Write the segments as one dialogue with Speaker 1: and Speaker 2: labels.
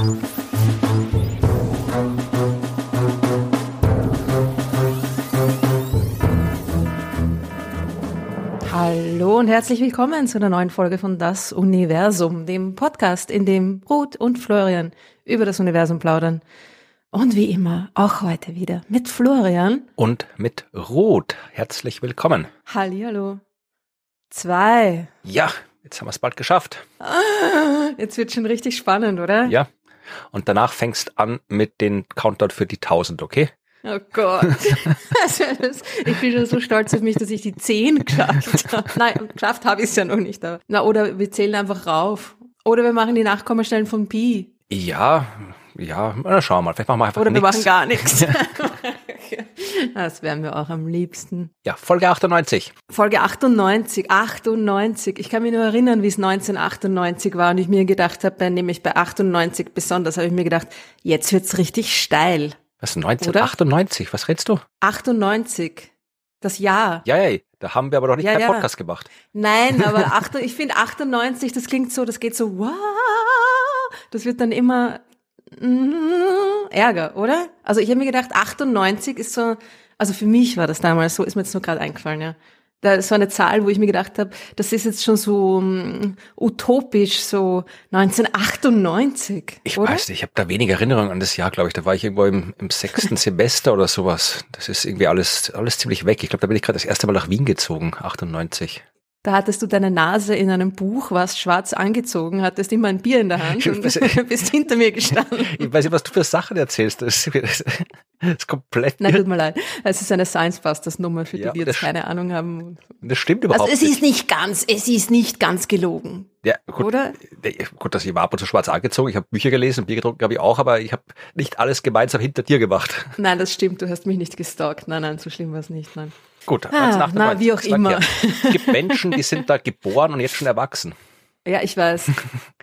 Speaker 1: Hallo und herzlich willkommen zu einer neuen Folge von Das Universum, dem Podcast, in dem Ruth und Florian über das Universum plaudern. Und wie immer, auch heute wieder mit Florian.
Speaker 2: Und mit Ruth. Herzlich willkommen.
Speaker 1: Hallihallo. Zwei.
Speaker 2: Ja, jetzt haben wir es bald geschafft.
Speaker 1: Jetzt wird schon richtig spannend, oder?
Speaker 2: Ja. Und danach fängst an mit den Countdown für die 1000, okay?
Speaker 1: Oh Gott. Ich bin schon so stolz auf mich, dass ich die 10 geschafft habe. Nein, geschafft habe ich es ja noch nicht. Aber. Na, oder wir zählen einfach rauf. Oder wir machen die Nachkommastellen von Pi.
Speaker 2: Ja, ja, na, schauen wir mal. Vielleicht machen wir einfach
Speaker 1: Oder wir machen gar nichts. Das wären wir auch am liebsten.
Speaker 2: Ja, Folge 98.
Speaker 1: Folge 98, 98. Ich kann mich nur erinnern, wie es 1998 war und ich mir gedacht habe, nämlich bei 98 besonders, habe ich mir gedacht, jetzt wird's richtig steil.
Speaker 2: Was, 1998? Was redest du?
Speaker 1: 98. Das Jahr.
Speaker 2: Ja, ja, da haben wir aber noch nicht
Speaker 1: Ja,
Speaker 2: keinen
Speaker 1: ja.
Speaker 2: Podcast gemacht.
Speaker 1: Nein, aber acht, ich finde 98, das klingt so, das geht so, wow. Das wird dann immer mm, Ärger, oder? Also ich habe mir gedacht, 98 ist so, also für mich war das damals so, ist mir jetzt nur gerade eingefallen, ja. Das war eine Zahl, wo ich mir gedacht habe, das ist jetzt schon so mm, utopisch, so 1998,
Speaker 2: Ich
Speaker 1: oder?
Speaker 2: weiß nicht, ich habe da wenig Erinnerung an das Jahr, glaube ich. Da war ich irgendwo im, im sechsten Semester oder sowas. Das ist irgendwie alles, alles ziemlich weg. Ich glaube, da bin ich gerade das erste Mal nach Wien gezogen, 98.
Speaker 1: Da hattest du deine Nase in einem Buch, warst schwarz angezogen, hattest immer ein Bier in der Hand und bist hinter mir gestanden.
Speaker 2: Ich weiß nicht, was du für Sachen erzählst. Das ist, das ist komplett.
Speaker 1: Na, tut mir leid. Es ist eine Science Busters Nummer für die,
Speaker 2: Ja,
Speaker 1: die jetzt keine Ahnung haben.
Speaker 2: Das stimmt überhaupt
Speaker 1: Also es ist nicht ganz, es ist nicht ganz gelogen.
Speaker 2: Ja, gut,
Speaker 1: Oder?
Speaker 2: Gut, dass ich war ab und zu schwarz angezogen. Ich habe Bücher gelesen, Bier getrunken habe ich auch, aber ich habe nicht alles gemeinsam hinter dir gemacht.
Speaker 1: Nein, das stimmt, du hast mich nicht gestalkt. Nein, nein, so schlimm war es nicht. Nein.
Speaker 2: Gut,
Speaker 1: Ah,
Speaker 2: 1998,
Speaker 1: na, wie auch immer.
Speaker 2: Es gibt Menschen, die sind da geboren und jetzt schon erwachsen.
Speaker 1: Ja, ich weiß.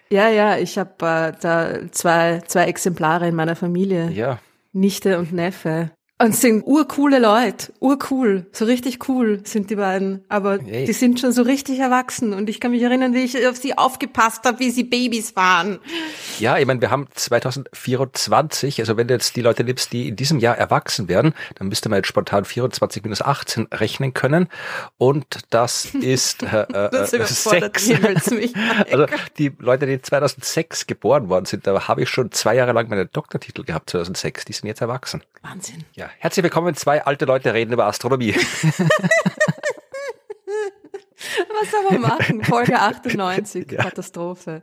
Speaker 1: Ja, ja, ich habe äh, da zwei, zwei Exemplare in meiner Familie.
Speaker 2: Ja,
Speaker 1: Nichte und Neffe. Und es sind urcoole Leute, urcool, so richtig cool sind die beiden. Aber
Speaker 2: Hey.
Speaker 1: die sind schon so richtig erwachsen. Und ich kann mich erinnern, wie ich auf sie aufgepasst habe, wie sie Babys waren.
Speaker 2: ja, ich meine, wir haben 2024, also wenn du jetzt die Leute nimmst, die in diesem Jahr erwachsen werden, dann müsste man jetzt spontan 24 minus 18 rechnen können. Und das ist äh, äh,
Speaker 1: Das
Speaker 2: äh, sechs. Also die Leute, die 2006 geboren worden sind, da habe ich schon zwei Jahre lang meine Doktortitel gehabt, 2006. Die sind jetzt erwachsen.
Speaker 1: Wahnsinn.
Speaker 2: Ja, herzlich willkommen. Zwei alte Leute reden über Astronomie.
Speaker 1: Was soll man machen? Folge 98,
Speaker 2: Ja.
Speaker 1: Katastrophe.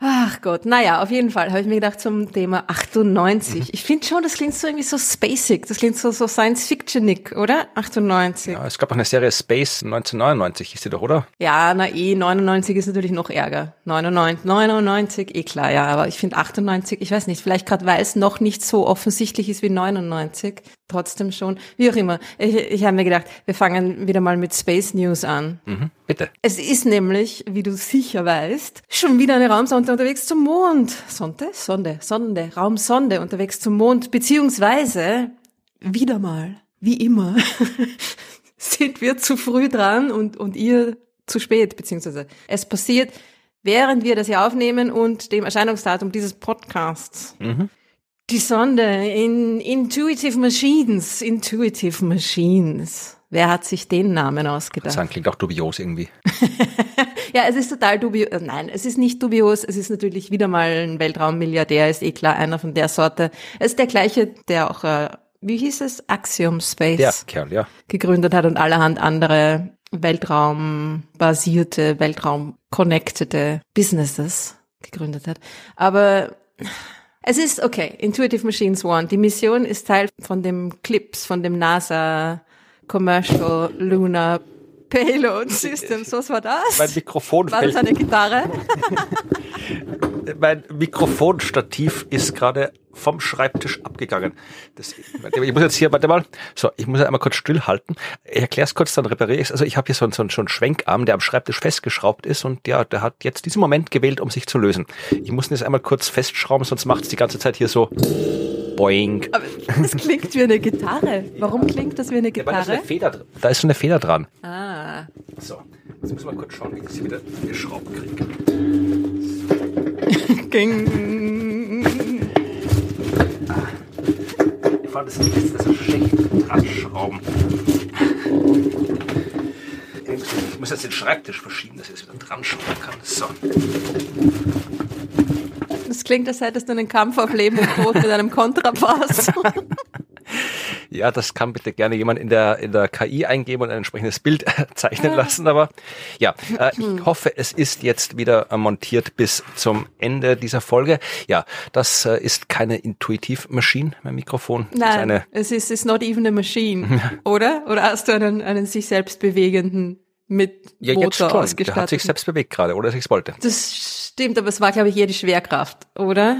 Speaker 1: Ach Gott, naja, auf jeden Fall habe ich mir gedacht zum Thema 98. Ich finde schon, das klingt so irgendwie so spacig, das klingt so, so Science-Fictionig, oder? 98. Ja.
Speaker 2: Ja, es gab auch eine Serie Space 1999, ist die doch, oder?
Speaker 1: na eh, 99 ist natürlich noch Ärger. 99, 99, eh klar, ja, aber ich finde 98, ich weiß nicht, vielleicht gerade weil es noch nicht so offensichtlich ist wie 99, trotzdem schon, wie auch immer. Ich, ich habe mir gedacht, wir fangen wieder mal mit Space News an.
Speaker 2: Mhm, bitte.
Speaker 1: Es ist nämlich, wie du sicher weißt, schon wieder eine Raumsonde unterwegs zum Mond. Sonde? Sonde, Sonde, Raumsonde unterwegs zum Mond, beziehungsweise wieder mal, wie immer, sind wir zu früh dran und, und ihr zu spät, beziehungsweise es passiert, während wir das hier aufnehmen und dem Erscheinungsdatum dieses Podcasts. Die Sonde in Intuitive Machines, Intuitive Machines. Wer hat sich den Namen ausgedacht?
Speaker 2: Sagen klingt auch dubios irgendwie.
Speaker 1: Ja, es ist total dubios. äh, Nein, es ist nicht dubios. Es ist natürlich wieder mal ein Weltraummilliardär, ist eh klar, einer von der Sorte. Es ist der gleiche, der auch, äh, wie hieß es, Axiom Space
Speaker 2: Der Kerl, ja.
Speaker 1: gegründet hat und allerhand andere Weltraumbasierte, Weltraum-connectede Businesses gegründet hat. Aber es ist okay, Intuitive Machines One. Die Mission ist Teil von dem CLIPS, von dem NASA Commercial Lunar Payload Systems. Was war das?
Speaker 2: Mein Mikrofon
Speaker 1: War das
Speaker 2: fällt,
Speaker 1: eine Gitarre?
Speaker 2: mein Mikrofonstativ ist gerade vom Schreibtisch abgegangen. Das, ich muss jetzt hier, warte mal, so, ich muss einmal kurz stillhalten. Ich erkläre es kurz, dann repariere ich es. Also ich habe hier so, einen- so, einen- so einen Schwenkarm, der am Schreibtisch festgeschraubt ist und ja, der hat jetzt diesen Moment gewählt, um sich zu lösen. Ich muss ihn jetzt einmal kurz festschrauben, sonst macht es die ganze Zeit hier so Boing.
Speaker 1: Aber das klingt wie eine Gitarre. Warum klingt das wie eine
Speaker 2: Gitarre? Ja, da, ist eine da, ist schon eine Feder dran.
Speaker 1: Ah.
Speaker 2: So, jetzt müssen wir kurz schauen, wie ich das hier wieder geschraubt kriege.
Speaker 1: Ging.
Speaker 2: ah. Ich allem, das ist jetzt so schlecht dran schrauben. Ich muss jetzt den Schreibtisch verschieben, dass ich es wieder dran schrauben kann. So.
Speaker 1: Das klingt, als hättest du einen Kampf auf Leben und Tod mit einem Kontrabass.
Speaker 2: Ja, das kann bitte gerne jemand in der, in der KI eingeben und ein entsprechendes Bild zeichnen lassen. Aber ja, äh, ich hoffe, es ist jetzt wieder montiert bis zum Ende dieser Folge. Ja, das äh, ist keine Intuitive Machine, mein Mikrofon. Ist
Speaker 1: Nein,
Speaker 2: eine,
Speaker 1: es ist it's not even a machine, oder? Oder hast du einen, einen sich selbst bewegenden mit
Speaker 2: ja,
Speaker 1: Motor
Speaker 2: jetzt schon. Der hat
Speaker 1: ausgestattet?
Speaker 2: sich selbst bewegt gerade, oder dass ich es wollte.
Speaker 1: Das stimmt, aber es war, glaube ich, eher die Schwerkraft, oder?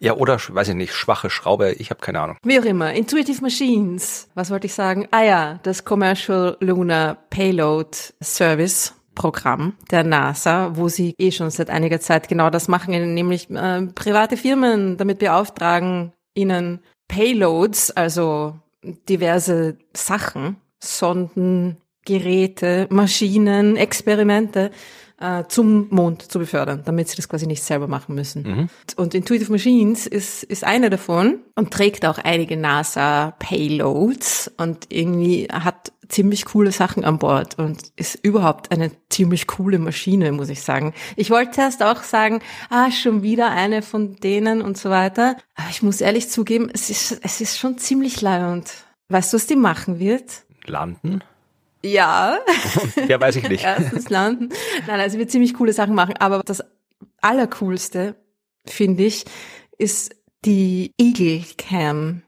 Speaker 2: Ja, oder, weiß ich nicht, schwache Schraube, ich habe keine Ahnung.
Speaker 1: Wie auch immer. Intuitive Machines. Was wollte ich sagen? Ah ja, das Commercial Lunar Payload Service. Programm der NASA, wo sie eh schon seit einiger Zeit genau das machen, nämlich äh, private Firmen damit beauftragen, ihnen Payloads, also diverse Sachen, Sonden, Geräte, Maschinen, Experimente äh, zum Mond zu befördern, damit sie das quasi nicht selber machen müssen. Und Intuitive Machines ist, ist eine davon und trägt auch einige NASA-Payloads und irgendwie hat ziemlich coole Sachen an Bord und ist überhaupt eine ziemlich coole Maschine, muss ich sagen. Ich wollte erst auch sagen, ah, schon wieder eine von denen und so weiter. Aber ich muss ehrlich zugeben, es ist, es ist schon ziemlich leiernd. Weißt du, was die machen wird?
Speaker 2: Landen?
Speaker 1: Ja.
Speaker 2: Ja, weiß ich nicht.
Speaker 1: Erstens landen. Nein, also wir ziemlich coole Sachen machen. Aber das Allercoolste, finde ich, ist die Eagle Cam.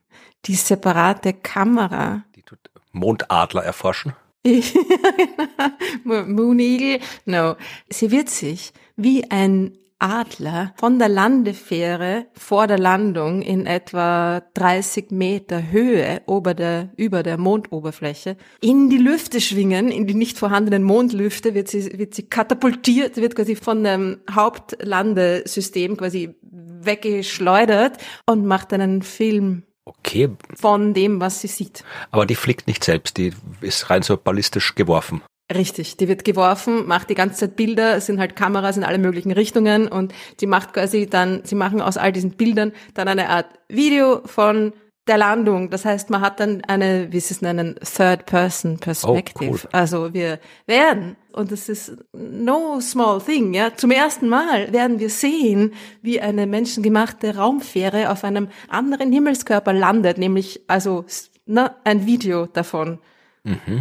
Speaker 1: Die separate Kamera.
Speaker 2: Die tut Mondadler erforschen.
Speaker 1: Moon Eagle, no. Sie wird sich wie ein Adler von der Landefähre vor der Landung in etwa 30 Meter Höhe ober der, über der Mondoberfläche in die Lüfte schwingen, in die nicht vorhandenen Mondlüfte wird sie, wird sie katapultiert, wird quasi von dem Hauptlandesystem quasi weggeschleudert und macht einen Film
Speaker 2: Okay,
Speaker 1: von dem, was sie sieht.
Speaker 2: aber die fliegt nicht selbst, die ist rein so ballistisch geworfen.
Speaker 1: Richtig, die wird geworfen, macht die ganze Zeit Bilder, es sind halt Kameras in alle möglichen Richtungen und die macht quasi dann, sie machen aus all diesen Bildern dann eine Art Video von der Landung. Das heißt, man hat dann eine, wie sie es nennen, Third-Person-Perspective.
Speaker 2: Oh, cool.
Speaker 1: Also wir werden, und das ist no small thing, ja, zum ersten Mal werden wir sehen, wie eine menschengemachte Raumfähre auf einem anderen Himmelskörper landet, nämlich also na, ein Video davon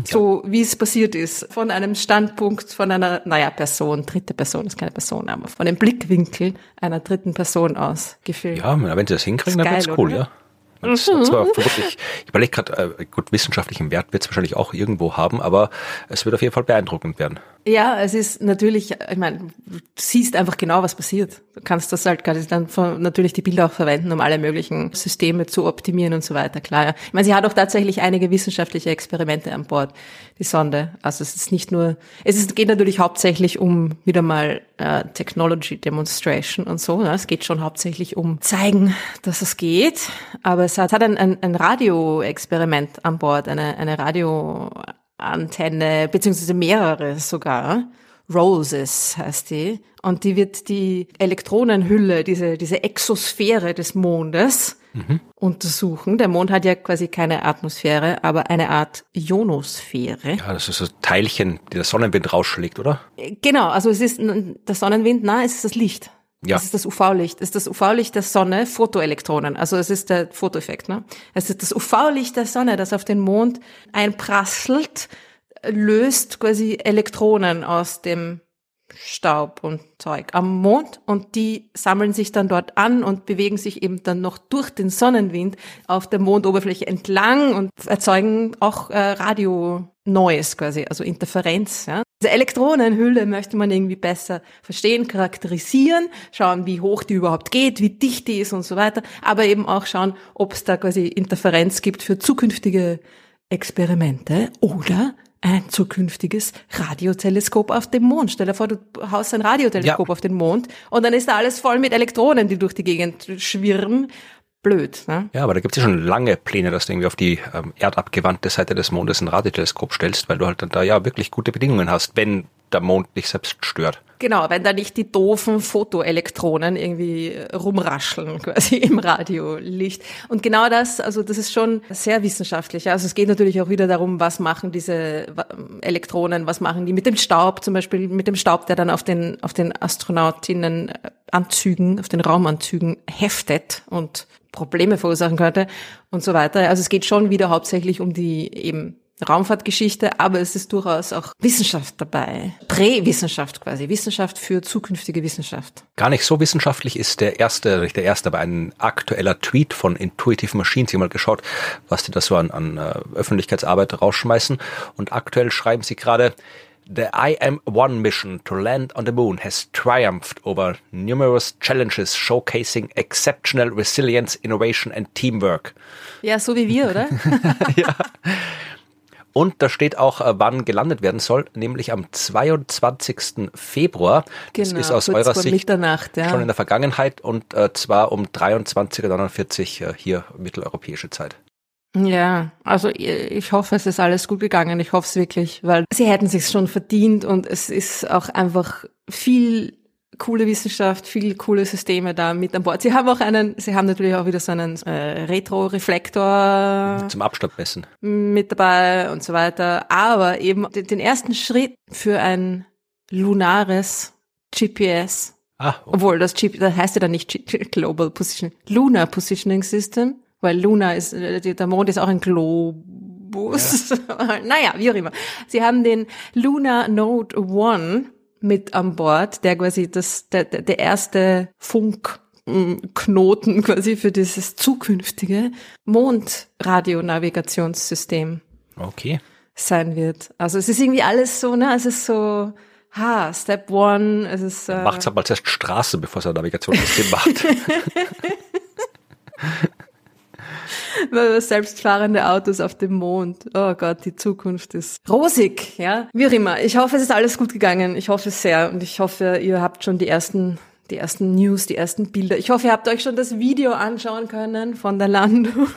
Speaker 1: so wie es passiert ist, von einem Standpunkt von einer, naja, Person, dritte Person ist keine Person, aber von dem Blickwinkel einer dritten Person aus gefilmt.
Speaker 2: Ja, wenn sie das hinkriegen,
Speaker 1: Ist
Speaker 2: dann wird's
Speaker 1: geil,
Speaker 2: cool,
Speaker 1: oder?
Speaker 2: ja. Das hat zwar vermutlich, ich überlege gerade, äh, gut, wissenschaftlichen Wert wird es wahrscheinlich auch irgendwo haben, aber es wird auf jeden Fall beeindruckend werden.
Speaker 1: Ja, es ist natürlich, ich meine, du siehst einfach genau, was passiert. Du kannst das halt kannst dann von, natürlich die Bilder auch verwenden, um alle möglichen Systeme zu optimieren und so weiter, klar. Ja. Ich meine, sie hat auch tatsächlich einige wissenschaftliche Experimente an Bord, die Sonde. Also es ist nicht nur, es ist, geht natürlich hauptsächlich um wieder mal äh, Technology Demonstration und so. Ne? Es geht schon hauptsächlich um zeigen, dass es geht. Aber es hat, ein, ein, ein Radioexperiment an Bord, eine, eine Radioantenne, beziehungsweise mehrere sogar. Roses heißt die. Und die wird die Elektronenhülle, diese, diese Exosphäre des Mondes untersuchen. Der Mond hat ja quasi keine Atmosphäre, aber eine Art Ionosphäre.
Speaker 2: Ja, das ist so Teilchen, die der Sonnenwind rausschlägt, oder?
Speaker 1: Genau, also es ist der Sonnenwind, na, es ist das Licht.
Speaker 2: Ja.
Speaker 1: Das ist das UV-Licht. Ist das UV-Licht der Sonne, Photoelektronen. Also es ist der Fotoeffekt, ne? Es ist das UV-Licht der Sonne, das auf den Mond einprasselt, löst quasi Elektronen aus dem Staub und Zeug am Mond und die sammeln sich dann dort an und bewegen sich eben dann noch durch den Sonnenwind auf der Mondoberfläche entlang und erzeugen auch äh, Radio Noise quasi, also Interferenz. Ja. Diese Elektronenhülle möchte man irgendwie besser verstehen, charakterisieren, schauen, wie hoch die überhaupt geht, wie dicht die ist und so weiter, aber eben auch schauen, ob es da quasi Interferenz gibt für zukünftige Experimente oder ein zukünftiges Radioteleskop auf dem Mond. Stell dir vor, du haust ein Radioteleskop
Speaker 2: Ja.
Speaker 1: auf den Mond und dann ist da alles voll mit Elektronen, die durch die Gegend schwirren. Blöd, ne?
Speaker 2: Ja, aber da gibt es ja schon lange Pläne, dass du irgendwie auf die ähm, erdabgewandte Seite des Mondes ein Radioteleskop stellst, weil du halt dann da ja wirklich gute Bedingungen hast, wenn der Mond nicht selbst stört.
Speaker 1: Genau, wenn da nicht die doofen Fotoelektronen irgendwie rumrascheln quasi im Radiolicht. Und genau das, also das ist schon sehr wissenschaftlich. Also es geht natürlich auch wieder darum, was machen diese Elektronen, was machen die mit dem Staub, zum Beispiel mit dem Staub, der dann auf den, auf den Astronautinnen Anzügen, auf den Raumanzügen heftet und Probleme verursachen könnte und so weiter. Also es geht schon wieder hauptsächlich um die eben Raumfahrtgeschichte, aber es ist durchaus auch Wissenschaft dabei. Präwissenschaft quasi. Wissenschaft für zukünftige Wissenschaft.
Speaker 2: Gar nicht so wissenschaftlich ist der erste, nicht der erste, aber ein aktueller Tweet von Intuitive Machines. Ich habe mal geschaut, was die da so an, an uh, Öffentlichkeitsarbeit rausschmeißen. Und aktuell schreiben sie gerade, The IM-1 mission to land on the moon has triumphed over numerous challenges showcasing exceptional resilience, innovation and teamwork.
Speaker 1: Ja, so wie wir, oder? ja.
Speaker 2: Und da steht auch, äh, wann gelandet werden soll, nämlich am 22. Februar.
Speaker 1: Genau, das ist aus eurer Sicht ja.
Speaker 2: schon in der Vergangenheit und äh, zwar um 23.49 Uhr äh, hier mitteleuropäische Zeit.
Speaker 1: Ja, also ich hoffe, es ist alles gut gegangen. Ich hoffe es wirklich, weil sie hätten sich schon verdient und es ist auch einfach viel coole Wissenschaft, viele coole Systeme da mit an Bord. Sie haben auch einen, sie haben natürlich auch wieder so einen äh, Retro-Reflektor
Speaker 2: zum Abstoppmessen
Speaker 1: mit dabei und so weiter. Aber eben den ersten Schritt für ein lunares GPS. Ah, okay. Obwohl das GPS, das heißt ja dann nicht Global Position, Lunar Positioning System, weil Luna ist, äh, der Mond ist auch ein Globus. Ja. naja, wie auch immer. Sie haben den Lunar Node One mit an Bord, der quasi das, der, der erste Funkknoten quasi für dieses zukünftige Mondradionavigationssystem.
Speaker 2: Okay.
Speaker 1: Sein wird. Also es ist irgendwie alles so, ne, es ist so, ha, Step One, es ist.
Speaker 2: Äh, Macht's aber zuerst Straße, bevor es ein Navigationssystem macht.
Speaker 1: Selbstfahrende Autos auf dem Mond. Oh Gott, die Zukunft ist rosig, ja. Wie auch immer. Ich hoffe, es ist alles gut gegangen. Ich hoffe sehr. Und ich hoffe, ihr habt schon die ersten die ersten News, die ersten Bilder. Ich hoffe, ihr habt euch schon das Video anschauen können von der Landung.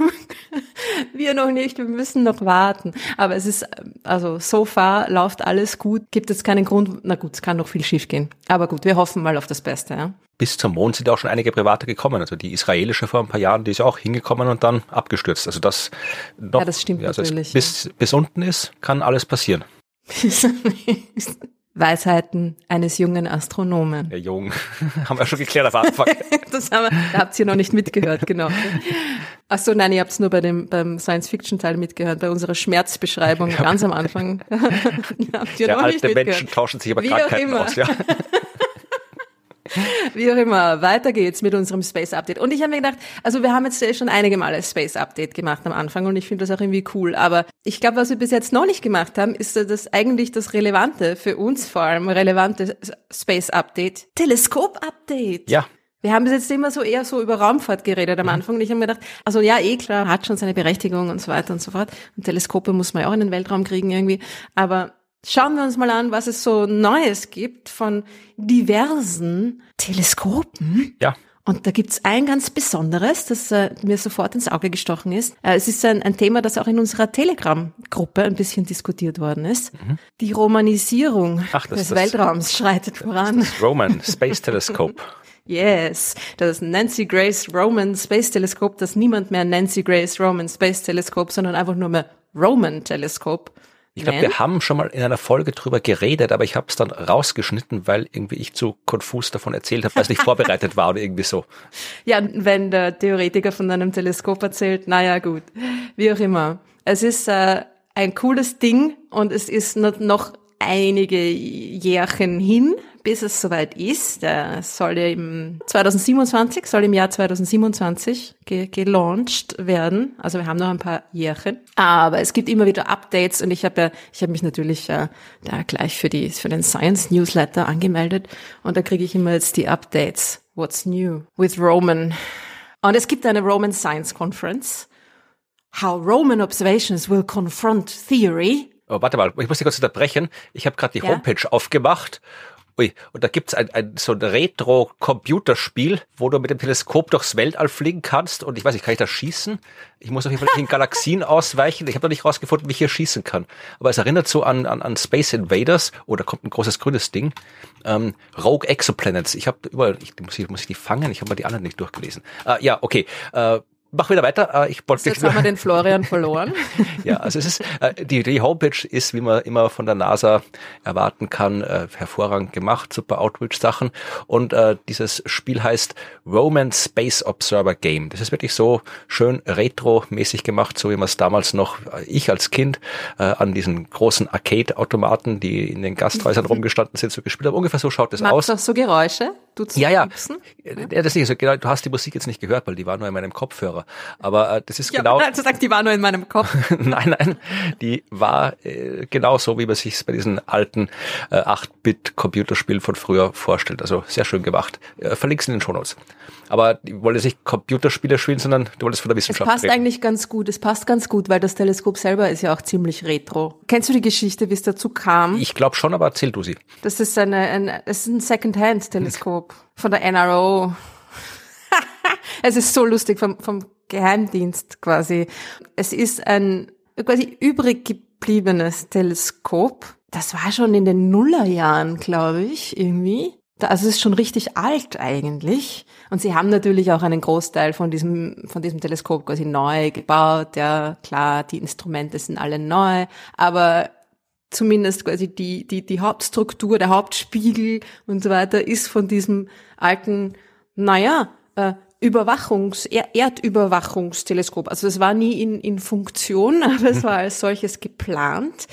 Speaker 1: wir noch nicht, wir müssen noch warten. Aber es ist, also so far läuft alles gut. Gibt es keinen Grund, na gut, es kann noch viel schief gehen. Aber gut, wir hoffen mal auf das Beste. Ja?
Speaker 2: Bis zum Mond sind auch schon einige Private gekommen. Also die israelische vor ein paar Jahren, die ist auch hingekommen und dann abgestürzt. Also das noch,
Speaker 1: ja, das stimmt
Speaker 2: ja,
Speaker 1: also natürlich.
Speaker 2: Bis, bis unten ist, kann alles passieren.
Speaker 1: Weisheiten eines jungen Astronomen.
Speaker 2: Ja, jung. haben wir schon geklärt auf Anfang.
Speaker 1: das haben wir, da habt ihr noch nicht mitgehört, genau. Ach so, nein, ihr habt es nur bei dem, beim Science-Fiction-Teil mitgehört, bei unserer Schmerzbeschreibung ganz am Anfang.
Speaker 2: habt ihr ja, noch alte nicht Menschen tauschen sich aber Krankheiten aus, ja.
Speaker 1: Wie auch immer, weiter geht's mit unserem Space Update. Und ich habe mir gedacht, also wir haben jetzt schon einige Male Space Update gemacht am Anfang und ich finde das auch irgendwie cool. Aber ich glaube, was wir bis jetzt noch nicht gemacht haben, ist das eigentlich das Relevante für uns vor allem relevante Space Update, Teleskop Update.
Speaker 2: Ja.
Speaker 1: Wir haben bis jetzt immer so eher so über Raumfahrt geredet am mhm. Anfang und ich habe mir gedacht, also ja, eh klar, hat schon seine Berechtigung und so weiter und so fort. Und Teleskope muss man ja auch in den Weltraum kriegen irgendwie. Aber Schauen wir uns mal an, was es so Neues gibt von diversen Teleskopen.
Speaker 2: Ja.
Speaker 1: Und da gibt's ein ganz besonderes, das äh, mir sofort ins Auge gestochen ist. Äh, es ist ein, ein, Thema, das auch in unserer Telegram-Gruppe ein bisschen diskutiert worden ist. Mhm. Die Romanisierung Ach, des das, Weltraums schreitet voran.
Speaker 2: Das Roman Space Telescope.
Speaker 1: Yes, das Nancy Grace Roman Space Telescope, das niemand mehr Nancy Grace Roman Space Telescope, sondern einfach nur mehr Roman Telescope
Speaker 2: ich glaube, wir haben schon mal in einer Folge drüber geredet, aber ich habe es dann rausgeschnitten, weil irgendwie ich zu konfus davon erzählt habe, weil es nicht vorbereitet war oder irgendwie so.
Speaker 1: Ja, wenn der Theoretiker von einem Teleskop erzählt, naja gut, wie auch immer. Es ist äh, ein cooles Ding und es ist noch einige Jährchen hin, bis es soweit ist. Der soll ja im 2027, soll im Jahr 2027 ge gelauncht werden. Also wir haben noch ein paar Jährchen. Aber es gibt immer wieder Updates und ich habe ja, ich habe mich natürlich äh, da gleich für die für den Science Newsletter angemeldet und da kriege ich immer jetzt die Updates. What's new with Roman? Und es gibt eine Roman Science Conference. How Roman observations will confront theory.
Speaker 2: Oh, warte mal, ich muss dich kurz unterbrechen. Ich habe gerade die ja? Homepage aufgemacht Ui, und da gibt's ein, ein so ein Retro-Computerspiel, wo du mit dem Teleskop durchs Weltall fliegen kannst. Und ich weiß nicht, kann ich da schießen? Ich muss auf jeden Fall in Galaxien ausweichen. Ich habe noch nicht rausgefunden, wie ich hier schießen kann. Aber es erinnert so an, an, an Space Invaders. Oh, da kommt ein großes grünes Ding. Ähm, Rogue Exoplanets. Ich habe überall, ich, muss, ich, muss ich die fangen? Ich habe mal die anderen nicht durchgelesen. Äh, ja, okay. Äh, mach wieder weiter. Äh, Ich wollte
Speaker 1: Jetzt haben wir den Florian verloren.
Speaker 2: ja, also es ist äh, die, die Homepage ist, wie man immer von der NASA erwarten kann, äh, hervorragend gemacht, super Outreach-Sachen. Und äh, dieses Spiel heißt Roman Space Observer Game. Das ist wirklich so schön retro-mäßig gemacht, so wie man es damals noch, äh, ich als Kind, äh, an diesen großen Arcade-Automaten, die in den Gasthäusern rumgestanden sind, so gespielt habe. Ungefähr so schaut es aus.
Speaker 1: Macht auch so Geräusche? Tut's
Speaker 2: Ja, ja.
Speaker 1: piepsen?
Speaker 2: Ja, das ist nicht so, genau, du hast die Musik jetzt nicht gehört, weil die war nur in meinem Kopfhörer. Aber äh, das ist
Speaker 1: Ja,
Speaker 2: genau.
Speaker 1: also sagt, die war nur in meinem Kopf.
Speaker 2: nein, nein, die war äh, genau so, wie man sich bei diesen alten äh, 8-Bit-Computerspielen von früher vorstellt. Also sehr schön gemacht. Äh, verlink's in den Shownotes. Aber ich wollte nicht Computerspiele spielen, sondern du wolltest von der
Speaker 1: Es
Speaker 2: Wissenschaft
Speaker 1: passt
Speaker 2: reden.
Speaker 1: eigentlich ganz gut. Es passt ganz gut, weil das Teleskop selber ist ja auch ziemlich retro. Kennst du die Geschichte, wie es dazu kam?
Speaker 2: Ich glaube schon, aber erzähl du sie.
Speaker 1: Das ist eine, ein, es ist ein Second-Hand-Teleskop von der NRO. es ist so lustig vom, vom Geheimdienst quasi. Es ist ein quasi übrig gebliebenes Teleskop. Das war schon in den Nullerjahren, glaube ich, irgendwie. Also es ist schon richtig alt eigentlich. Und sie haben natürlich auch einen Großteil von diesem, von diesem Teleskop quasi neu gebaut. Ja, klar, die Instrumente sind alle neu. Aber zumindest quasi die, die, die Hauptstruktur, der Hauptspiegel und so weiter ist von diesem alten, naja, äh, Überwachungs-, er Erdüberwachungsteleskop. Also es war nie in, in Funktion, aber es war als solches geplant.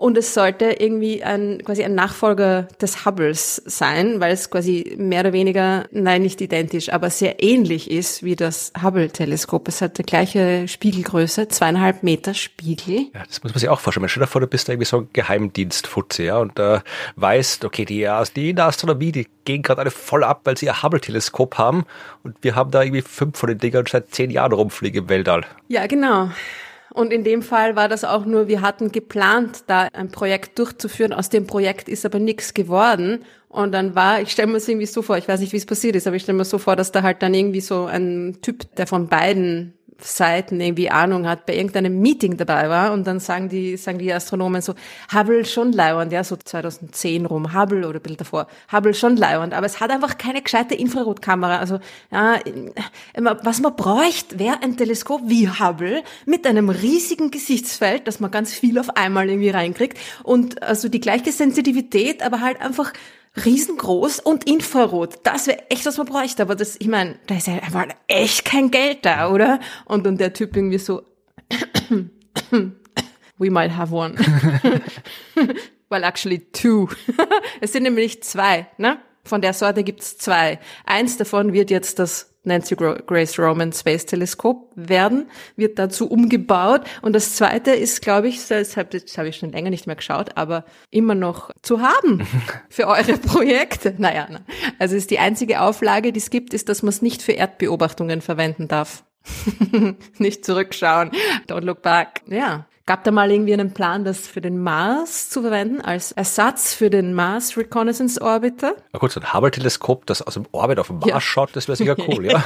Speaker 1: Und es sollte irgendwie ein, quasi ein Nachfolger des Hubbles sein, weil es quasi mehr oder weniger, nein, nicht identisch, aber sehr ähnlich ist wie das Hubble-Teleskop. Es hat die gleiche Spiegelgröße, zweieinhalb Meter Spiegel.
Speaker 2: Ja, das muss man sich auch vorstellen. Stell dir vor, du bist da irgendwie so ein Geheimdienstfutze, ja, und äh, weißt, okay, die, die in der Astronomie, die gehen gerade alle voll ab, weil sie ihr Hubble-Teleskop haben und wir haben da irgendwie fünf von den Dingern seit zehn Jahren rumfliegen im Weltall.
Speaker 1: Ja, genau. Und in dem Fall war das auch nur, wir hatten geplant, da ein Projekt durchzuführen. Aus dem Projekt ist aber nichts geworden. Und dann war, ich stelle mir das irgendwie so vor, ich weiß nicht, wie es passiert ist, aber ich stelle mir so vor, dass da halt dann irgendwie so ein Typ, der von beiden Seiten irgendwie Ahnung hat, bei irgendeinem Meeting dabei war und dann sagen die, sagen die Astronomen so, Hubble schon leiwand, ja, so 2010 rum, Hubble oder ein bisschen davor, Hubble schon leiwand, aber es hat einfach keine gescheite Infrarotkamera, also, ja, immer, was man bräuchte, wäre ein Teleskop wie Hubble mit einem riesigen Gesichtsfeld, dass man ganz viel auf einmal irgendwie reinkriegt und also die gleiche Sensitivität, aber halt einfach riesengroß und Infrarot. Das wäre echt, was man bräuchte. Aber das, ich meine, da ist ja einfach echt kein Geld da, oder? Und dann der Typ irgendwie so, we might have one. well, actually two. es sind nämlich zwei, ne? Von der Sorte gibt's zwei. Eins davon wird jetzt das Nancy Grace Roman Space Teleskop werden, wird dazu umgebaut. Und das zweite ist, glaube ich, das habe ich schon länger nicht mehr geschaut, aber immer noch zu haben für eure Projekte. Naja, na. also ist die einzige Auflage, die es gibt, ist, dass man es nicht für Erdbeobachtungen verwenden darf. nicht zurückschauen. Don't look back. Ja. Gab da mal irgendwie einen Plan, das für den Mars zu verwenden, als Ersatz für den Mars Reconnaissance Orbiter?
Speaker 2: Na gut, so ein Hubble-Teleskop, das aus dem Orbit auf den Mars
Speaker 1: Ja.
Speaker 2: schaut, das wäre sicher cool, ja.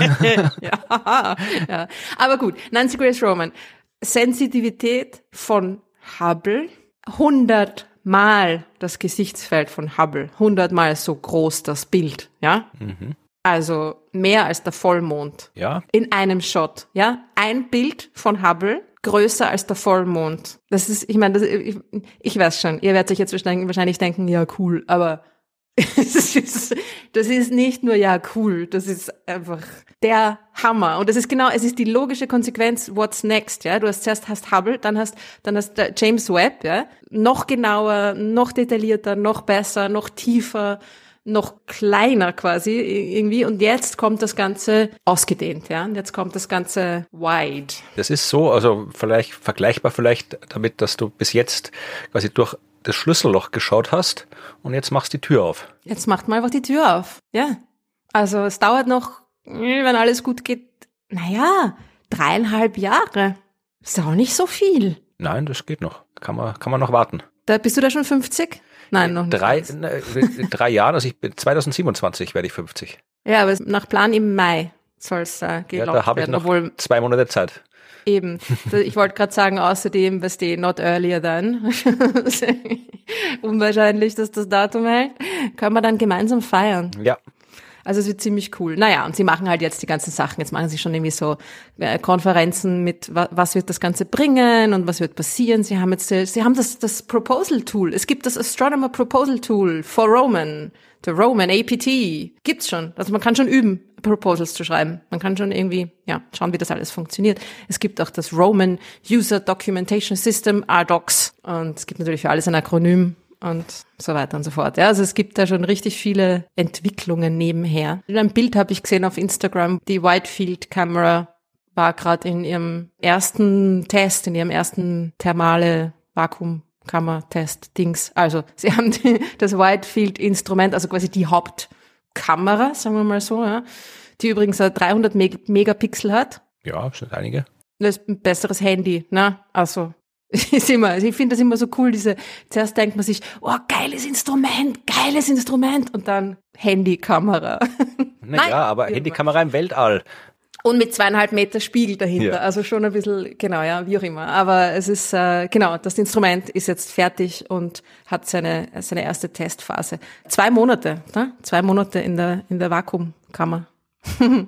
Speaker 1: ja, ja. Aber gut, Nancy Grace Roman. Sensitivität von Hubble, 100 Mal das Gesichtsfeld von Hubble, 100 Mal so groß das Bild, ja? Also mehr als der Vollmond.
Speaker 2: Ja,
Speaker 1: In einem Shot, ja? Ein Bild von Hubble größer als der Vollmond. Das ist, ich meine, ich, ich weiß schon, ihr werdet euch jetzt wahrscheinlich denken, ja cool, aber das ist, das ist nicht nur ja cool, das ist einfach der Hammer. Und das ist genau, es ist die logische Konsequenz, what's next, ja. Du hast zuerst hast Hubble, dann hast, dann hast James Webb, ja. Noch genauer, noch detaillierter, noch besser, noch tiefer, noch kleiner quasi irgendwie. Und jetzt kommt das Ganze ausgedehnt, ja. Und jetzt kommt das Ganze wide.
Speaker 2: das ist so, also vielleicht vergleichbar vielleicht damit, dass du bis jetzt quasi durch das Schlüsselloch geschaut hast und jetzt machst die Tür auf.
Speaker 1: Jetzt macht mal einfach die Tür auf. Ja. Also es dauert noch, wenn alles gut geht, naja, dreieinhalb Jahre. Ist auch nicht so viel.
Speaker 2: Nein, das geht noch. Kann man, kann man noch warten.
Speaker 1: Da bist du da schon 50? Nein, noch nicht.
Speaker 2: Drei, in drei Jahren, also ich bin 2027 werde ich 50.
Speaker 1: Ja, aber nach Plan im Mai soll es äh,
Speaker 2: Ja,
Speaker 1: gelockt
Speaker 2: da habe ich noch
Speaker 1: obwohl
Speaker 2: zwei Monate Zeit.
Speaker 1: Eben. Ich wollte gerade sagen, außerdem, was die not earlier than. Unwahrscheinlich, dass das Datum hält. Können wir dann gemeinsam feiern.
Speaker 2: Ja,
Speaker 1: Also es wird ziemlich cool. Naja, und sie machen halt jetzt die ganzen Sachen. Jetzt machen sie schon irgendwie so äh, Konferenzen mit, wa was wird das Ganze bringen und was wird passieren. Sie haben jetzt, äh, sie haben das, das Proposal Tool. Es gibt das Astronomer Proposal Tool for Roman. Der Roman APT. Gibt's schon. Also man kann schon üben, Proposals zu schreiben. Man kann schon irgendwie, ja, schauen, wie das alles funktioniert. Es gibt auch das Roman User Documentation System, RDocs. Und es gibt natürlich für alles ein Akronym und so weiter und so fort. Ja, also es gibt da schon richtig viele Entwicklungen nebenher. Ein Bild habe ich gesehen auf Instagram. Die Whitefield Camera war gerade in ihrem ersten Test, in ihrem ersten thermale Vakuumkammer-Test-Dings. Also sie haben die, das Whitefield-Instrument, also quasi die Hauptkamera, sagen wir mal so, ja, die übrigens äh, 300 Meg Megapixel hat.
Speaker 2: ja, sind einige.
Speaker 1: Das ist ein besseres Handy, ne? Also, ist immer, also ich finde das immer so cool, diese, zuerst denkt man sich, oh, geiles Instrument, geiles Instrument, und dann Handykamera. Nein,
Speaker 2: Naja, aber Handykamera im Weltall.
Speaker 1: Und mit zweieinhalb Meter Spiegel dahinter,
Speaker 2: Ja.
Speaker 1: also schon ein bisschen, genau, ja, wie auch immer. Aber es ist, äh, genau, das Instrument ist jetzt fertig und hat seine, seine erste Testphase. Zwei Monate, ne? zwei Monate in der, in der Vakuumkammer.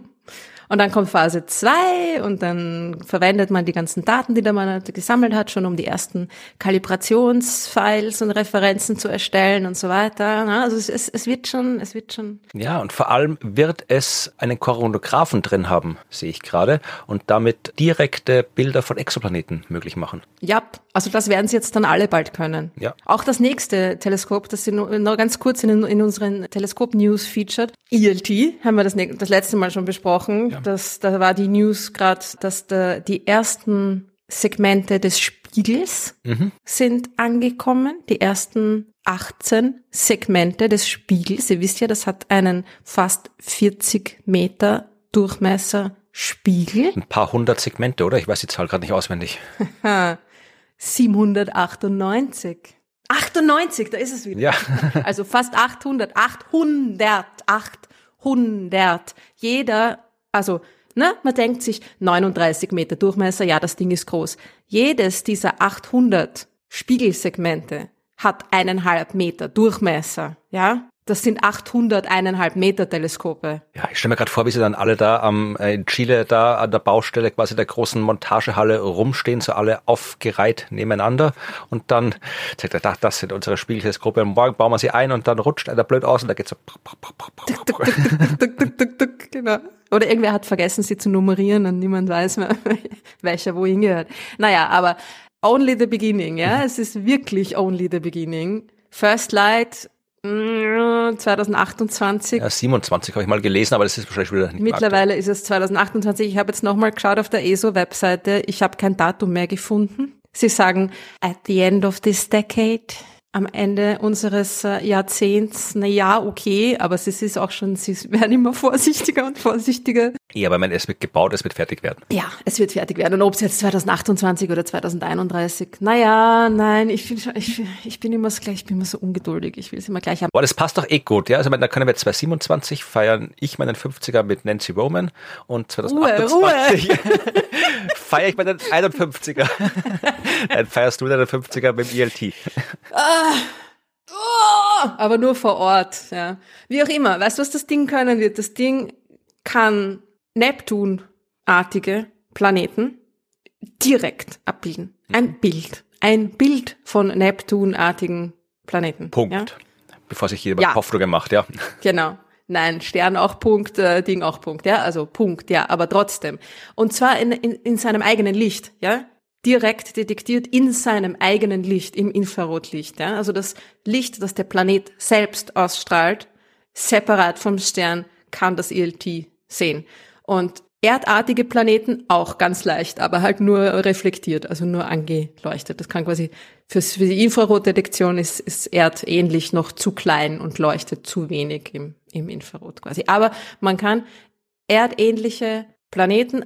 Speaker 1: Und dann kommt Phase zwei und dann verwendet man die ganzen Daten, die man gesammelt hat, schon um die ersten Kalibrationsfiles und Referenzen zu erstellen und so weiter. Also es, es, es wird schon, es wird schon
Speaker 2: Ja, und vor allem wird es einen Koronographen drin haben, sehe ich gerade, und damit direkte Bilder von Exoplaneten möglich machen.
Speaker 1: Ja, also das werden sie jetzt dann alle bald können.
Speaker 2: Ja.
Speaker 1: Auch das nächste Teleskop, das sie nur, noch ganz kurz in, in unseren Teleskop-News featured, ELT, haben wir das, das letzte Mal schon besprochen. Das, da war die News gerade, dass da die ersten Segmente des Spiegels sind angekommen. Die ersten 18 Segmente des Spiegels. Ihr wisst ja, das hat einen fast 40 Meter Durchmesser Spiegel.
Speaker 2: Ein paar hundert Segmente, oder? Ich weiß die Zahl gerade nicht auswendig.
Speaker 1: 798. 98, da ist es wieder.
Speaker 2: Ja,
Speaker 1: Also fast 800, 800, 800. Jeder, also, ne, man denkt sich 39 Meter Durchmesser, ja, das Ding ist groß. Jedes dieser 800 Spiegelsegmente hat eineinhalb Meter Durchmesser, ja. Das sind 800 eineinhalb Meter Teleskope.
Speaker 2: ja ich stelle mir gerade vor, wie sie dann alle da am, äh, in Chile da an der Baustelle quasi der großen Montagehalle rumstehen, so alle aufgereiht nebeneinander und dann sagt er, "Da, das sind unsere Spielteleskope und morgen bauen wir sie ein und dann rutscht einer blöd aus und da geht's so.
Speaker 1: Tuk, tuk, tuk, genau. Oder irgendwer hat vergessen, sie zu nummerieren und niemand weiß mehr, welcher wohin gehört. Naja, aber only the beginning, ja. Es ist wirklich only the beginning. First Light mm, 2028.
Speaker 2: Ja, 27 habe ich mal gelesen, aber das ist wahrscheinlich wieder nicht mehr
Speaker 1: Mittlerweile ist es 2028. Ich habe jetzt nochmal geschaut auf der ESO-Webseite. Ich habe kein Datum mehr gefunden. Sie sagen, at the end of this decade, am Ende unseres äh, Jahrzehnts, na ja, okay, aber es ist auch schon, sie werden immer vorsichtiger und vorsichtiger.
Speaker 2: Ja, aber ich meine, es wird gebaut, es wird fertig werden.
Speaker 1: Ja, es wird fertig werden. Und ob es jetzt 2028 oder 2031, naja, nein, ich, bin schon- ich, ich bin immer so gleich, ich bin immer so ungeduldig. Ich will es immer gleich haben.
Speaker 2: Boah, das passt doch eh gut, ja. Also, ich meine, da können wir 2027 feiern ich meinen 50er mit Nancy Roman und 2028 feiere ich meinen 51er. Dann feierst du deinen 50er mit dem ELT.
Speaker 1: Oh, aber nur vor Ort, ja. Wie auch immer. Weißt du, was das Ding können wird? Das Ding kann Neptun-artige Planeten direkt abbilden. Ein Bild. Ein Bild von Neptun-artigen Planeten.
Speaker 2: Punkt.
Speaker 1: Ja?
Speaker 2: Bevor sich jeder
Speaker 1: Ja.
Speaker 2: Kopfdruck macht, ja.
Speaker 1: Genau. Nein, Stern auch Punkt, äh, Ding auch Punkt, ja, also Punkt, ja, aber trotzdem. Und zwar in, in, in seinem eigenen Licht, ja, direkt detektiert in seinem eigenen Licht, im Infrarotlicht, ja, also das Licht, das der Planet selbst ausstrahlt, separat vom Stern, kann das ELT sehen. Und erdartige Planeten auch ganz leicht, aber halt nur reflektiert, also nur angeleuchtet. Das kann quasi fürs, für die Infrarotdetektion ist, ist erdähnlich noch zu klein und leuchtet zu wenig im, im Infrarot quasi. Aber man kann erdähnliche Planeten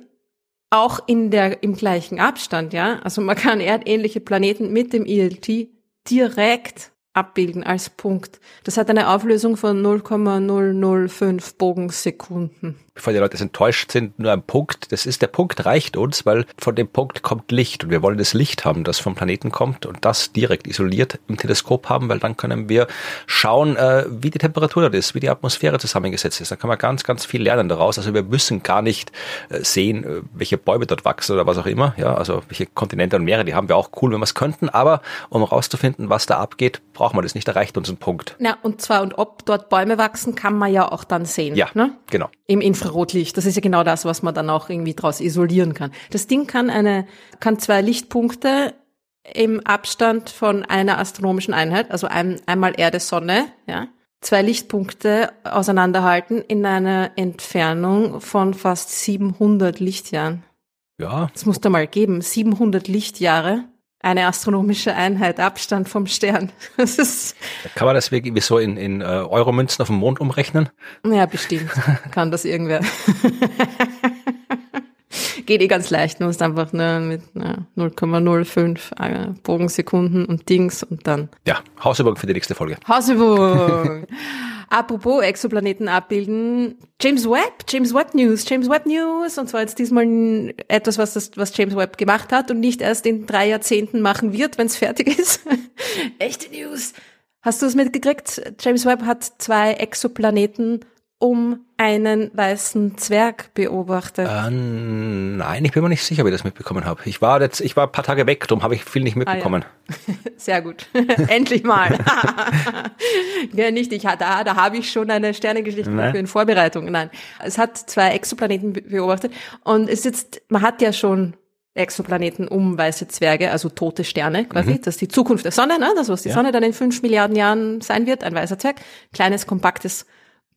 Speaker 1: auch in der, im gleichen Abstand, ja. Also man kann erdähnliche Planeten mit dem ELT direkt abbilden als Punkt. Das hat eine Auflösung von 0,005 Bogensekunden.
Speaker 2: Bevor die Leute enttäuscht sind, nur ein Punkt. Das ist der Punkt reicht uns, weil von dem Punkt kommt Licht und wir wollen das Licht haben, das vom Planeten kommt und das direkt isoliert im Teleskop haben, weil dann können wir schauen, äh, wie die Temperatur dort ist, wie die Atmosphäre zusammengesetzt ist. Da kann man ganz, ganz viel lernen daraus. Also wir müssen gar nicht äh, sehen, äh, welche Bäume dort wachsen oder was auch immer. Ja, also welche Kontinente und Meere, die haben wir auch cool, wenn wir es könnten. Aber um herauszufinden, was da abgeht, braucht man das nicht. Da reicht uns ein Punkt.
Speaker 1: Ja, und zwar und ob dort Bäume wachsen, kann man ja auch dann sehen.
Speaker 2: Ja,
Speaker 1: ne?
Speaker 2: genau.
Speaker 1: Im Infrarotlicht. Das ist ja genau das, was man dann auch irgendwie daraus isolieren kann. Das Ding kann eine, kann zwei Lichtpunkte im Abstand von einer astronomischen Einheit, also ein, einmal Erde, Sonne, ja, zwei Lichtpunkte auseinanderhalten in einer Entfernung von fast 700 Lichtjahren.
Speaker 2: Ja.
Speaker 1: Das muss da mal geben. 700 Lichtjahre eine astronomische Einheit Abstand vom Stern. Das ist
Speaker 2: Kann man das irgendwie so in, in äh, Euromünzen auf dem Mond umrechnen?
Speaker 1: ja bestimmt kann das irgendwer. Geht eh ganz leicht, du musst einfach ne, mit ne, 0,05 äh, Bogensekunden und Dings und dann
Speaker 2: Ja, Hausübung für die nächste Folge.
Speaker 1: Hausübung. Apropos Exoplaneten abbilden, James Webb, James Webb News, James Webb News, und zwar jetzt diesmal etwas, was, das, was James Webb gemacht hat und nicht erst in drei Jahrzehnten machen wird, wenn es fertig ist. Echte News. Hast du es mitgekriegt? James Webb hat zwei Exoplaneten um einen weißen Zwerg beobachtet.
Speaker 2: Äh, nein, ich bin mir nicht sicher, ob ich das mitbekommen habe. Ich war jetzt, ich war ein paar Tage weg, darum habe ich viel nicht mitbekommen.
Speaker 1: Sehr gut. Endlich mal. ja, nicht ich, da, da habe ich schon eine Sternengeschichte für in Vorbereitung. Nein. Es hat zwei Exoplaneten be- beobachtet und es ist jetzt, man hat ja schon Exoplaneten um weiße Zwerge, also tote Sterne quasi. Das ist die Zukunft der Sonne, ne? das was die
Speaker 2: Ja.
Speaker 1: Sonne dann in fünf Milliarden Jahren sein wird, ein weißer Zwerg. Kleines, kompaktes,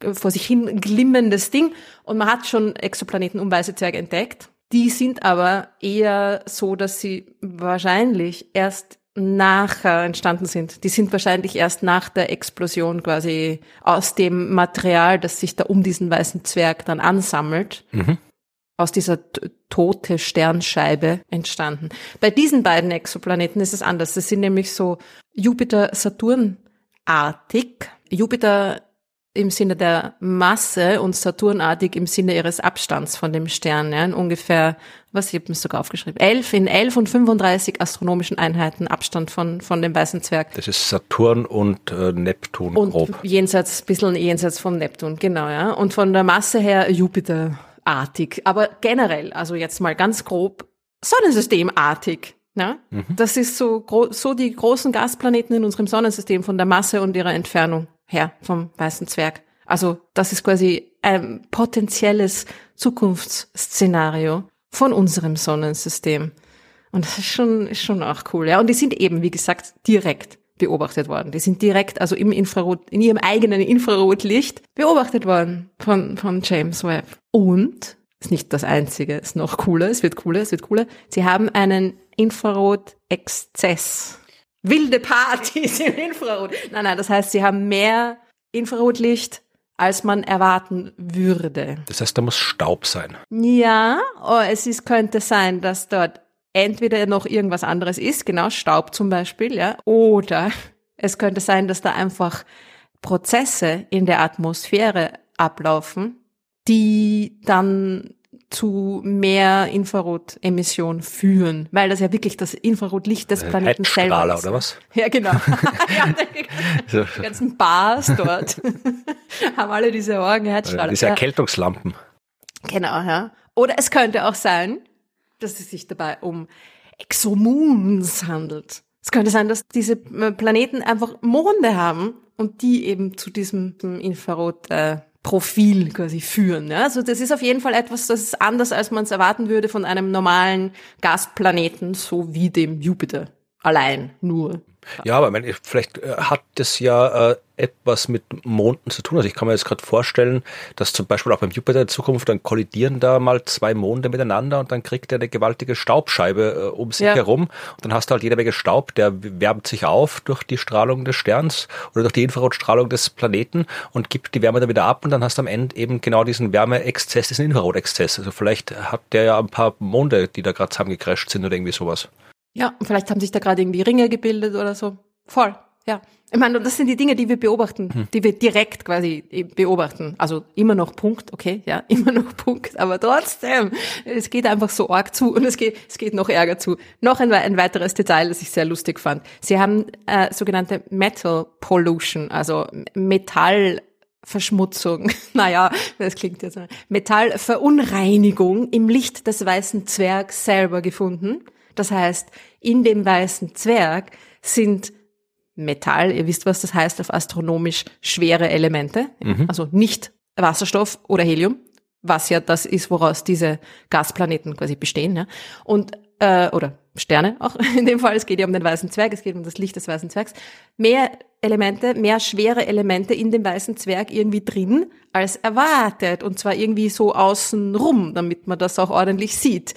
Speaker 1: vor sich hin glimmendes Ding. Und man hat schon Exoplaneten um weiße Zwerge entdeckt. Die sind aber eher so, dass sie wahrscheinlich erst nachher entstanden sind. Die sind wahrscheinlich erst nach der Explosion quasi aus dem Material, das sich da um diesen weißen Zwerg dann ansammelt, aus dieser tote Sternscheibe entstanden. Bei diesen beiden Exoplaneten ist es anders. Das sind nämlich so Jupiter-Saturn-artig. Jupiter im Sinne der Masse und Saturnartig im Sinne ihres Abstands von dem Stern. Ja, in ungefähr, was ich habe mir sogar aufgeschrieben, 11 in 11 und 35 astronomischen Einheiten Abstand von, von dem weißen Zwerg.
Speaker 2: Das ist Saturn und äh, Neptun
Speaker 1: Und
Speaker 2: grob.
Speaker 1: jenseits, bisschen jenseits von Neptun, genau, ja. Und von der Masse her Jupiterartig. Aber generell, also jetzt mal ganz grob, Sonnensystemartig. Ja? Das ist so, so die großen Gasplaneten in unserem Sonnensystem von der Masse und ihrer Entfernung her vom weißen Zwerg. Also das ist quasi ein potenzielles Zukunftsszenario von unserem Sonnensystem. Und das ist schon, ist schon auch cool, ja. Und die sind eben, wie gesagt, direkt beobachtet worden. Die sind direkt, also im Infrarot, in ihrem eigenen Infrarotlicht beobachtet worden von, von James Webb. Und, ist nicht das einzige, ist noch cooler, es wird cooler, es wird cooler. Sie haben einen Infrarot-Exzess. Wilde Partys im Infrarot. Nein, nein, das heißt, sie haben mehr Infrarotlicht, als man erwarten würde.
Speaker 2: Das heißt, da muss Staub sein.
Speaker 1: Ja, oh, es ist, könnte sein, dass dort entweder noch irgendwas anderes ist, genau Staub zum Beispiel, ja, oder es könnte sein, dass da einfach Prozesse in der Atmosphäre ablaufen, die dann zu mehr Infrarotemission führen, weil das ja wirklich das Infrarotlicht des Planeten selber ist.
Speaker 2: oder was?
Speaker 1: Ja, genau. ja, die ganzen Bars dort haben alle diese Orgenherzstrahler.
Speaker 2: diese. Erkältungslampen.
Speaker 1: Genau, ja. Oder es könnte auch sein, dass es sich dabei um Exomoons handelt. Es könnte sein, dass diese äh, Planeten einfach Monde haben und die eben zu diesem Infrarot-Profil quasi führen. Ja? Also das ist auf jeden Fall etwas, das ist anders, als man es erwarten würde von einem normalen Gasplaneten, so wie dem Jupiter. Allein, nur.
Speaker 2: Ja, aber ich meine, vielleicht äh, hat das ja äh, etwas mit Monden zu tun. Also ich kann mir jetzt gerade vorstellen, dass zum Beispiel auch beim Jupiter in Zukunft dann kollidieren da mal zwei Monde miteinander und dann kriegt er eine gewaltige Staubscheibe äh, um sich
Speaker 1: Ja.
Speaker 2: herum und dann hast du halt jede Menge Staub, der wärmt sich auf durch die Strahlung des Sterns oder durch die Infrarotstrahlung des Planeten und gibt die Wärme dann wieder ab und dann hast du am Ende eben genau diesen Wärmeexzess, diesen Infrarotexzess. Also vielleicht hat der ja ein paar Monde, die da gerade zusammengecrasht sind oder irgendwie sowas.
Speaker 1: Ja, und vielleicht haben sich da gerade irgendwie Ringe gebildet oder so. Voll. ja. Ich meine, das sind die Dinge, die wir beobachten, hm. die wir direkt quasi beobachten. Also immer noch Punkt, okay, ja, immer noch Punkt, aber trotzdem, es geht einfach so arg zu und es geht, es geht noch ärger zu. Noch ein, ein weiteres Detail, das ich sehr lustig fand. Sie haben äh, sogenannte Metal Pollution, also Metallverschmutzung, naja, das klingt jetzt, Metallverunreinigung im Licht des weißen Zwergs selber gefunden. Das heißt, in dem weißen Zwerg sind Metall, ihr wisst, was das heißt auf astronomisch schwere Elemente, mhm. also nicht Wasserstoff oder Helium, was ja das ist, woraus diese Gasplaneten quasi bestehen, ja. Und äh, oder Sterne auch in dem Fall, es geht ja um den weißen Zwerg, es geht um das Licht des weißen Zwergs. Mehr Elemente, mehr schwere Elemente in dem weißen Zwerg irgendwie drin als erwartet und zwar irgendwie so außen rum, damit man das auch ordentlich sieht.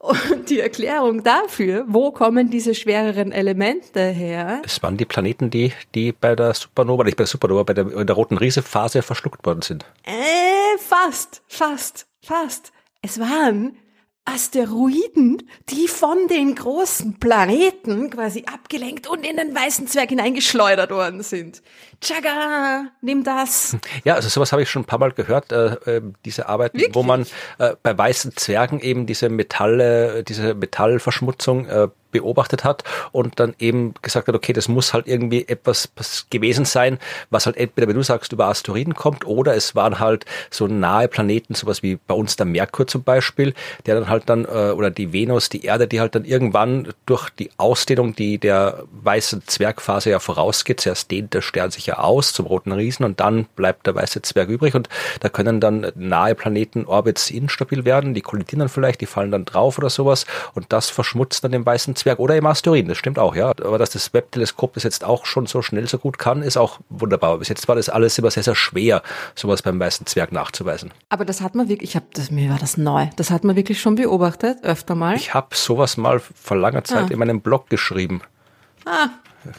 Speaker 1: Und die Erklärung dafür, wo kommen diese schwereren Elemente her?
Speaker 2: Es waren die Planeten, die, die bei der Supernova, nicht bei der Supernova, bei der, in der roten Riesephase verschluckt worden sind.
Speaker 1: Äh, fast, fast, fast. Es waren Asteroiden, die von den großen Planeten quasi abgelenkt und in den weißen Zwerg hineingeschleudert worden sind. Tschagga, nimm das.
Speaker 2: Ja, also sowas habe ich schon ein paar Mal gehört, äh, äh, diese Arbeit, wo man äh, bei weißen Zwergen eben diese Metalle, diese Metallverschmutzung äh, beobachtet hat und dann eben gesagt hat, okay, das muss halt irgendwie etwas gewesen sein, was halt entweder, wenn du sagst, über Asteroiden kommt oder es waren halt so nahe Planeten, sowas wie bei uns der Merkur zum Beispiel, der dann halt dann, äh, oder die Venus, die Erde, die halt dann irgendwann durch die Ausdehnung, die der weißen Zwergphase ja vorausgeht, zuerst dehnt der Stern sich ja aus zum roten Riesen und dann bleibt der weiße Zwerg übrig und da können dann nahe Planeten Orbits instabil werden, die kollidieren dann vielleicht, die fallen dann drauf oder sowas und das verschmutzt dann den weißen Netzwerk oder im Asteroiden, das stimmt auch, ja. Aber dass das Webb-Teleskop das jetzt auch schon so schnell so gut kann, ist auch wunderbar. Bis jetzt war das alles immer sehr, sehr schwer, sowas beim weißen Zwerg nachzuweisen.
Speaker 1: Aber das hat man wirklich, ich habe das, mir war das neu, das hat man wirklich schon beobachtet, öfter mal.
Speaker 2: Ich habe sowas mal vor langer Zeit ah. in meinem Blog geschrieben. Ah,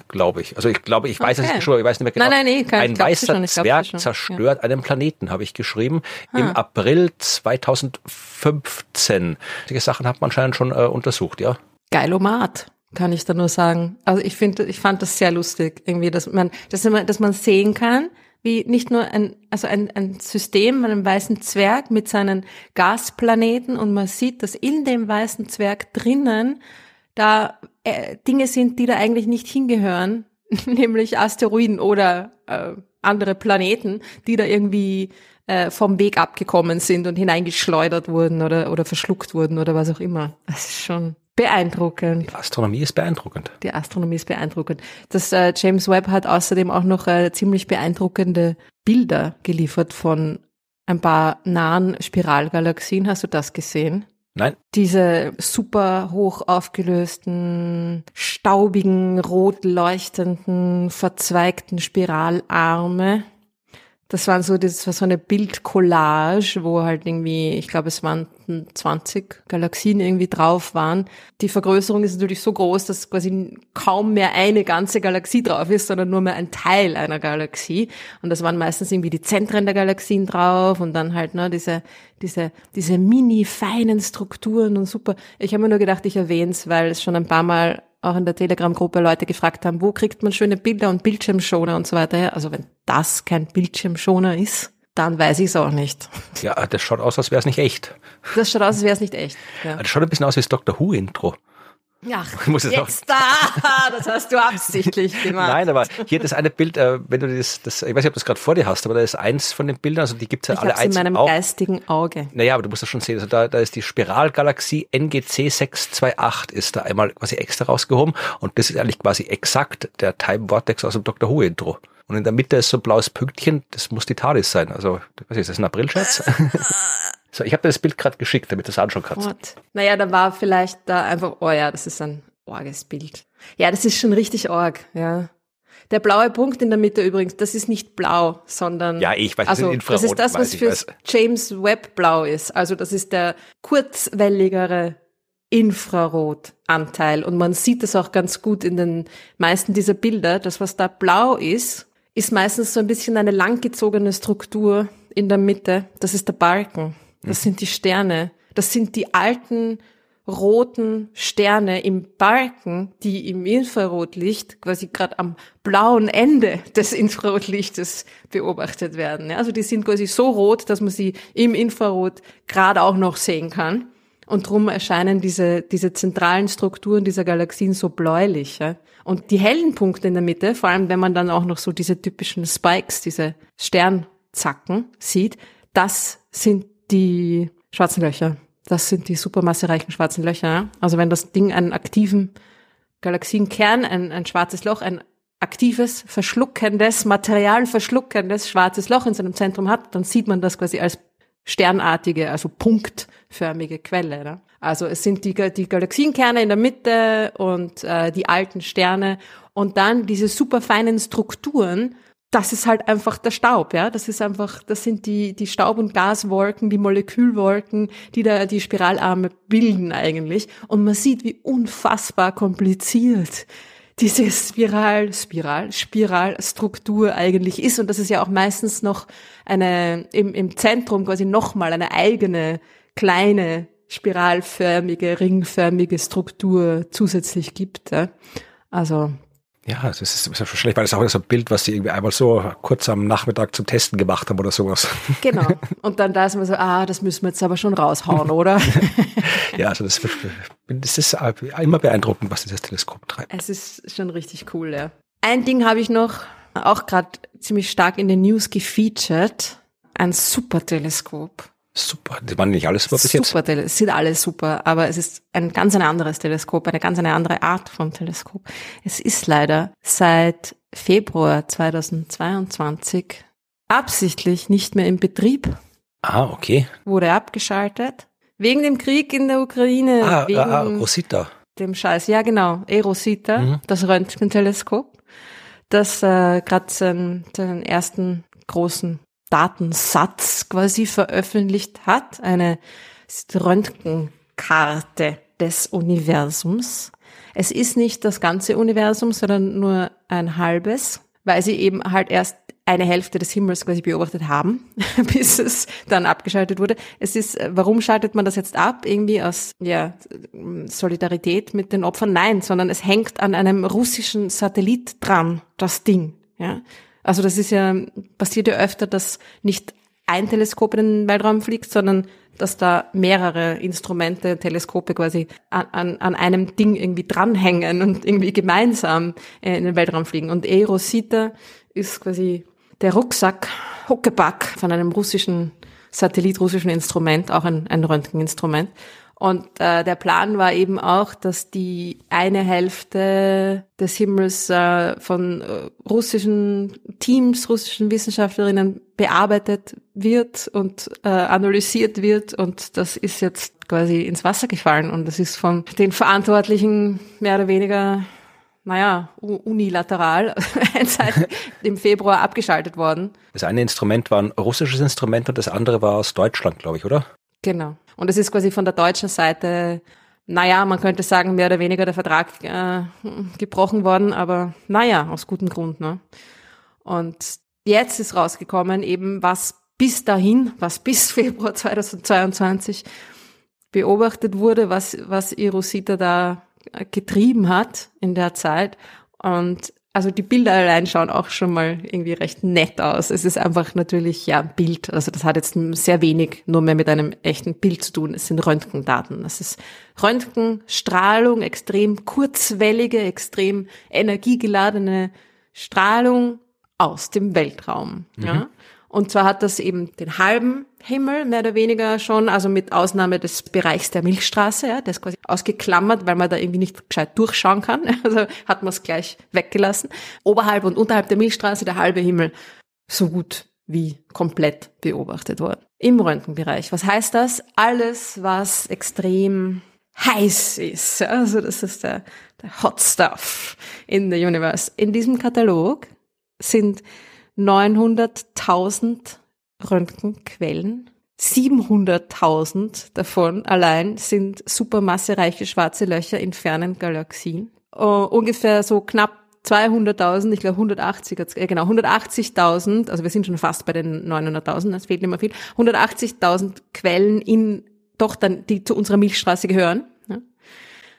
Speaker 2: glaube ich. Also ich glaube, ich weiß okay. es nicht schon, ich weiß nicht mehr genau.
Speaker 1: Nein, nein, nee,
Speaker 2: kein, Ein weißer schon, Zwerg zerstört ja. einen Planeten, habe ich geschrieben. Ah. Im April 2015. Solche Sachen hat man anscheinend schon äh, untersucht, ja.
Speaker 1: Geilomat, kann ich da nur sagen. Also ich finde, ich fand das sehr lustig, irgendwie, dass man, dass man, dass man sehen kann, wie nicht nur ein, also ein, ein System, einem weißen Zwerg mit seinen Gasplaneten und man sieht, dass in dem weißen Zwerg drinnen da äh, Dinge sind, die da eigentlich nicht hingehören, nämlich Asteroiden oder äh, andere Planeten, die da irgendwie äh, vom Weg abgekommen sind und hineingeschleudert wurden oder, oder verschluckt wurden oder was auch immer. Das ist schon Beeindruckend.
Speaker 2: Die Astronomie ist beeindruckend.
Speaker 1: Die Astronomie ist beeindruckend. Das äh, James Webb hat außerdem auch noch äh, ziemlich beeindruckende Bilder geliefert von ein paar nahen Spiralgalaxien. Hast du das gesehen?
Speaker 2: Nein.
Speaker 1: Diese super hoch aufgelösten, staubigen, rot leuchtenden, verzweigten Spiralarme das waren so, das war so eine Bildcollage, wo halt irgendwie, ich glaube, es waren 20 Galaxien irgendwie drauf waren. Die Vergrößerung ist natürlich so groß, dass quasi kaum mehr eine ganze Galaxie drauf ist, sondern nur mehr ein Teil einer Galaxie. Und das waren meistens irgendwie die Zentren der Galaxien drauf und dann halt, ne, diese, diese, diese mini feinen Strukturen und super. Ich habe mir nur gedacht, ich erwähne es, weil es schon ein paar Mal auch in der Telegram-Gruppe Leute gefragt haben, wo kriegt man schöne Bilder und Bildschirmschoner und so weiter her. Also wenn das kein Bildschirmschoner ist, dann weiß ich es auch nicht.
Speaker 2: Ja, das schaut aus, als wäre es nicht echt.
Speaker 1: Das schaut aus, als wäre es nicht echt. Ja.
Speaker 2: Das schaut ein bisschen aus wie das Doctor Who-Intro.
Speaker 1: Ach, muss jetzt da, das hast du absichtlich gemacht.
Speaker 2: Nein, aber hier das eine Bild, äh, wenn du das, das, ich weiß nicht, ob du das gerade vor dir hast, aber da ist eins von den Bildern, also die gibt's ja ich alle einzeln
Speaker 1: in meinem
Speaker 2: auch.
Speaker 1: geistigen Auge.
Speaker 2: Naja, aber du musst das schon sehen, also da, da ist die Spiralgalaxie NGC 628 ist da einmal quasi extra rausgehoben und das ist eigentlich quasi exakt der Time Vortex aus dem Dr. Who Intro. Und in der Mitte ist so ein blaues Pünktchen, das muss die TARDIS sein. Also, was ist das, ein Aprilscherz? So, ich habe dir das Bild gerade geschickt, damit du es anschauen kannst. What?
Speaker 1: Naja, da war vielleicht da einfach, oh ja, das ist ein orges Bild. Ja, das ist schon richtig org, ja. Der blaue Punkt in der Mitte übrigens, das ist nicht blau, sondern
Speaker 2: ja, ich weiß,
Speaker 1: also, das, ist das, was für James Webb blau ist. Also das ist der kurzwelligere Infrarotanteil und man sieht das auch ganz gut in den meisten dieser Bilder. Das, was da blau ist, ist meistens so ein bisschen eine langgezogene Struktur in der Mitte. Das ist der Balken. Das mhm. sind die Sterne. Das sind die alten roten Sterne im Balken, die im Infrarotlicht quasi gerade am blauen Ende des Infrarotlichtes beobachtet werden. Also die sind quasi so rot, dass man sie im Infrarot gerade auch noch sehen kann. Und drum erscheinen diese, diese zentralen Strukturen dieser Galaxien so bläulich. Ja? Und die hellen Punkte in der Mitte, vor allem wenn man dann auch noch so diese typischen Spikes, diese Sternzacken sieht, das sind die schwarzen Löcher. Das sind die supermassereichen schwarzen Löcher. Also wenn das Ding einen aktiven Galaxienkern, ein, ein schwarzes Loch, ein aktives, verschluckendes, Material verschluckendes schwarzes Loch in seinem Zentrum hat, dann sieht man das quasi als sternartige, also punktförmige Quelle. Ne? Also es sind die, die Galaxienkerne in der Mitte und äh, die alten Sterne und dann diese super feinen Strukturen. Das ist halt einfach der Staub, ja. Das ist einfach, das sind die, die Staub- und Gaswolken, die Molekülwolken, die da die Spiralarme bilden eigentlich. Und man sieht, wie unfassbar kompliziert diese Spiral, Spiral, Spiralstruktur eigentlich ist und dass es ja auch meistens noch eine, im, im Zentrum quasi nochmal eine eigene kleine spiralförmige, ringförmige Struktur zusätzlich gibt. Ja. Also
Speaker 2: ja, das ist, ist wahrscheinlich, weil das auch so ein Bild, was sie irgendwie einmal so kurz am Nachmittag zum Testen gemacht haben oder sowas.
Speaker 1: Genau. Und dann da ist man so, ah, das müssen wir jetzt aber schon raushauen, oder?
Speaker 2: ja, also das, das ist immer beeindruckend, was dieses Teleskop treibt.
Speaker 1: Es ist schon richtig cool, ja. Ein Ding habe ich noch, auch gerade ziemlich stark in den News gefeatured. Ein Superteleskop.
Speaker 2: Super, die waren nicht alles super bis jetzt.
Speaker 1: Super, es sind alle super, aber es ist ein ganz ein anderes Teleskop, eine ganz eine andere Art von Teleskop. Es ist leider seit Februar 2022 absichtlich nicht mehr in Betrieb.
Speaker 2: Ah, okay.
Speaker 1: Wurde abgeschaltet. Wegen dem Krieg in der Ukraine.
Speaker 2: Ah,
Speaker 1: wegen
Speaker 2: ah, ah Rosita.
Speaker 1: Dem Scheiß. Ja, genau. E-Rosita, mhm. das Röntgenteleskop, das äh, gerade seinen, seinen ersten großen Datensatz quasi veröffentlicht hat, eine Röntgenkarte des Universums. Es ist nicht das ganze Universum, sondern nur ein halbes, weil sie eben halt erst eine Hälfte des Himmels quasi beobachtet haben, bis es dann abgeschaltet wurde. Es ist, warum schaltet man das jetzt ab? Irgendwie aus, ja, Solidarität mit den Opfern? Nein, sondern es hängt an einem russischen Satellit dran, das Ding, ja. Also das ist ja, passiert ja öfter, dass nicht ein Teleskop in den Weltraum fliegt, sondern dass da mehrere Instrumente, Teleskope quasi an, an, an einem Ding irgendwie dranhängen und irgendwie gemeinsam äh, in den Weltraum fliegen. Und E-Rosita ist quasi der Rucksack, Huckepack von einem russischen Satellit, russischen Instrument, auch ein, ein Röntgeninstrument. Und äh, der Plan war eben auch, dass die eine Hälfte des Himmels äh, von äh, russischen Teams, russischen Wissenschaftlerinnen bearbeitet wird und äh, analysiert wird. Und das ist jetzt quasi ins Wasser gefallen. Und das ist von den Verantwortlichen mehr oder weniger, naja, unilateral im Februar abgeschaltet worden.
Speaker 2: Das eine Instrument war ein russisches Instrument und das andere war aus Deutschland, glaube ich, oder?
Speaker 1: Genau. Und es ist quasi von der deutschen Seite, naja, man könnte sagen, mehr oder weniger der Vertrag äh, gebrochen worden, aber naja, aus gutem Grund. Ne? Und jetzt ist rausgekommen, eben was bis dahin, was bis Februar 2022 beobachtet wurde, was, was Irosita da getrieben hat in der Zeit. Und also die Bilder allein schauen auch schon mal irgendwie recht nett aus. Es ist einfach natürlich ja Bild. Also das hat jetzt sehr wenig nur mehr mit einem echten Bild zu tun. Es sind Röntgendaten. Das ist Röntgenstrahlung, extrem kurzwellige, extrem energiegeladene Strahlung aus dem Weltraum. Mhm. Ja. Und zwar hat das eben den halben Himmel mehr oder weniger schon, also mit Ausnahme des Bereichs der Milchstraße, ja, der ist quasi ausgeklammert, weil man da irgendwie nicht gescheit durchschauen kann. Also hat man es gleich weggelassen. Oberhalb und unterhalb der Milchstraße der halbe Himmel so gut wie komplett beobachtet worden. Im Röntgenbereich. Was heißt das? Alles, was extrem heiß ist. Also das ist der, der Hot Stuff in the Universe. In diesem Katalog sind 900.000 Röntgenquellen. 700.000 davon allein sind supermassereiche schwarze Löcher in fernen Galaxien. Uh, ungefähr so knapp 200.000, ich glaube 180, äh, genau 180.000, also wir sind schon fast bei den 900.000, es fehlt nicht mehr viel, 180.000 Quellen in doch dann, die zu unserer Milchstraße gehören. Ja?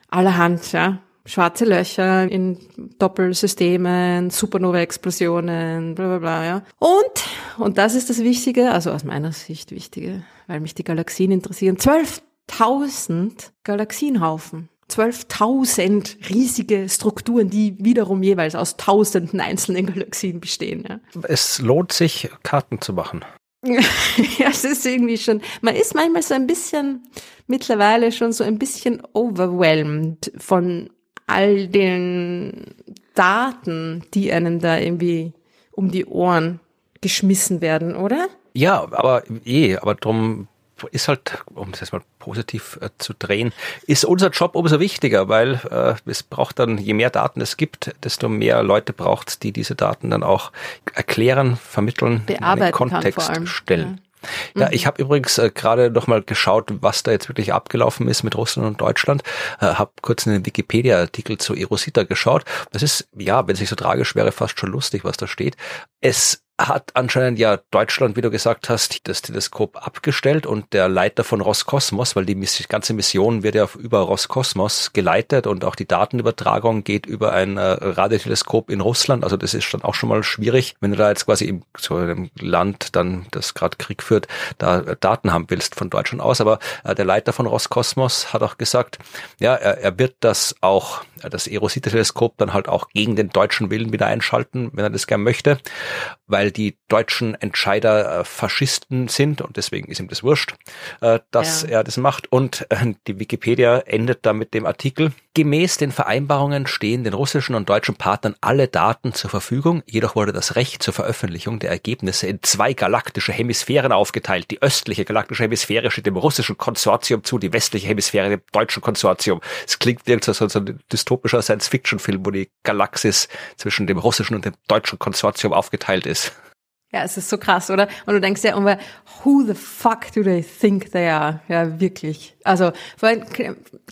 Speaker 1: allerhand, ja. Schwarze Löcher in Doppelsystemen, Supernova-Explosionen, bla bla bla, ja. Und, und das ist das Wichtige, also aus meiner Sicht Wichtige, weil mich die Galaxien interessieren, 12.000 Galaxienhaufen. 12.000 riesige Strukturen, die wiederum jeweils aus tausenden einzelnen Galaxien bestehen. Ja.
Speaker 2: Es lohnt sich, Karten zu machen.
Speaker 1: ja, es ist irgendwie schon, man ist manchmal so ein bisschen, mittlerweile schon so ein bisschen overwhelmed von all den Daten, die einem da irgendwie um die Ohren geschmissen werden, oder?
Speaker 2: Ja, aber eh, aber drum ist halt, um das jetzt mal positiv äh, zu drehen, ist unser Job umso wichtiger, weil äh, es braucht dann, je mehr Daten es gibt, desto mehr Leute braucht es, die diese Daten dann auch erklären, vermitteln,
Speaker 1: in einen
Speaker 2: Kontext stellen. Ja. Ja, ich habe übrigens äh, gerade noch mal geschaut, was da jetzt wirklich abgelaufen ist mit Russland und Deutschland. Äh, habe kurz in den Wikipedia-Artikel zu Erosita geschaut. Das ist, ja, wenn es nicht so tragisch wäre, fast schon lustig, was da steht. Es hat anscheinend ja Deutschland, wie du gesagt hast, das Teleskop abgestellt und der Leiter von Roskosmos, weil die ganze Mission wird ja über Roskosmos geleitet und auch die Datenübertragung geht über ein äh, Radioteleskop in Russland. Also das ist dann auch schon mal schwierig, wenn du da jetzt quasi im so einem Land dann, das gerade Krieg führt, da Daten haben willst von Deutschland aus. Aber äh, der Leiter von Roskosmos hat auch gesagt, ja, er, er wird das auch, das Erosite-Teleskop dann halt auch gegen den deutschen Willen wieder einschalten, wenn er das gern möchte, weil die deutschen Entscheider äh, Faschisten sind und deswegen ist ihm das wurscht, äh, dass ja. er das macht. Und äh, die Wikipedia endet da mit dem Artikel. Gemäß den Vereinbarungen stehen den russischen und deutschen Partnern alle Daten zur Verfügung, jedoch wurde das Recht zur Veröffentlichung der Ergebnisse in zwei galaktische Hemisphären aufgeteilt. Die östliche galaktische Hemisphäre steht dem russischen Konsortium zu, die westliche Hemisphäre dem deutschen Konsortium. Es klingt wie so, so ein dystopischer Science-Fiction-Film, wo die Galaxis zwischen dem russischen und dem deutschen Konsortium aufgeteilt ist.
Speaker 1: Ja, es ist so krass, oder? Und du denkst ja immer, who the fuck do they think they are? Ja, wirklich. Also, vor allem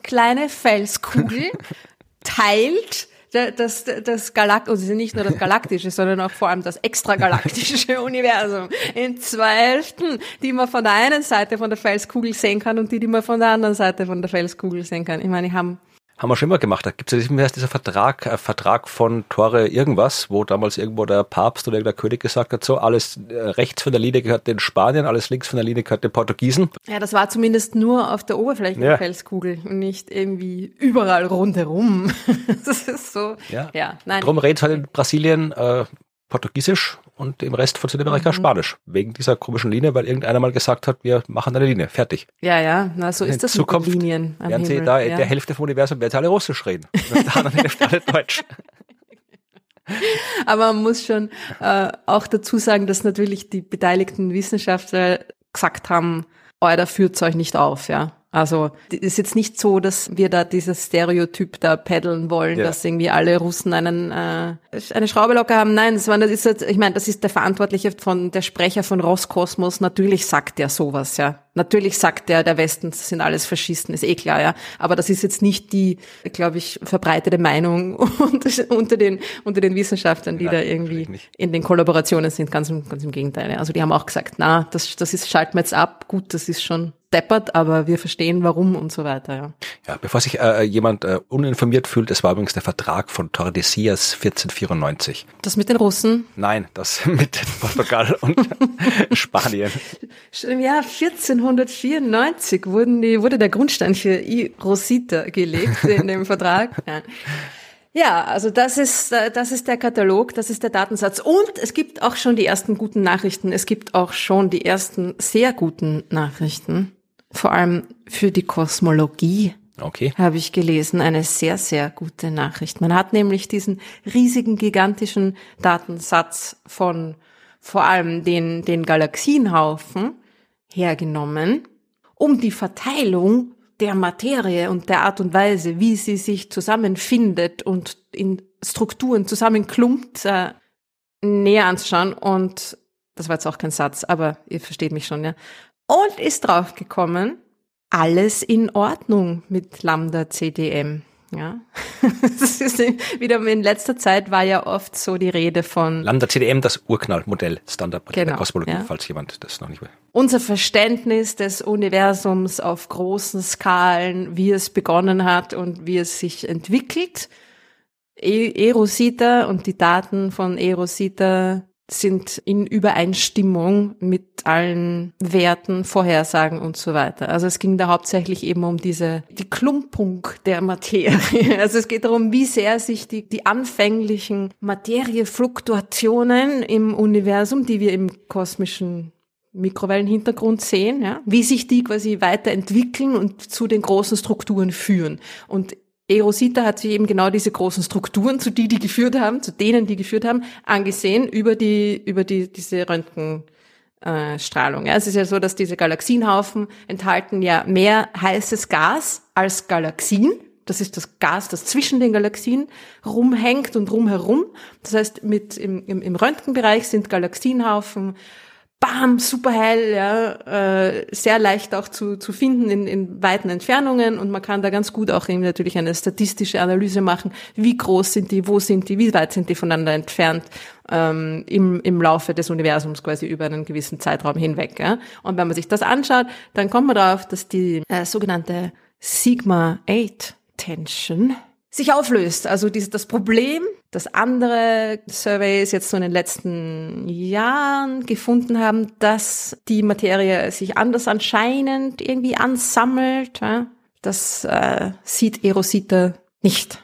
Speaker 1: kleine Felskugel teilt das, das Galakt, also nicht nur das galaktische, sondern auch vor allem das extragalaktische Universum in zwei Hälften, die man von der einen Seite von der Felskugel sehen kann und die, die man von der anderen Seite von der Felskugel sehen kann. Ich meine, die haben
Speaker 2: haben wir schon immer gemacht. Da gibt es ja dieser Vertrag, äh, Vertrag von Tore irgendwas, wo damals irgendwo der Papst oder der König gesagt hat, so alles äh, rechts von der Linie gehört den Spaniern, alles links von der Linie gehört den Portugiesen.
Speaker 1: Ja, das war zumindest nur auf der Oberfläche der ja. Felskugel und nicht irgendwie überall rundherum. das ist so.
Speaker 2: Ja, ja nein. Drum redet halt in Brasilien äh, Portugiesisch und im Rest von Südamerika mhm. Spanisch. Wegen dieser komischen Linie, weil irgendeiner mal gesagt hat, wir machen eine Linie, fertig.
Speaker 1: Ja, ja, na, so ist das
Speaker 2: Zukunft mit Linien am werden. Sie da ja. in der Hälfte vom Universum werden sie alle Russisch reden. Und der anderen Hälfte alle Deutsch.
Speaker 1: Aber man muss schon äh, auch dazu sagen, dass natürlich die beteiligten Wissenschaftler gesagt haben, euer da führt's euch nicht auf, ja. Also ist jetzt nicht so, dass wir da dieses Stereotyp da paddeln wollen, ja. dass irgendwie alle Russen einen äh, eine Schraube locker haben. Nein, das war das ist jetzt, ich meine, das ist der Verantwortliche von der Sprecher von Roskosmos. Natürlich sagt der sowas, ja. Natürlich sagt der, der Westen sind alles Faschisten, ist eh klar, ja. Aber das ist jetzt nicht die, glaube ich, verbreitete Meinung unter den unter den Wissenschaftlern, die Nein, da irgendwie in den Kollaborationen sind. Ganz, ganz im Gegenteil. Ja. Also die haben auch gesagt, na, das das ist schalten wir jetzt ab. Gut, das ist schon deppert, aber wir verstehen warum und so weiter. Ja,
Speaker 2: ja bevor sich äh, jemand äh, uninformiert fühlt, es war übrigens der Vertrag von Tordesillas 1494.
Speaker 1: Das mit den Russen?
Speaker 2: Nein, das mit Portugal und Spanien.
Speaker 1: Ja, 1494 wurden die, wurde der Grundstein für I Rosita gelegt in dem Vertrag. Ja. Ja, also das ist, das ist der Katalog, das ist der Datensatz. Und es gibt auch schon die ersten guten Nachrichten. Es gibt auch schon die ersten sehr guten Nachrichten vor allem für die Kosmologie.
Speaker 2: Okay.
Speaker 1: Habe ich gelesen, eine sehr, sehr gute Nachricht. Man hat nämlich diesen riesigen, gigantischen Datensatz von vor allem den, den Galaxienhaufen hergenommen, um die Verteilung der Materie und der Art und Weise, wie sie sich zusammenfindet und in Strukturen zusammenklumpt, äh, näher anzuschauen. Und das war jetzt auch kein Satz, aber ihr versteht mich schon, ja und ist draufgekommen, alles in Ordnung mit Lambda CDM. Ja, das ist wieder in letzter Zeit war ja oft so die Rede von
Speaker 2: Lambda CDM, das Urknallmodell Standard
Speaker 1: Genau,
Speaker 2: der Kosmologie,
Speaker 1: ja.
Speaker 2: falls jemand das noch nicht will.
Speaker 1: unser Verständnis des Universums auf großen Skalen, wie es begonnen hat und wie es sich entwickelt. E Erosita und die Daten von Erosita sind in Übereinstimmung mit allen Werten, Vorhersagen und so weiter. Also es ging da hauptsächlich eben um diese, die Klumpung der Materie. Also es geht darum, wie sehr sich die, die anfänglichen Materiefluktuationen im Universum, die wir im kosmischen Mikrowellenhintergrund sehen, ja, wie sich die quasi weiterentwickeln und zu den großen Strukturen führen. Und Erosita hat sich eben genau diese großen Strukturen, zu die die geführt haben, zu denen die geführt haben, angesehen über die über die diese Röntgen äh. Ja, es ist ja so, dass diese Galaxienhaufen enthalten ja mehr heißes Gas als Galaxien. Das ist das Gas, das zwischen den Galaxien rumhängt und rumherum. Das heißt, mit im, im, im Röntgenbereich sind Galaxienhaufen bam, super hell, ja, äh, sehr leicht auch zu, zu finden in, in weiten Entfernungen und man kann da ganz gut auch eben natürlich eine statistische Analyse machen, wie groß sind die, wo sind die, wie weit sind die voneinander entfernt ähm, im, im Laufe des Universums quasi über einen gewissen Zeitraum hinweg. Ja. Und wenn man sich das anschaut, dann kommt man darauf, dass die äh, sogenannte Sigma-8-Tension sich auflöst. Also dieses, das Problem, das andere Surveys jetzt so in den letzten Jahren gefunden haben, dass die Materie sich anders anscheinend irgendwie ansammelt, ja, das äh, sieht Erosita nicht.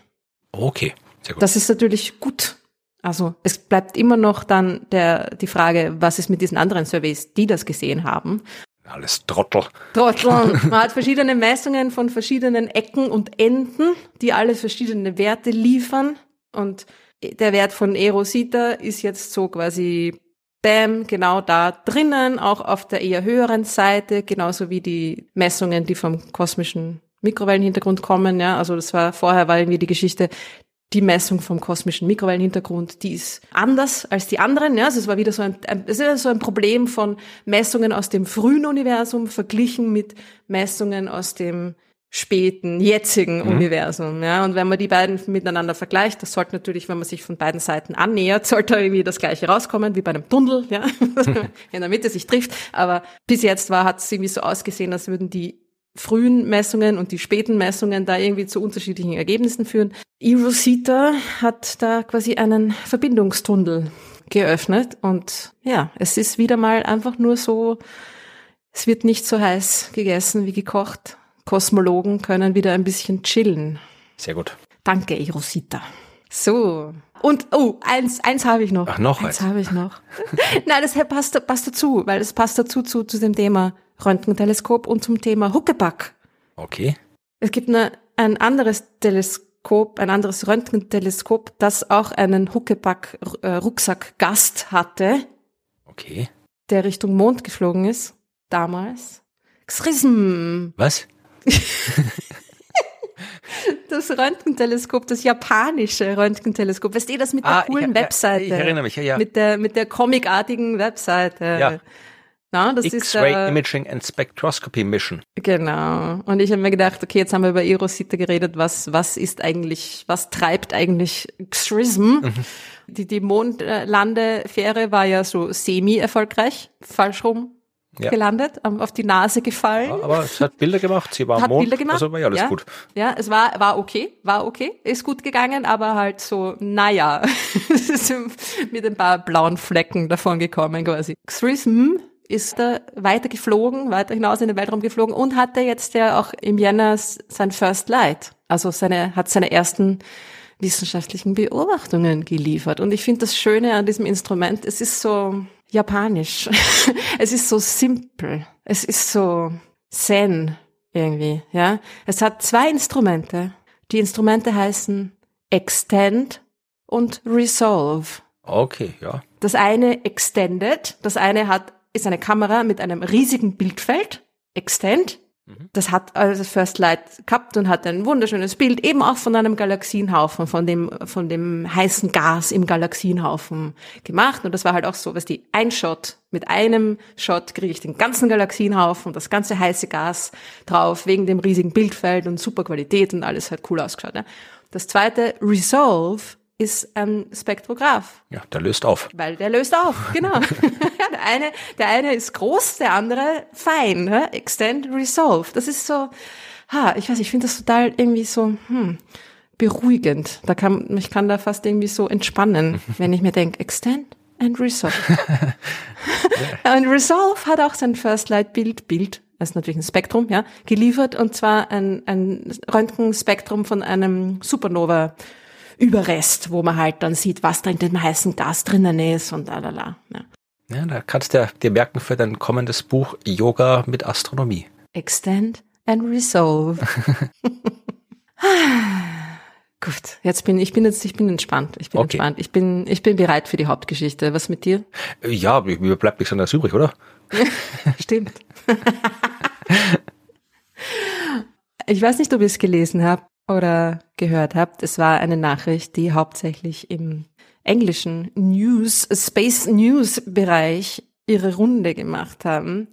Speaker 2: Okay, sehr gut.
Speaker 1: Das ist natürlich gut. Also es bleibt immer noch dann der, die Frage, was ist mit diesen anderen Surveys, die das gesehen haben.
Speaker 2: Alles Trottel.
Speaker 1: Trottel. Man hat verschiedene Messungen von verschiedenen Ecken und Enden, die alle verschiedene Werte liefern. Und der Wert von Erosita ist jetzt so quasi bam, genau da drinnen, auch auf der eher höheren Seite, genauso wie die Messungen, die vom kosmischen Mikrowellenhintergrund kommen. Ja, also das war vorher war irgendwie die Geschichte, die Messung vom kosmischen Mikrowellenhintergrund, die ist anders als die anderen. Ja, also es war wieder so ein, es ist so ein Problem von Messungen aus dem frühen Universum verglichen mit Messungen aus dem späten, jetzigen
Speaker 2: Mhm.
Speaker 1: Universum. Ja, und wenn man die beiden miteinander vergleicht, das sollte natürlich, wenn man sich von beiden Seiten annähert, sollte irgendwie das Gleiche rauskommen, wie bei einem Tunnel, ja, in der Mitte sich trifft. Aber bis jetzt war, hat es irgendwie so ausgesehen, als würden die frühen Messungen und die späten Messungen da irgendwie zu unterschiedlichen Ergebnissen führen. Erosita hat da quasi einen Verbindungstunnel geöffnet und ja, es ist wieder mal einfach nur so, es wird nicht so heiß gegessen wie gekocht. Kosmologen können wieder ein bisschen chillen.
Speaker 2: Sehr gut.
Speaker 1: Danke, Erosita. So. Und, oh, eins, eins habe ich noch.
Speaker 2: Ach, noch
Speaker 1: eins.
Speaker 2: eins.
Speaker 1: habe ich noch. Nein, das passt, passt dazu, weil das passt dazu zu, zu dem Thema Röntgenteleskop und zum Thema Huckepack.
Speaker 2: Okay.
Speaker 1: Es gibt eine, ein anderes Teleskop, ein anderes Röntgenteleskop, das auch einen Huckepack-Rucksack-Gast hatte,
Speaker 2: Okay.
Speaker 1: der Richtung Mond geflogen ist, damals. XRISM,
Speaker 2: Was?
Speaker 1: das Röntgenteleskop, das japanische Röntgenteleskop. Weißt du, das mit der
Speaker 2: Ah,
Speaker 1: coolen
Speaker 2: ich-
Speaker 1: Webseite?
Speaker 2: ich erinnere mich, ja, ja.
Speaker 1: Mit der, mit der comicartigen Webseite.
Speaker 2: Ja.
Speaker 1: Na, das ist,
Speaker 2: X-Ray
Speaker 1: äh,
Speaker 2: Imaging and Spectroscopy Mission.
Speaker 1: Genau. Und ich habe mir gedacht, okay, jetzt haben wir über Erosita geredet, was, was ist eigentlich, was treibt eigentlich XRISM?
Speaker 2: Mhm.
Speaker 1: Die, die Mondlandefähre war ja so semi-erfolgreich, falsch rum
Speaker 2: Ja.
Speaker 1: gelandet, auf die Nase gefallen.
Speaker 2: Ja, aber es hat Bilder gemacht, sie war am
Speaker 1: Hat
Speaker 2: Mond,
Speaker 1: Bilder gemacht.
Speaker 2: also war ja alles
Speaker 1: ja.
Speaker 2: gut.
Speaker 1: Ja, es war, war okay, war okay, ist gut gegangen, aber halt so, naja, mit ein paar blauen Flecken davon gekommen quasi. XRISM ist da weiter geflogen, weiter hinaus in den Weltraum geflogen und hatte jetzt ja auch im Jänner sein First Light. Also seine, hat seine ersten wissenschaftlichen Beobachtungen geliefert. Und ich finde das Schöne an diesem Instrument, es ist so japanisch. es ist so simpel. Es ist so zen irgendwie, ja. Es hat zwei Instrumente. Die Instrumente heißen Extend und Resolve.
Speaker 2: Okay, ja.
Speaker 1: Das eine Extended, das eine hat, ist eine Kamera mit einem riesigen Bildfeld, Extend. Das hat also First Light gehabt und hat ein wunderschönes Bild, eben auch von einem Galaxienhaufen, von dem, von dem heißen Gas im Galaxienhaufen gemacht. Und das war halt auch so, was die ein Shot, mit einem Shot kriege ich den ganzen Galaxienhaufen und das ganze heiße Gas drauf, wegen dem riesigen Bildfeld und super Qualität und alles hat cool ausgeschaut. Ne? Das zweite, Resolve, ist ein Spektrograph.
Speaker 2: Ja, der löst auf.
Speaker 1: Weil der löst auf, genau. der, eine, der eine ist groß, der andere fein. Ne? Extend, resolve. Das ist so, ha, ich weiß, ich finde das total irgendwie so hm, beruhigend. Da kann, ich kann da fast irgendwie so entspannen, wenn ich mir denke, extend and resolve. und resolve hat auch sein First Light Bild, Bild, das ist natürlich ein Spektrum, ja, geliefert und zwar ein, ein Röntgenspektrum von einem Supernova Überrest, wo man halt dann sieht, was da in dem heißen Gas drinnen ist und la la la. Ja.
Speaker 2: Da kannst du dir merken für dein kommendes Buch Yoga mit Astronomie.
Speaker 1: Extend and resolve. Gut, jetzt bin ich bin jetzt ich bin entspannt. Ich bin
Speaker 2: Okay.
Speaker 1: entspannt. Ich bin ich bin bereit für die Hauptgeschichte. Was mit dir?
Speaker 2: Ja, mir bleibt nichts anderes übrig, oder?
Speaker 1: Stimmt. ich weiß nicht, ob ihr es gelesen habt oder gehört habt. Es war eine Nachricht, die hauptsächlich im englischen News, Space News Bereich ihre Runde gemacht haben.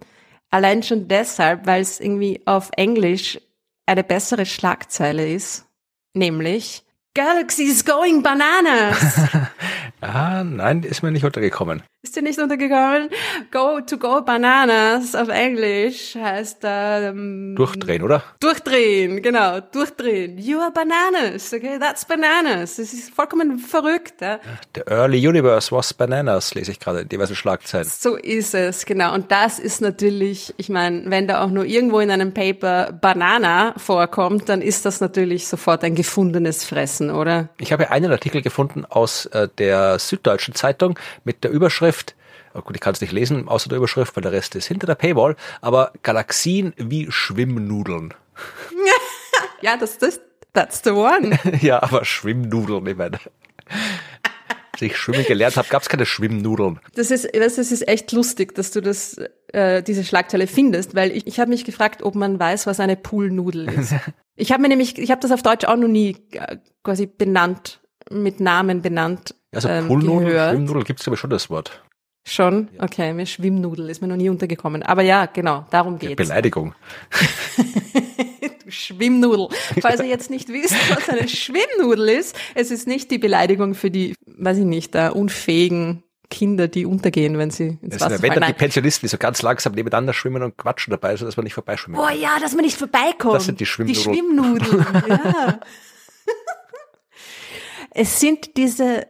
Speaker 1: Allein schon deshalb, weil es irgendwie auf Englisch eine bessere Schlagzeile ist, nämlich Galaxies going bananas.
Speaker 2: Ah, nein, ist mir nicht untergekommen.
Speaker 1: Ist dir nicht untergekommen? Go to go bananas auf Englisch heißt ähm,
Speaker 2: Durchdrehen, oder?
Speaker 1: Durchdrehen, genau, durchdrehen. You are bananas, okay, that's bananas. Das ist vollkommen verrückt. Ja?
Speaker 2: The early universe was bananas, lese ich gerade in diversen Schlagzeilen.
Speaker 1: So ist es, genau. Und das ist natürlich, ich meine, wenn da auch nur irgendwo in einem Paper Banana vorkommt, dann ist das natürlich sofort ein gefundenes Fressen, oder?
Speaker 2: Ich habe einen Artikel gefunden aus äh, der Süddeutschen Zeitung mit der Überschrift, oh gut, ich kann es nicht lesen, außer der Überschrift, weil der Rest ist hinter der Paywall, aber Galaxien wie Schwimmnudeln.
Speaker 1: Ja, das, das, that's the one.
Speaker 2: ja, aber Schwimmnudeln, ich meine. Als ich schwimmen gelernt habe, gab es keine Schwimmnudeln.
Speaker 1: Das ist, das ist echt lustig, dass du das, äh, diese Schlagzeile findest, weil ich, ich habe mich gefragt, ob man weiß, was eine Poolnudel ist. ich habe mir nämlich, ich habe das auf Deutsch auch noch nie äh, quasi benannt, mit Namen benannt.
Speaker 2: Also
Speaker 1: ähm,
Speaker 2: Poolnudel,
Speaker 1: gehört.
Speaker 2: Schwimmnudel gibt es ich schon das Wort.
Speaker 1: Schon? Okay, mir Schwimmnudel ist mir noch nie untergekommen. Aber ja, genau, darum geht's.
Speaker 2: Beleidigung.
Speaker 1: Du Schwimmnudel. Falls ihr jetzt nicht wisst, was eine Schwimmnudel ist, es ist nicht die Beleidigung für die, weiß ich nicht, äh, unfähigen Kinder, die untergehen, wenn sie ins Wasser
Speaker 2: sind wenn
Speaker 1: fallen.
Speaker 2: dann die. Pensionisten, die so ganz langsam nebeneinander schwimmen und quatschen dabei, so dass man nicht vorbeischwimmen
Speaker 1: Oh
Speaker 2: kann.
Speaker 1: ja, dass man nicht vorbeikommt.
Speaker 2: Das sind die Schwimmnudeln.
Speaker 1: Die Schwimmnudeln, ja. es sind diese,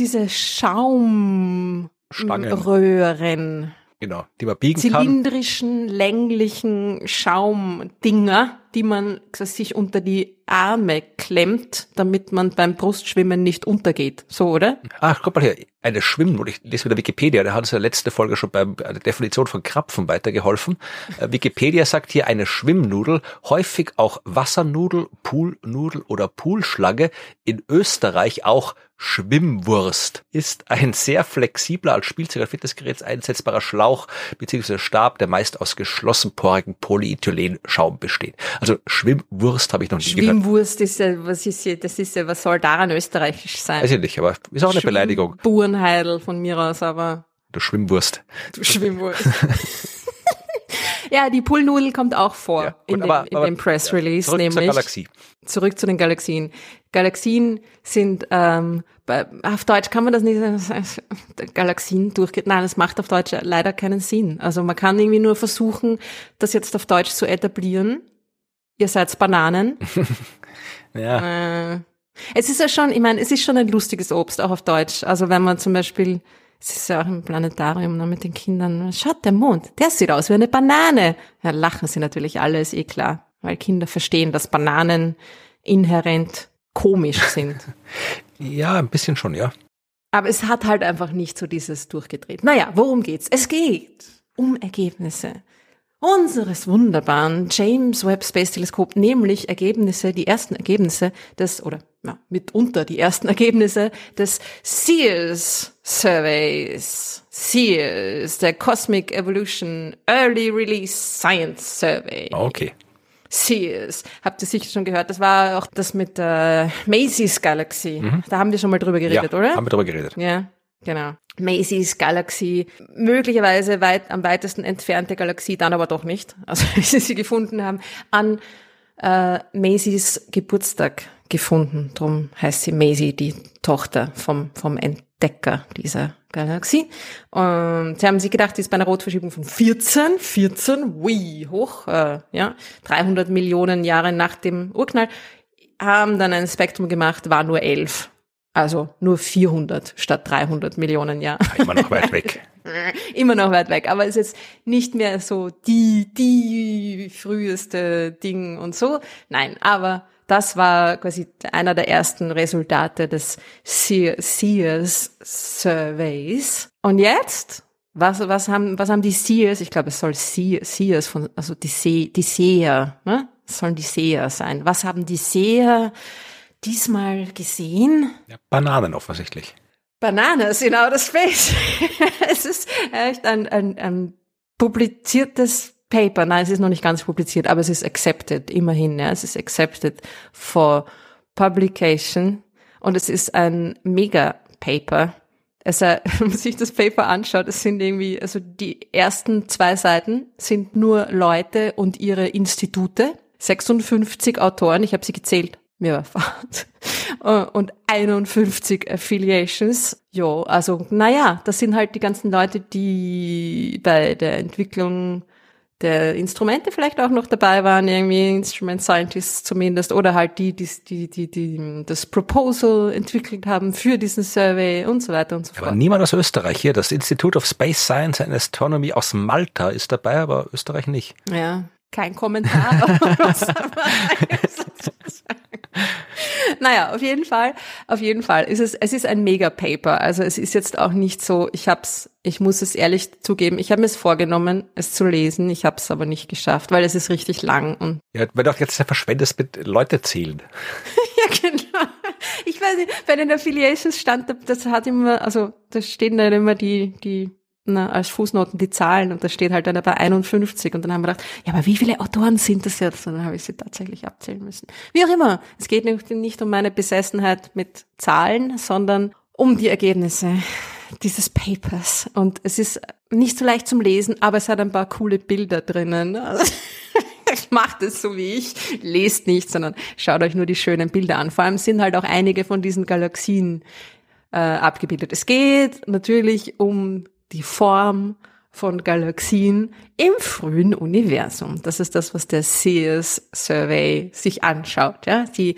Speaker 1: diese. Schaumröhren,
Speaker 2: Genau, die man biegen kann.
Speaker 1: zylindrischen, länglichen Schaumdinger, die man sich unter die Arme klemmt, damit man beim Brustschwimmen nicht untergeht. So, oder?
Speaker 2: Ach, guck mal hier, eine Schwimmnudel. Ich lese wieder Wikipedia, der hat uns ja letzte Folge schon bei der Definition von Krapfen weitergeholfen. Äh, Wikipedia sagt hier eine Schwimmnudel, häufig auch Wassernudel, Poolnudel oder Poolschlange, in Österreich auch Schwimmwurst, ist ein sehr flexibler als Spielzeug- und Fitnessgerät einsetzbarer Schlauch bzw. Stab, der meist aus geschlossenporigem Polyethylenschaum besteht. Also Schwimmwurst habe ich noch nie gehört.
Speaker 1: Schwimmwurst ist ja, was ist ja, das ist ja, was soll daran österreichisch sein?
Speaker 2: Weiß ich nicht, aber ist auch eine Beleidigung.
Speaker 1: Burenheidel von mir aus, aber
Speaker 2: Du Schwimmwurst.
Speaker 1: du Schwimmwurst. ja, die Poolnudel kommt auch vor
Speaker 2: Ja,
Speaker 1: in,
Speaker 2: gut,
Speaker 1: dem,
Speaker 2: aber-
Speaker 1: in
Speaker 2: aber-
Speaker 1: dem Press Release,
Speaker 2: Zurück zur
Speaker 1: nämlich
Speaker 2: Galaxie.
Speaker 1: zurück zu den Galaxien. Galaxien sind ähm, auf Deutsch kann man das nicht Galaxien durchgeht. Nein, das macht auf Deutsch leider keinen Sinn. Also man kann irgendwie nur versuchen, das jetzt auf Deutsch zu etablieren. Ihr seid Bananen.
Speaker 2: Ja.
Speaker 1: Äh, es ist ja schon, ich meine, es ist schon ein lustiges Obst, auch auf Deutsch. Also wenn man zum Beispiel, es ist ja auch im Planetarium ne, mit den Kindern, schaut der Mond, der sieht aus wie eine Banane. Ja, lachen sie natürlich alle, ist eh klar. Weil Kinder verstehen, dass Bananen inhärent komisch sind.
Speaker 2: Ja, ein bisschen schon, ja.
Speaker 1: Aber es hat halt einfach nicht so dieses durchgedreht. Naja, worum geht's? Es geht um Ergebnisse. unseres wunderbaren James Webb Space Teleskop, nämlich Ergebnisse, die ersten Ergebnisse des, oder ja, mitunter die ersten Ergebnisse des SEARS Surveys. SEARS, der Cosmic Evolution Early Release Science Survey.
Speaker 2: Okay.
Speaker 1: Sears. Habt ihr sicher schon gehört? Das war auch das mit der Macy's Galaxy. Da haben wir schon mal drüber geredet,
Speaker 2: ja,
Speaker 1: oder?
Speaker 2: haben wir drüber geredet.
Speaker 1: Ja, genau. Macy's Galaxy, möglicherweise weit am weitesten entfernte Galaxie, dann aber doch nicht. Also wie sie sie gefunden haben, an äh, Macy's Geburtstag gefunden. Drum heißt sie Maisie, die Tochter vom, vom Entdecker dieser Galaxie. Und sie haben sich gedacht, die ist bei einer Rotverschiebung von 14, 14, wie hoch, äh, ja, 300 Millionen Jahre nach dem Urknall, haben dann ein Spektrum gemacht, war nur 11. Also nur 400 statt 300 Millionen Jahre.
Speaker 2: Immer noch weit weg.
Speaker 1: Immer noch weit weg, aber ist jetzt nicht mehr so die, die früheste Ding und so. Nein, aber das war quasi einer der ersten Resultate des Sears Surveys. Und jetzt? Was, was haben, was haben die Sears? Ich glaube, es soll Sears von, also die, See, die Seher, ne? Es sollen die Seher sein. Was haben die Seher diesmal gesehen?
Speaker 2: Ja, Bananen offensichtlich.
Speaker 1: Bananas in Outer Space. es ist echt ein, ein, ein publiziertes Paper. Nein, es ist noch nicht ganz publiziert, aber es ist accepted, immerhin. Ja. Es ist accepted for publication und es ist ein Mega-Paper. Also, wenn man sich das Paper anschaut, es sind irgendwie, also die ersten zwei Seiten sind nur Leute und ihre Institute. 56 Autoren, ich habe sie gezählt, mir war Fahrt. Und 51 Affiliations. Jo, also naja, das sind halt die ganzen Leute, die bei der Entwicklung der Instrumente vielleicht auch noch dabei waren, irgendwie Instrument Scientists zumindest, oder halt die, die, die, die, die das Proposal entwickelt haben für diesen Survey und so weiter und so fort.
Speaker 2: Aber niemand aus Österreich hier. Das Institute of Space Science and Astronomy aus Malta ist dabei, aber Österreich nicht.
Speaker 1: Ja, kein Kommentar. naja, auf jeden Fall, auf jeden Fall ist es, es ist ein Mega-Paper. Also es ist jetzt auch nicht so, ich hab's, ich muss es ehrlich zugeben, ich habe mir es vorgenommen, es zu lesen, ich habe es aber nicht geschafft, weil es ist richtig lang und
Speaker 2: Ja, weil du auch jetzt verschwendest mit Leute zählen.
Speaker 1: ja, genau. Ich weiß nicht, bei den Affiliations stand, das hat immer, also da stehen dann immer die, die als Fußnoten die Zahlen und da steht halt dann bei 51 und dann haben wir gedacht, ja, aber wie viele Autoren sind das jetzt? Und dann habe ich sie tatsächlich abzählen müssen. Wie auch immer, es geht nicht um meine Besessenheit mit Zahlen, sondern um die Ergebnisse dieses Papers. Und es ist nicht so leicht zum Lesen, aber es hat ein paar coole Bilder drinnen. Macht es so wie ich, lest nicht, sondern schaut euch nur die schönen Bilder an. Vor allem sind halt auch einige von diesen Galaxien äh, abgebildet. Es geht natürlich um die Form von Galaxien im frühen Universum. Das ist das, was der Sears Survey sich anschaut. Ja? Die,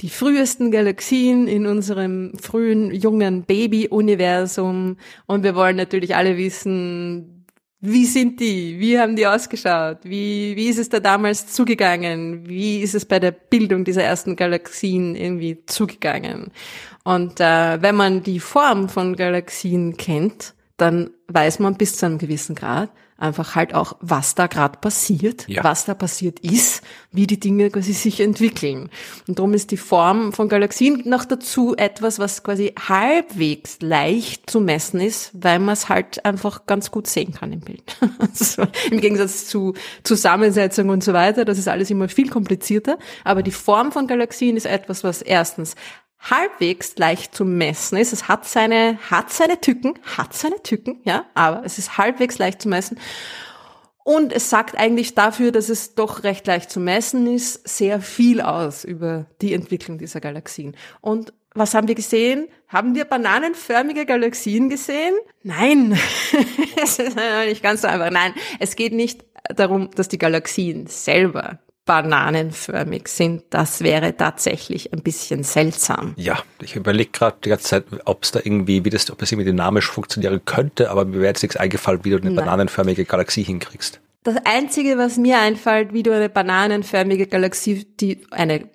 Speaker 1: die frühesten Galaxien in unserem frühen, jungen Baby-Universum. Und wir wollen natürlich alle wissen, wie sind die? Wie haben die ausgeschaut? Wie, wie ist es da damals zugegangen? Wie ist es bei der Bildung dieser ersten Galaxien irgendwie zugegangen? Und äh, wenn man die Form von Galaxien kennt, dann weiß man bis zu einem gewissen Grad einfach halt auch, was da gerade passiert,
Speaker 2: Ja.
Speaker 1: was da passiert ist, wie die Dinge quasi sich entwickeln. Und darum ist die Form von Galaxien noch dazu etwas, was quasi halbwegs leicht zu messen ist, weil man es halt einfach ganz gut sehen kann im Bild. Also Im Gegensatz zu Zusammensetzung und so weiter, das ist alles immer viel komplizierter. Aber die Form von Galaxien ist etwas, was erstens halbwegs leicht zu messen ist. Es hat seine, hat seine Tücken, hat seine Tücken, ja, aber es ist halbwegs leicht zu messen. Und es sagt eigentlich dafür, dass es doch recht leicht zu messen ist, sehr viel aus über die Entwicklung dieser Galaxien. Und was haben wir gesehen? Haben wir bananenförmige Galaxien gesehen? Nein. es ist nicht ganz so einfach. Nein, es geht nicht darum, dass die Galaxien selber bananenförmig sind. Das wäre tatsächlich ein bisschen seltsam.
Speaker 2: Ja, ich überlege gerade die ganze Zeit, ob es da irgendwie, wie das, ob das irgendwie dynamisch funktionieren könnte, aber mir wäre jetzt nichts eingefallen, wie du eine
Speaker 1: Nein.
Speaker 2: bananenförmige Galaxie hinkriegst.
Speaker 1: Das Einzige, was mir einfällt, wie du eine bananenförmige Galaxie, die eine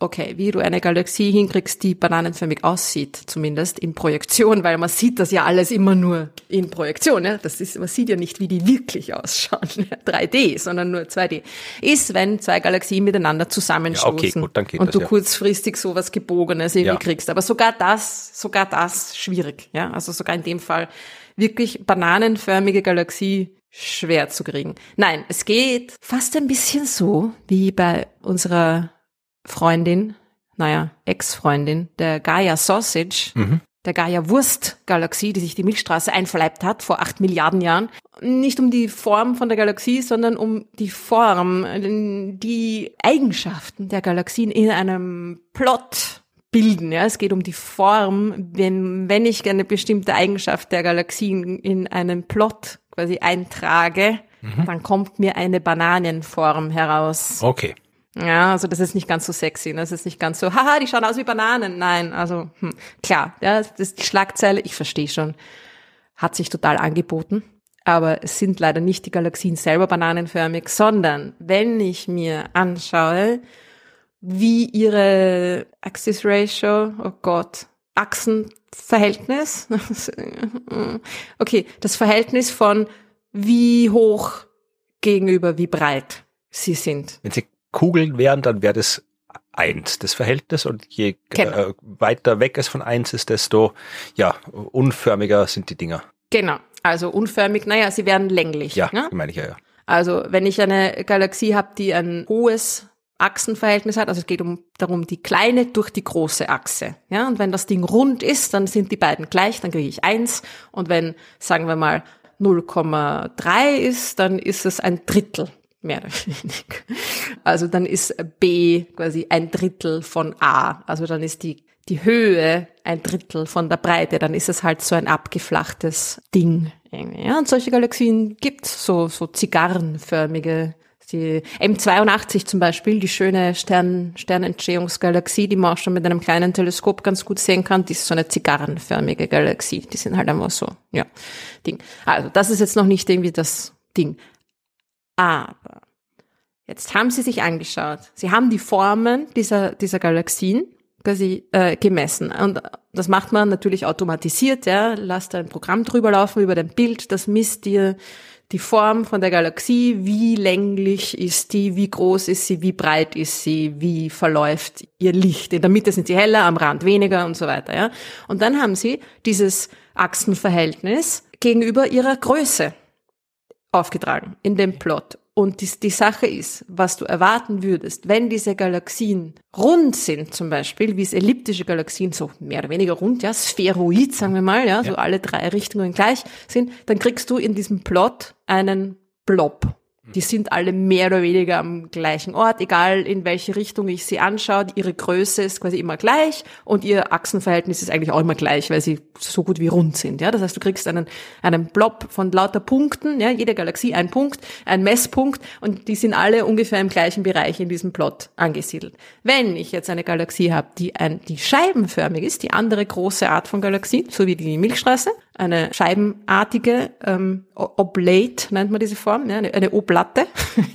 Speaker 1: okay, wie du eine Galaxie hinkriegst, die bananenförmig aussieht, zumindest in Projektion, weil man sieht das ja alles immer nur in Projektion. Ja? Das ist, man sieht ja nicht, wie die wirklich ausschauen, 3D, sondern nur 2D. Ist, wenn zwei Galaxien miteinander zusammenstoßen
Speaker 2: Ja, okay, gut, dann geht
Speaker 1: und
Speaker 2: das,
Speaker 1: du
Speaker 2: ja.
Speaker 1: kurzfristig sowas Gebogenes irgendwie
Speaker 2: Ja.
Speaker 1: kriegst. Aber sogar das, sogar das schwierig. Ja, also sogar in dem Fall wirklich bananenförmige Galaxie schwer zu kriegen. Nein, es geht fast ein bisschen so wie bei unserer Freundin, naja, Ex-Freundin, der Gaia Sausage, der Gaia Wurst-Galaxie, die sich die Milchstraße einverleibt hat vor acht Milliarden Jahren. Nicht um die Form von der Galaxie, sondern um die Form, die Eigenschaften der Galaxien in einem Plot bilden. Ja, es geht um die Form. Wenn, wenn ich eine bestimmte Eigenschaft der Galaxien in einen Plot quasi eintrage, dann kommt mir eine Bananenform heraus.
Speaker 2: Okay.
Speaker 1: Ja, also das ist nicht ganz so sexy. ne? Das ist nicht ganz so, haha, die schauen aus wie Bananen. Nein, also hm, klar, ja, das ist die Schlagzeile, ich verstehe schon, hat sich total angeboten. Aber es sind leider nicht die Galaxien selber bananenförmig, sondern wenn ich mir anschaue, wie ihre Axis Ratio, oh Gott, Achsenverhältnis, okay, das Verhältnis von wie hoch gegenüber wie breit sie sind.
Speaker 2: Wenn sie Kugeln wären, dann wäre das eins, das Verhältnis. Und je
Speaker 1: Genau.
Speaker 2: äh, weiter weg es von eins ist, desto ja, unförmiger sind die Dinger.
Speaker 1: Genau. Also unförmig, naja, sie werden länglich.
Speaker 2: Ja,
Speaker 1: Ne?
Speaker 2: meine ich ja, ja.
Speaker 1: Also wenn ich eine Galaxie habe, die ein hohes Achsenverhältnis hat, also es geht um darum, die kleine durch die große Achse. Ja, und wenn das Ding rund ist, dann sind die beiden gleich, dann kriege ich eins. Und wenn, sagen wir mal, 0,3 ist, dann ist es ein Drittel, mehr oder weniger. Also dann ist B quasi ein Drittel von A. Also dann ist die, die Höhe ein Drittel von der Breite. Dann ist es halt so ein abgeflachtes Ding. irgendwie, Ja, und solche Galaxien gibt's so, so zigarrenförmige die M82 zum Beispiel, die schöne Stern, Sternentstehungsgalaxie, die man auch schon mit einem kleinen Teleskop ganz gut sehen kann, die ist so eine zigarrenförmige Galaxie. Die sind halt einfach so, ja, Ding. Also, das ist jetzt noch nicht irgendwie das Ding. Aber jetzt haben sie sich angeschaut. Sie haben die Formen dieser, dieser Galaxien quasi äh, gemessen. Und das macht man natürlich automatisiert, ja. Lasst ein Programm drüber laufen über dein Bild, das misst dir die Form von der Galaxie, wie länglich ist die, wie groß ist sie, wie breit ist sie, wie verläuft ihr Licht. In der Mitte sind sie heller, am Rand weniger und so weiter, ja. Und dann haben sie dieses Achsenverhältnis gegenüber ihrer Größe aufgetragen in dem Plot. Und die, die Sache ist, was du erwarten würdest, wenn diese Galaxien rund sind, zum Beispiel, wie es elliptische Galaxien, so mehr oder weniger rund, ja, spheroid, sagen wir mal, ja, so alle drei Richtungen gleich sind, dann kriegst du in diesem Plot einen Blob. Die sind alle mehr oder weniger am gleichen Ort, egal in welche Richtung ich sie anschaue. Ihre Größe ist quasi immer gleich und ihr Achsenverhältnis ist eigentlich auch immer gleich, weil sie so gut wie rund sind. Ja, das heißt, du kriegst einen einen Blob von lauter Punkten. Ja, jede Galaxie ein Punkt, ein Messpunkt und die sind alle ungefähr im gleichen Bereich in diesem Plot angesiedelt. Wenn ich jetzt eine Galaxie habe, die ein die scheibenförmig ist, die andere große Art von Galaxie, so wie die Milchstraße, eine scheibenartige ähm, Oblate nennt man diese Form, ja, eine, eine Oblatte,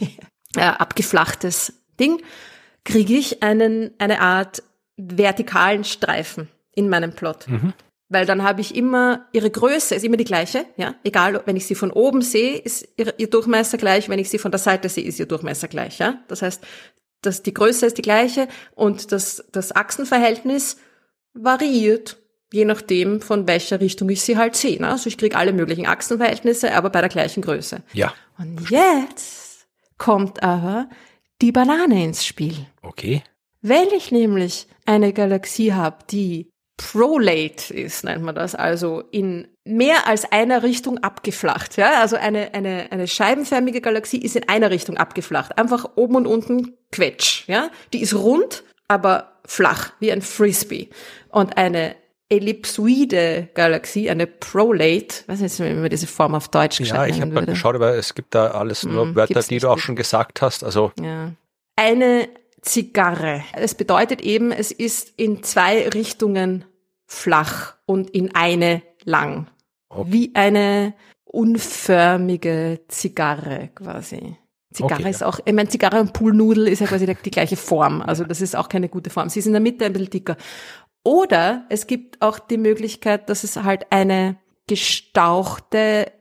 Speaker 1: äh, abgeflachtes Ding, kriege ich einen, eine Art vertikalen Streifen in meinem Plot. Weil dann habe ich immer, ihre Größe ist immer die gleiche, ja. Egal, wenn ich sie von oben sehe, ist ihr, ihr Durchmesser gleich, wenn ich sie von der Seite sehe, ist ihr Durchmesser gleich, ja. Das heißt, dass die Größe ist die gleiche und das, das Achsenverhältnis variiert, je nachdem, von welcher Richtung ich sie halt sehe. Ne? Also ich kriege alle möglichen Achsenverhältnisse, aber bei der gleichen Größe.
Speaker 2: Ja,
Speaker 1: Und jetzt kommt aber die Banane ins Spiel.
Speaker 2: okay.
Speaker 1: Wenn ich nämlich eine Galaxie habe, die prolate ist, nennt man das, also in mehr als einer Richtung abgeflacht. Ja? Also eine, eine, eine scheibenförmige Galaxie ist in einer Richtung abgeflacht. Einfach oben und unten quetsch. Ja? Die ist rund, aber flach, wie ein Frisbee. Und eine ellipsoide Galaxie, eine prolate, weiß nicht, wie man diese Form auf Deutsch
Speaker 2: Ja, ich habe mal geschaut, aber es gibt da alles nur
Speaker 1: Mhm,
Speaker 2: Wörter, die du auch schon gesagt hast. Also
Speaker 1: Ja. Eine Zigarre. Es bedeutet eben, es ist in zwei Richtungen flach und in eine lang.
Speaker 2: Okay.
Speaker 1: Wie eine unförmige Zigarre quasi. Zigarre
Speaker 2: Okay,
Speaker 1: ist auch, ich meine, Zigarre und Poolnudel ist ja quasi die, die gleiche Form. Also das ist auch keine gute Form. Sie ist in der Mitte ein bisschen dicker. Oder es gibt auch die Möglichkeit, dass es halt eine gestauchte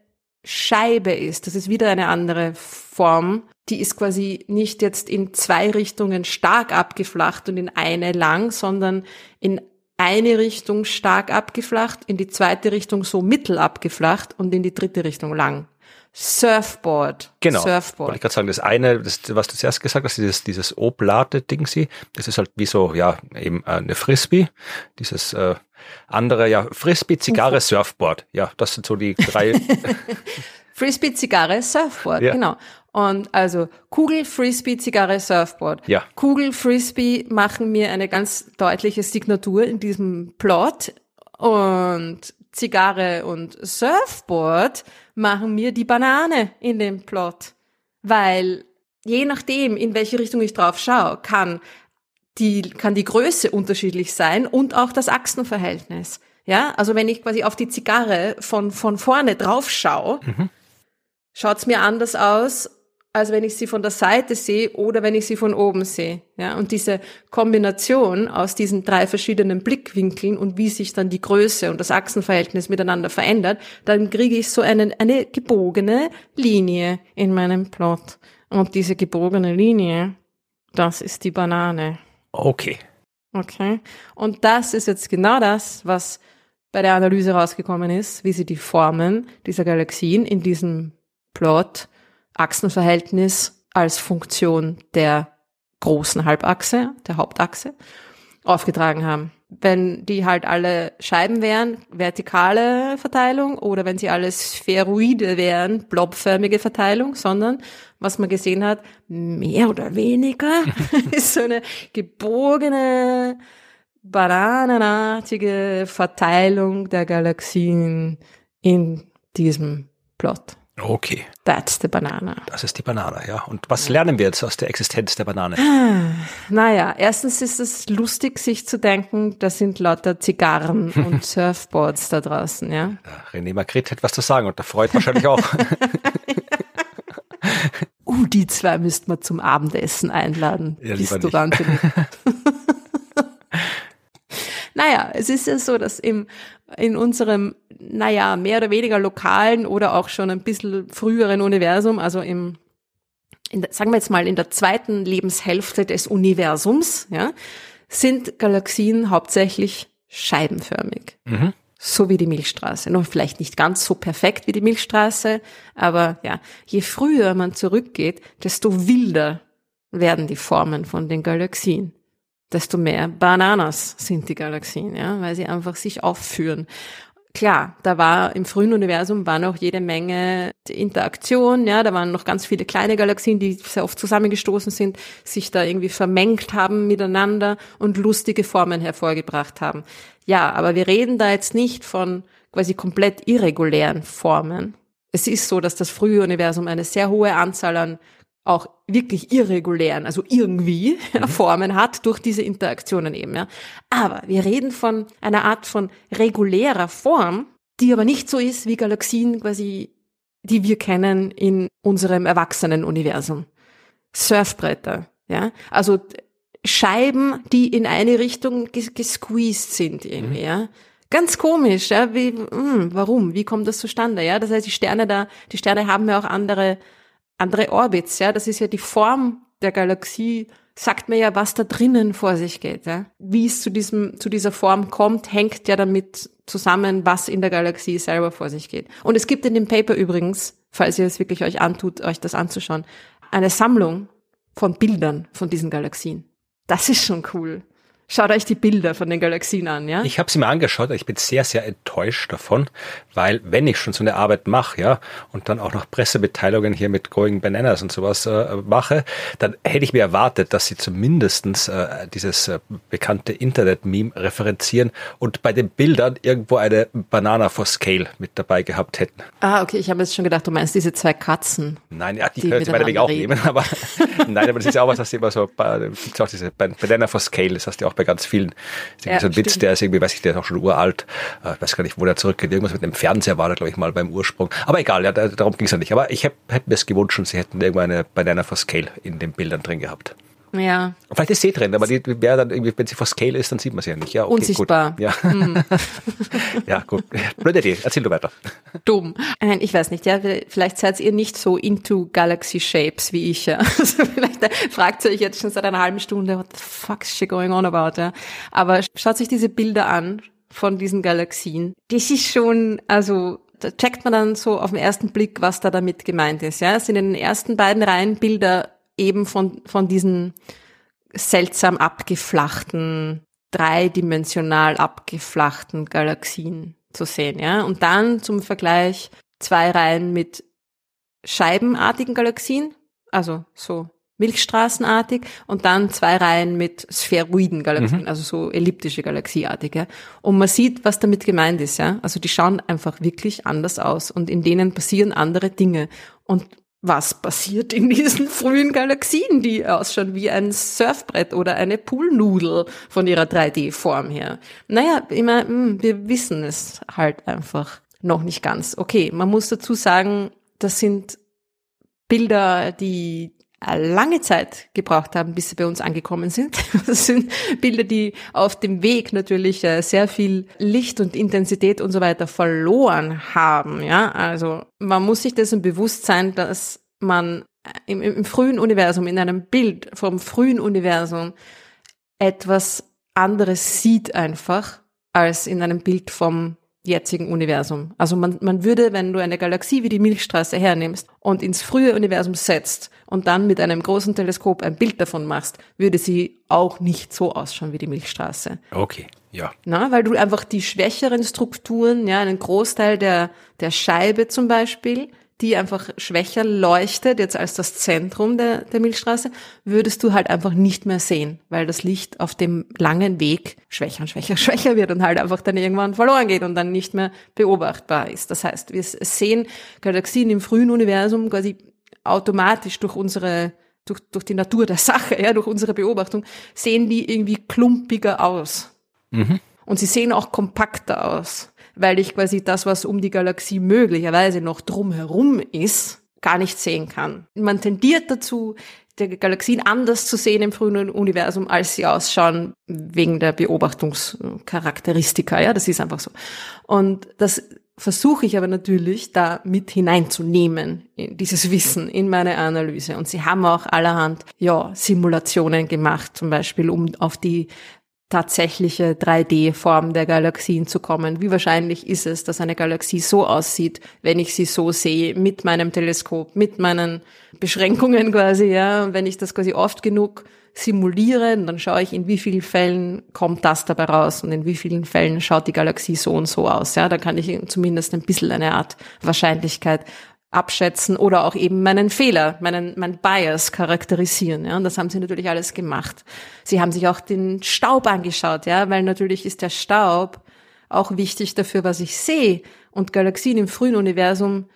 Speaker 1: Scheibe ist. Das ist wieder eine andere Form. Die ist quasi nicht jetzt in zwei Richtungen stark abgeflacht und in eine lang, sondern in eine Richtung stark abgeflacht, in die zweite Richtung so mittel abgeflacht und in die dritte Richtung lang. Surfboard.
Speaker 2: Genau. Wollte
Speaker 1: Surfboard.
Speaker 2: ich gerade sagen, das eine, das, was du zuerst gesagt hast, dieses, dieses Oblate-Ding, sie, das ist halt wie so, ja, eben äh, eine Frisbee. Dieses äh, andere, ja, Frisbee, Zigarre, Surfboard. Ja, das sind so die drei.
Speaker 1: Frisbee, Zigarre, Surfboard,
Speaker 2: Ja.
Speaker 1: genau. Und also Kugel, Frisbee, Zigarre, Surfboard.
Speaker 2: Ja.
Speaker 1: Kugel, Frisbee machen mir eine ganz deutliche Signatur in diesem Plot und Zigarre und Surfboard machen mir die Banane in dem Plot. Weil je nachdem, in welche Richtung ich drauf schaue, kann die, kann die Größe unterschiedlich sein und auch das Achsenverhältnis. Ja, also wenn ich quasi auf die Zigarre von, von vorne drauf schaue, schaut's mir anders aus, als wenn ich sie von der Seite sehe oder wenn ich sie von oben sehe. Ja, und diese Kombination aus diesen drei verschiedenen Blickwinkeln und wie sich dann die Größe und das Achsenverhältnis miteinander verändert, dann kriege ich so einen, eine gebogene Linie in meinem Plot. Und diese gebogene Linie, das ist die Banane.
Speaker 2: Okay.
Speaker 1: Okay. Und das ist jetzt genau das, was bei der Analyse rausgekommen ist, wie sie die Formen dieser Galaxien in diesem Plot Achsenverhältnis als Funktion der großen Halbachse, der Hauptachse, aufgetragen haben. Wenn die halt alle Scheiben wären, vertikale Verteilung, oder wenn sie alle Spheroide wären, blobförmige Verteilung, sondern was man gesehen hat, mehr oder weniger ist so eine gebogene, bananenartige Verteilung der Galaxien in diesem Plot.
Speaker 2: Okay.
Speaker 1: That's the banana.
Speaker 2: Das ist die Banane, ja. Und was lernen wir jetzt aus der Existenz der Banane?
Speaker 1: Naja, erstens ist es lustig, sich zu denken, da sind lauter Zigarren und Surfboards da draußen, ja.
Speaker 2: René Magritte hat was zu sagen und der Freud wahrscheinlich auch.
Speaker 1: Uh, die zwei müssten wir zum Abendessen einladen.
Speaker 2: Ja,
Speaker 1: Bist
Speaker 2: lieber
Speaker 1: du wahnsinnig. naja, es ist ja so, dass im, in unserem, naja, mehr oder weniger lokalen oder auch schon ein bisschen früheren Universum, also im, in sagen wir jetzt mal in der zweiten Lebenshälfte des Universums, ja, sind Galaxien hauptsächlich scheibenförmig.
Speaker 2: Mhm.
Speaker 1: So wie die Milchstraße. Noch vielleicht nicht ganz so perfekt wie die Milchstraße, aber ja, je früher man zurückgeht, desto wilder werden die Formen von den Galaxien. Desto mehr Bananas sind die Galaxien, ja, weil sie einfach sich aufführen. Klar, da war im frühen Universum war noch jede Menge Interaktion, ja, da waren noch ganz viele kleine Galaxien, die sehr oft zusammengestoßen sind, sich da irgendwie vermengt haben miteinander und lustige Formen hervorgebracht haben. Ja, aber wir reden da jetzt nicht von quasi komplett irregulären Formen. Es ist so, dass das frühe Universum eine sehr hohe Anzahl an auch wirklich irregulären, also irgendwie ja, Formen hat durch diese Interaktionen eben, ja. Aber wir reden von einer Art von regulärer Form, die aber nicht so ist wie Galaxien quasi, die wir kennen in unserem Erwachsenenuniversum. Surfbretter, ja. Also Scheiben, die in eine Richtung ges gesqueezed sind irgendwie, ja. Ganz komisch, ja, wie, hm, warum? Wie kommt das zustande, ja? Das heißt, die Sterne da, die Sterne haben ja auch andere, andere Orbits, ja. Das ist ja die Form der Galaxie, sagt mir ja, was da drinnen vor sich geht, ja. Wie es zu diesem, zu dieser Form kommt, hängt ja damit zusammen, was in der Galaxie selber vor sich geht. Und es gibt in dem Paper übrigens, falls ihr es wirklich euch antut, euch das anzuschauen, eine Sammlung von Bildern von diesen Galaxien. Das ist schon cool. Schaut euch die Bilder von den Galaxien an, ja?
Speaker 2: Ich habe sie mir angeschaut, ich bin sehr, sehr enttäuscht davon, weil wenn ich schon so eine Arbeit mache, ja, und dann auch noch Pressemitteilungen hier mit Going Bananas und sowas äh, mache, dann hätte ich mir erwartet, dass sie zumindestens äh, dieses äh, bekannte Internet-Meme referenzieren und bei den Bildern irgendwo eine Banana for Scale mit dabei gehabt hätten.
Speaker 1: Ah, okay, ich habe jetzt schon gedacht, du meinst diese zwei Katzen.
Speaker 2: Nein, ja, die,
Speaker 1: Die
Speaker 2: können sie meinetwegen auch
Speaker 1: miteinander
Speaker 2: nehmen, aber nein, aber das ist ja auch was, was sie immer so, gibt's auch diese Ban- Banana for Scale, das hast du auch bei ganz vielen. Ist ja, so ein Witz, der ist irgendwie, weiß ich, der ist auch schon uralt. Äh, weiß gar nicht, wo der zurückgeht. Irgendwas mit dem Fernseher war da, glaube ich, mal beim Ursprung. Aber egal, ja, darum ging es ja nicht. Aber ich hätte hätt mir es gewünscht und sie hätten irgendwann eine Banana for Scale in den Bildern drin gehabt.
Speaker 1: Ja.
Speaker 2: Vielleicht ist sie drin, aber die wäre dann irgendwie, wenn sie vor Scale ist, dann sieht man sie ja nicht. Ja, okay,
Speaker 1: Unsichtbar.
Speaker 2: Gut. Ja. Mhm. ja, gut. Blöde Idee. Erzähl du weiter.
Speaker 1: Dumm. Nein, ich weiß nicht, ja. Vielleicht seid ihr nicht so into Galaxy Shapes wie ich, ja. Also vielleicht fragt ihr euch jetzt schon seit einer halben Stunde, what the fuck is she going on about, ja. Aber schaut sich diese Bilder an von diesen Galaxien. Das ist schon, also, da checkt man dann so auf den ersten Blick, was da damit gemeint ist, ja. Es sind in den ersten beiden Reihen Bilder eben von, von diesen seltsam abgeflachten, dreidimensional abgeflachten Galaxien zu sehen, ja. Und dann zum Vergleich zwei Reihen mit scheibenartigen Galaxien, also so Milchstraßenartig und dann zwei Reihen mit spheroiden Galaxien, mhm. also so elliptische Galaxieartige. Und man sieht, was damit gemeint ist, ja. Also die schauen einfach wirklich anders aus und in denen passieren andere Dinge. Und was passiert in diesen frühen Galaxien, die ausschauen wie ein Surfbrett oder eine Poolnudel von ihrer 3D-Form her. Naja, immer, hm, wir wissen es halt einfach noch nicht ganz. Okay, man muss dazu sagen, das sind Bilder, die lange Zeit gebraucht haben, bis sie bei uns angekommen sind. Das sind Bilder, die auf dem Weg natürlich äh, sehr viel Licht und Intensität und so weiter verloren haben. Ja, also man muss sich dessen bewusst sein, dass man im, im frühen Universum, in einem Bild vom frühen Universum etwas anderes sieht einfach als in einem Bild vom jetzigen Universum. Also man, man würde, wenn du eine Galaxie wie die Milchstraße hernimmst und ins frühe Universum setzt und dann mit einem großen Teleskop ein Bild davon machst, würde sie auch nicht so ausschauen wie die Milchstraße.
Speaker 2: Okay, ja.
Speaker 1: Na, weil du einfach die schwächeren Strukturen, ja, einen Großteil der, der Scheibe zum Beispiel, die einfach schwächer leuchtet, jetzt als das Zentrum der, der Milchstraße, würdest du halt einfach nicht mehr sehen, weil das Licht auf dem langen Weg schwächer und schwächer, schwächer wird und halt einfach dann irgendwann verloren geht und dann nicht mehr beobachtbar ist. Das heißt, wir sehen Galaxien im frühen Universum quasi automatisch durch unsere durch, durch die Natur der Sache, ja, durch unsere Beobachtung, sehen die irgendwie klumpiger aus. Mhm. Und sie sehen auch kompakter aus weil ich quasi das, was um die Galaxie möglicherweise noch drumherum ist, gar nicht sehen kann. Man tendiert dazu, die Galaxien anders zu sehen im frühen Universum, als sie ausschauen, wegen der Beobachtungscharakteristika. Ja, das ist einfach so. Und das versuche ich aber natürlich da mit hineinzunehmen, in dieses Wissen in meine Analyse. Und sie haben auch allerhand, ja, Simulationen gemacht, zum Beispiel, um auf die tatsächliche 3D-Form der Galaxien zu kommen. Wie wahrscheinlich ist es, dass eine Galaxie so aussieht, wenn ich sie so sehe, mit meinem Teleskop, mit meinen Beschränkungen quasi, ja. Und wenn ich das quasi oft genug simuliere, dann schaue ich, in wie vielen Fällen kommt das dabei raus und in wie vielen Fällen schaut die Galaxie so und so aus, ja. Da kann ich zumindest ein bisschen eine Art Wahrscheinlichkeit abschätzen oder auch eben meinen Fehler, meinen, mein Bias charakterisieren. Ja, und das haben sie natürlich alles gemacht. Sie haben sich auch den Staub angeschaut, ja, weil natürlich ist der Staub auch wichtig dafür, was ich sehe. Und Galaxien im frühen Universum,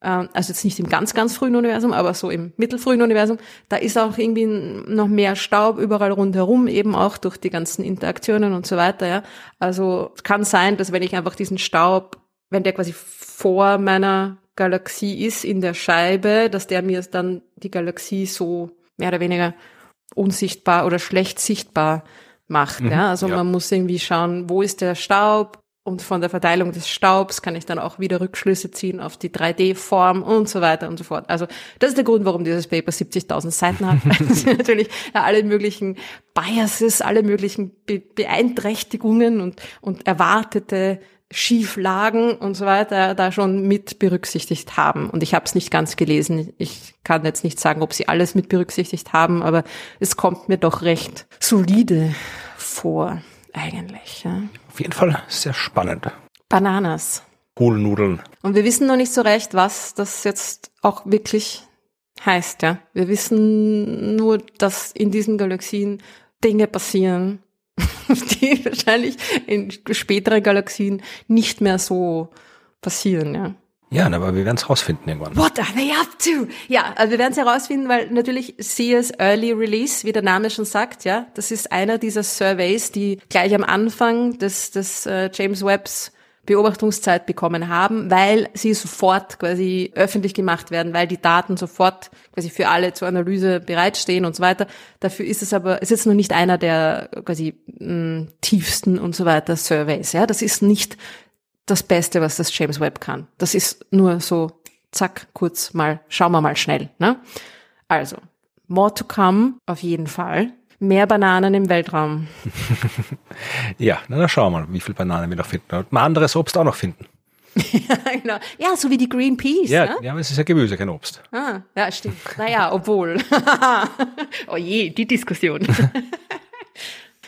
Speaker 1: äh, also jetzt nicht im ganz, ganz frühen Universum, aber so im mittelfrühen Universum, da ist auch irgendwie noch mehr Staub überall rundherum, eben auch durch die ganzen Interaktionen und so weiter. Ja. Also kann sein, dass wenn ich einfach diesen Staub, wenn der quasi vor meiner Galaxie ist in der Scheibe, dass der mir dann die Galaxie so mehr oder weniger unsichtbar oder schlecht sichtbar macht. Mhm, ja? Also ja. man muss irgendwie schauen, wo ist der Staub und von der Verteilung des Staubs kann ich dann auch wieder Rückschlüsse ziehen auf die 3D-Form und so weiter und so fort. Also das ist der Grund, warum dieses Paper 70.000 Seiten hat. Das sind natürlich alle möglichen Biases, alle möglichen Be Beeinträchtigungen und, und erwartete Schieflagen und so weiter da schon mit berücksichtigt haben. Und ich habe es nicht ganz gelesen. Ich kann jetzt nicht sagen, ob sie alles mit berücksichtigt haben, aber es kommt mir doch recht solide vor, eigentlich. Ja.
Speaker 2: Auf jeden Fall sehr spannend.
Speaker 1: Bananas.
Speaker 2: Hohlnudeln.
Speaker 1: Und wir wissen noch nicht so recht, was das jetzt auch wirklich heißt. Ja, wir wissen nur, dass in diesen Galaxien Dinge passieren, die wahrscheinlich in späteren Galaxien nicht mehr so passieren, ja.
Speaker 2: Ja, aber wir werden es rausfinden irgendwann.
Speaker 1: What are they up to? Ja, also wir werden es herausfinden, weil natürlich CS Early Release, wie der Name schon sagt, ja, das ist einer dieser Surveys, die gleich am Anfang des, des äh, James Webbs Beobachtungszeit bekommen haben, weil sie sofort quasi öffentlich gemacht werden, weil die Daten sofort quasi für alle zur Analyse bereitstehen und so weiter. Dafür ist es aber, es ist noch nicht einer der quasi mh, tiefsten und so weiter Surveys. Ja, das ist nicht das Beste, was das James Webb kann. Das ist nur so, zack, kurz mal, schauen wir mal schnell. Ne? Also, more to come, auf jeden Fall. Mehr Bananen im Weltraum.
Speaker 2: ja, na, dann schauen wir mal, wie viel Bananen wir noch finden. Und mal anderes Obst auch noch finden.
Speaker 1: ja, genau. Ja, so wie die Green Peas.
Speaker 2: Ja,
Speaker 1: ne?
Speaker 2: ja, aber es ist ja Gemüse, kein Obst.
Speaker 1: Ah, ja, stimmt. Naja, obwohl. oh je, die Diskussion.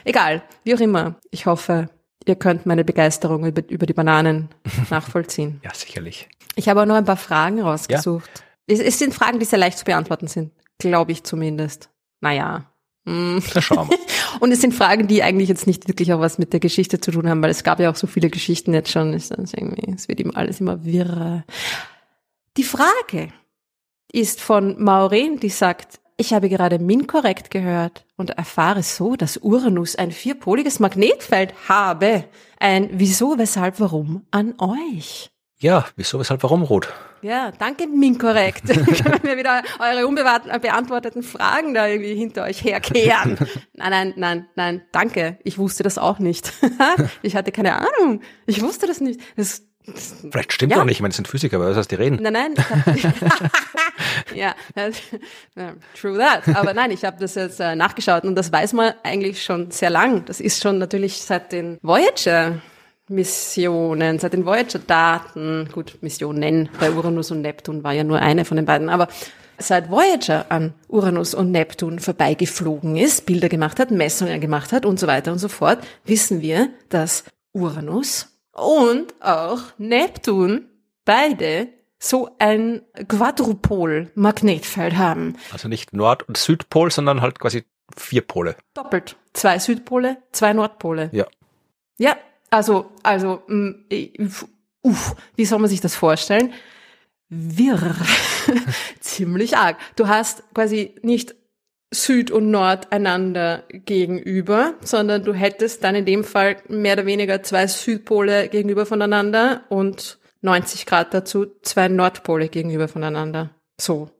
Speaker 1: Egal, wie auch immer. Ich hoffe, ihr könnt meine Begeisterung über, über die Bananen nachvollziehen.
Speaker 2: ja, sicherlich.
Speaker 1: Ich habe auch noch ein paar Fragen rausgesucht. Ja. Es, es sind Fragen, die sehr leicht zu beantworten sind. Glaube ich zumindest. Naja,
Speaker 2: Na, schauen wir.
Speaker 1: Und es sind Fragen, die eigentlich jetzt nicht wirklich auch was mit der Geschichte zu tun haben, weil es gab ja auch so viele Geschichten jetzt schon. Es, es wird ihm alles immer wirrer. Die Frage ist von Maureen, die sagt, ich habe gerade Minkorrekt gehört und erfahre so, dass Uranus ein vierpoliges Magnetfeld habe. Ein Wieso, Weshalb, Warum an euch.
Speaker 2: Ja, wieso, weshalb, warum rot?
Speaker 1: Ja, danke, Minkorrekt. Können wir wieder eure unbeantworteten Fragen da irgendwie hinter euch herkehren. Nein, nein, nein, nein, danke. Ich wusste das auch nicht. ich hatte keine Ahnung. Ich wusste das nicht. Das,
Speaker 2: das, Vielleicht stimmt ja. auch nicht. Ich meine, es sind Physiker, aber was heißt die reden?
Speaker 1: Nein, nein. ja, true that. Aber nein, ich habe das jetzt äh, nachgeschaut und das weiß man eigentlich schon sehr lang. Das ist schon natürlich seit den Voyager Missionen, seit den Voyager-Daten, gut, Missionen bei Uranus und Neptun war ja nur eine von den beiden, aber seit Voyager an Uranus und Neptun vorbeigeflogen ist, Bilder gemacht hat, Messungen gemacht hat und so weiter und so fort, wissen wir, dass Uranus und auch Neptun beide so ein Quadrupol-Magnetfeld haben.
Speaker 2: Also nicht Nord- und Südpol, sondern halt quasi vier Pole.
Speaker 1: Doppelt. Zwei Südpole, zwei Nordpole.
Speaker 2: Ja.
Speaker 1: Ja, also, also, mm, uff, wie soll man sich das vorstellen? Wirr. Ziemlich arg. Du hast quasi nicht Süd und Nord einander gegenüber, sondern du hättest dann in dem Fall mehr oder weniger zwei Südpole gegenüber voneinander und 90 Grad dazu zwei Nordpole gegenüber voneinander. So.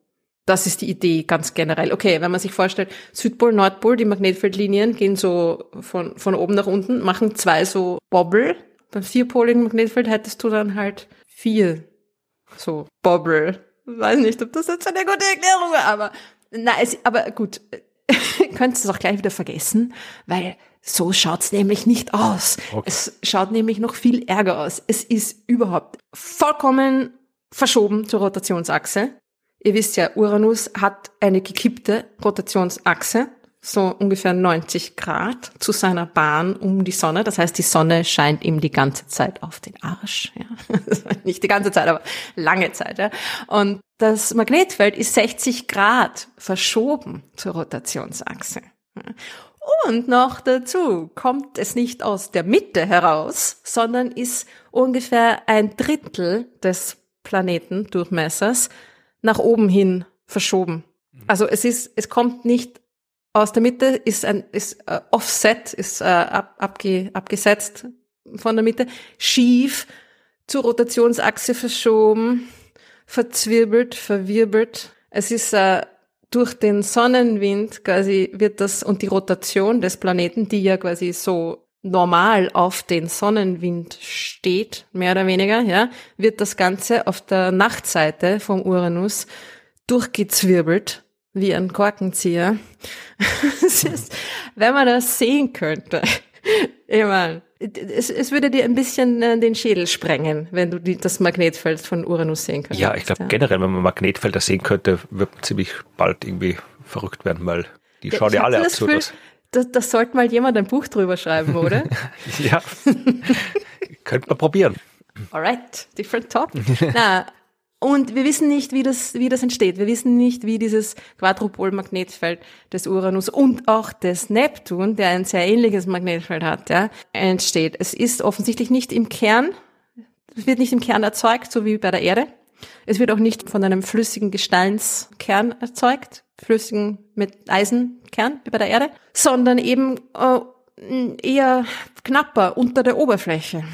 Speaker 1: Das ist die Idee ganz generell. Okay, wenn man sich vorstellt, Südpol, Nordpol, die Magnetfeldlinien gehen so von, von oben nach unten, machen zwei so Bobble. Beim vierpoligen Magnetfeld hättest du dann halt vier so Bobble. Weiß nicht, ob das jetzt eine gute Erklärung war, aber, na, es, aber gut. Könntest du es auch gleich wieder vergessen, weil so schaut's nämlich nicht aus. Okay. Es schaut nämlich noch viel ärger aus. Es ist überhaupt vollkommen verschoben zur Rotationsachse. Ihr wisst ja, Uranus hat eine gekippte Rotationsachse, so ungefähr 90 Grad zu seiner Bahn um die Sonne. Das heißt, die Sonne scheint ihm die ganze Zeit auf den Arsch. Ja. Nicht die ganze Zeit, aber lange Zeit. Ja. Und das Magnetfeld ist 60 Grad verschoben zur Rotationsachse. Und noch dazu kommt es nicht aus der Mitte heraus, sondern ist ungefähr ein Drittel des Planetendurchmessers nach oben hin verschoben. Also es ist, es kommt nicht aus der Mitte, ist ein ist äh, Offset, ist äh, ab, abge, abgesetzt von der Mitte, schief zur Rotationsachse verschoben, verzwirbelt, verwirbelt. Es ist äh, durch den Sonnenwind quasi wird das und die Rotation des Planeten, die ja quasi so normal auf den Sonnenwind steht, mehr oder weniger, ja, wird das Ganze auf der Nachtseite vom Uranus durchgezwirbelt wie ein Korkenzieher. ist, wenn man das sehen könnte, ich meine, es, es würde dir ein bisschen äh, den Schädel sprengen, wenn du die, das Magnetfeld von Uranus sehen könntest.
Speaker 2: Ja, ich glaube ja. generell, wenn man Magnetfelder sehen könnte, wird man ziemlich bald irgendwie verrückt werden, weil die schauen ja, ja alle absurd aus
Speaker 1: das, das sollte mal jemand ein Buch drüber schreiben, oder?
Speaker 2: ja. Könnte man probieren.
Speaker 1: Alright, different topic. Na, und wir wissen nicht, wie das, wie das entsteht. Wir wissen nicht, wie dieses Quadrupol-Magnetfeld des Uranus und auch des Neptun, der ein sehr ähnliches Magnetfeld hat, ja, entsteht. Es ist offensichtlich nicht im Kern Es wird nicht im Kern erzeugt, so wie bei der Erde. Es wird auch nicht von einem flüssigen Gesteinskern erzeugt, flüssigen mit Eisenkern wie bei der Erde, sondern eben äh, eher knapper unter der Oberfläche.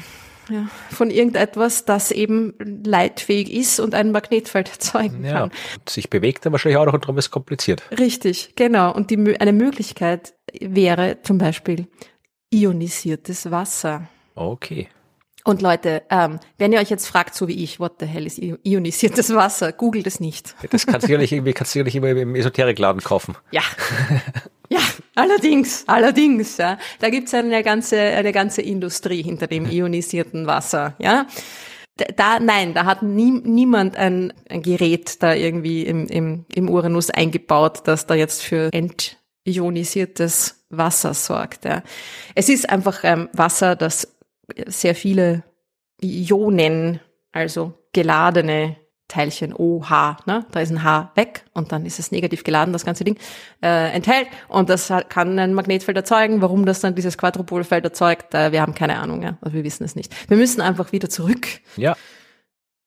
Speaker 1: Ja, von irgendetwas, das eben leitfähig ist und ein Magnetfeld erzeugen
Speaker 2: Ja.
Speaker 1: kann.
Speaker 2: Sich bewegt er wahrscheinlich auch noch und darum ist es kompliziert.
Speaker 1: Richtig, genau. Und die, eine Möglichkeit wäre zum Beispiel ionisiertes Wasser.
Speaker 2: Okay.
Speaker 1: Und Leute, ähm, wenn ihr euch jetzt fragt, so wie ich, what the hell ist io- ionisiertes Wasser, googelt es nicht.
Speaker 2: Das kannst du sicherlich irgendwie, kannst du sicherlich immer im Esoterikladen kaufen.
Speaker 1: Ja. Ja, allerdings, allerdings, ja. Da gibt's eine ganze, eine ganze Industrie hinter dem ionisierten Wasser, ja. Da, da nein, da hat nie, niemand ein, ein Gerät da irgendwie im, im, im Uranus eingebaut, das da jetzt für entionisiertes Wasser sorgt, ja. Es ist einfach ähm, Wasser, das sehr viele Ionen, also geladene Teilchen OH, ne? da ist ein H weg und dann ist es negativ geladen, das ganze Ding, äh, enthält und das kann ein Magnetfeld erzeugen. Warum das dann dieses Quadrupolfeld erzeugt, äh, wir haben keine Ahnung, ja? also wir wissen es nicht. Wir müssen einfach wieder zurück.
Speaker 2: Ja.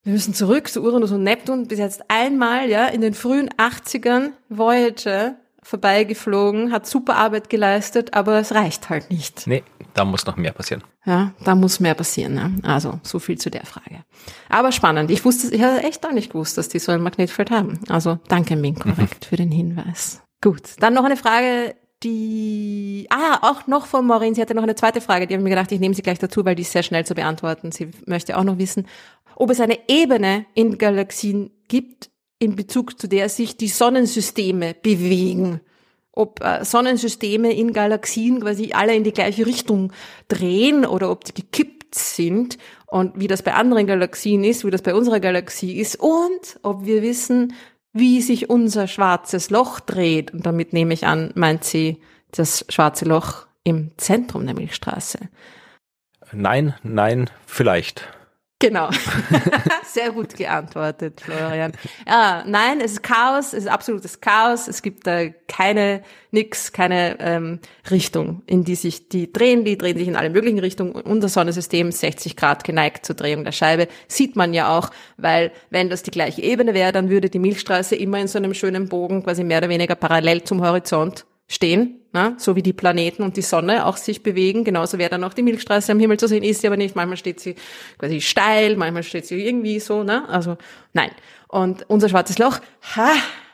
Speaker 1: Wir müssen zurück zu Uranus und Neptun. Bis jetzt einmal, ja, in den frühen 80ern Voyager vorbeigeflogen, hat super Arbeit geleistet, aber es reicht halt nicht.
Speaker 2: Nee, da muss noch mehr passieren.
Speaker 1: Ja, da muss mehr passieren. Ne? Also so viel zu der Frage. Aber spannend. Ich wusste, ich hatte echt auch nicht gewusst, dass die so ein Magnetfeld haben. Also danke, Ming, korrekt für den Hinweis. Gut, dann noch eine Frage, die ah auch noch von Maureen. Sie hatte noch eine zweite Frage. Die habe ich mir gedacht, ich nehme sie gleich dazu, weil die ist sehr schnell zu beantworten. Sie möchte auch noch wissen, ob es eine Ebene in Galaxien gibt, in Bezug zu der sich die Sonnensysteme bewegen ob äh, Sonnensysteme in Galaxien quasi alle in die gleiche Richtung drehen oder ob die gekippt sind und wie das bei anderen Galaxien ist, wie das bei unserer Galaxie ist und ob wir wissen, wie sich unser schwarzes Loch dreht. Und damit nehme ich an, meint sie das schwarze Loch im Zentrum der Milchstraße.
Speaker 2: Nein, nein, vielleicht.
Speaker 1: Genau. Sehr gut geantwortet, Florian. Ja, nein, es ist Chaos, es ist absolutes Chaos. Es gibt da keine, nix, keine ähm, Richtung, in die sich die drehen. Die drehen sich in alle möglichen Richtungen. Unser Sonnensystem 60 Grad geneigt zur Drehung der Scheibe. Sieht man ja auch, weil wenn das die gleiche Ebene wäre, dann würde die Milchstraße immer in so einem schönen Bogen quasi mehr oder weniger parallel zum Horizont stehen, ne? so wie die Planeten und die Sonne auch sich bewegen. Genauso wäre dann auch die Milchstraße am Himmel zu sehen, ist sie aber nicht. Manchmal steht sie quasi steil, manchmal steht sie irgendwie so, ne? Also nein. Und unser schwarzes Loch, ha,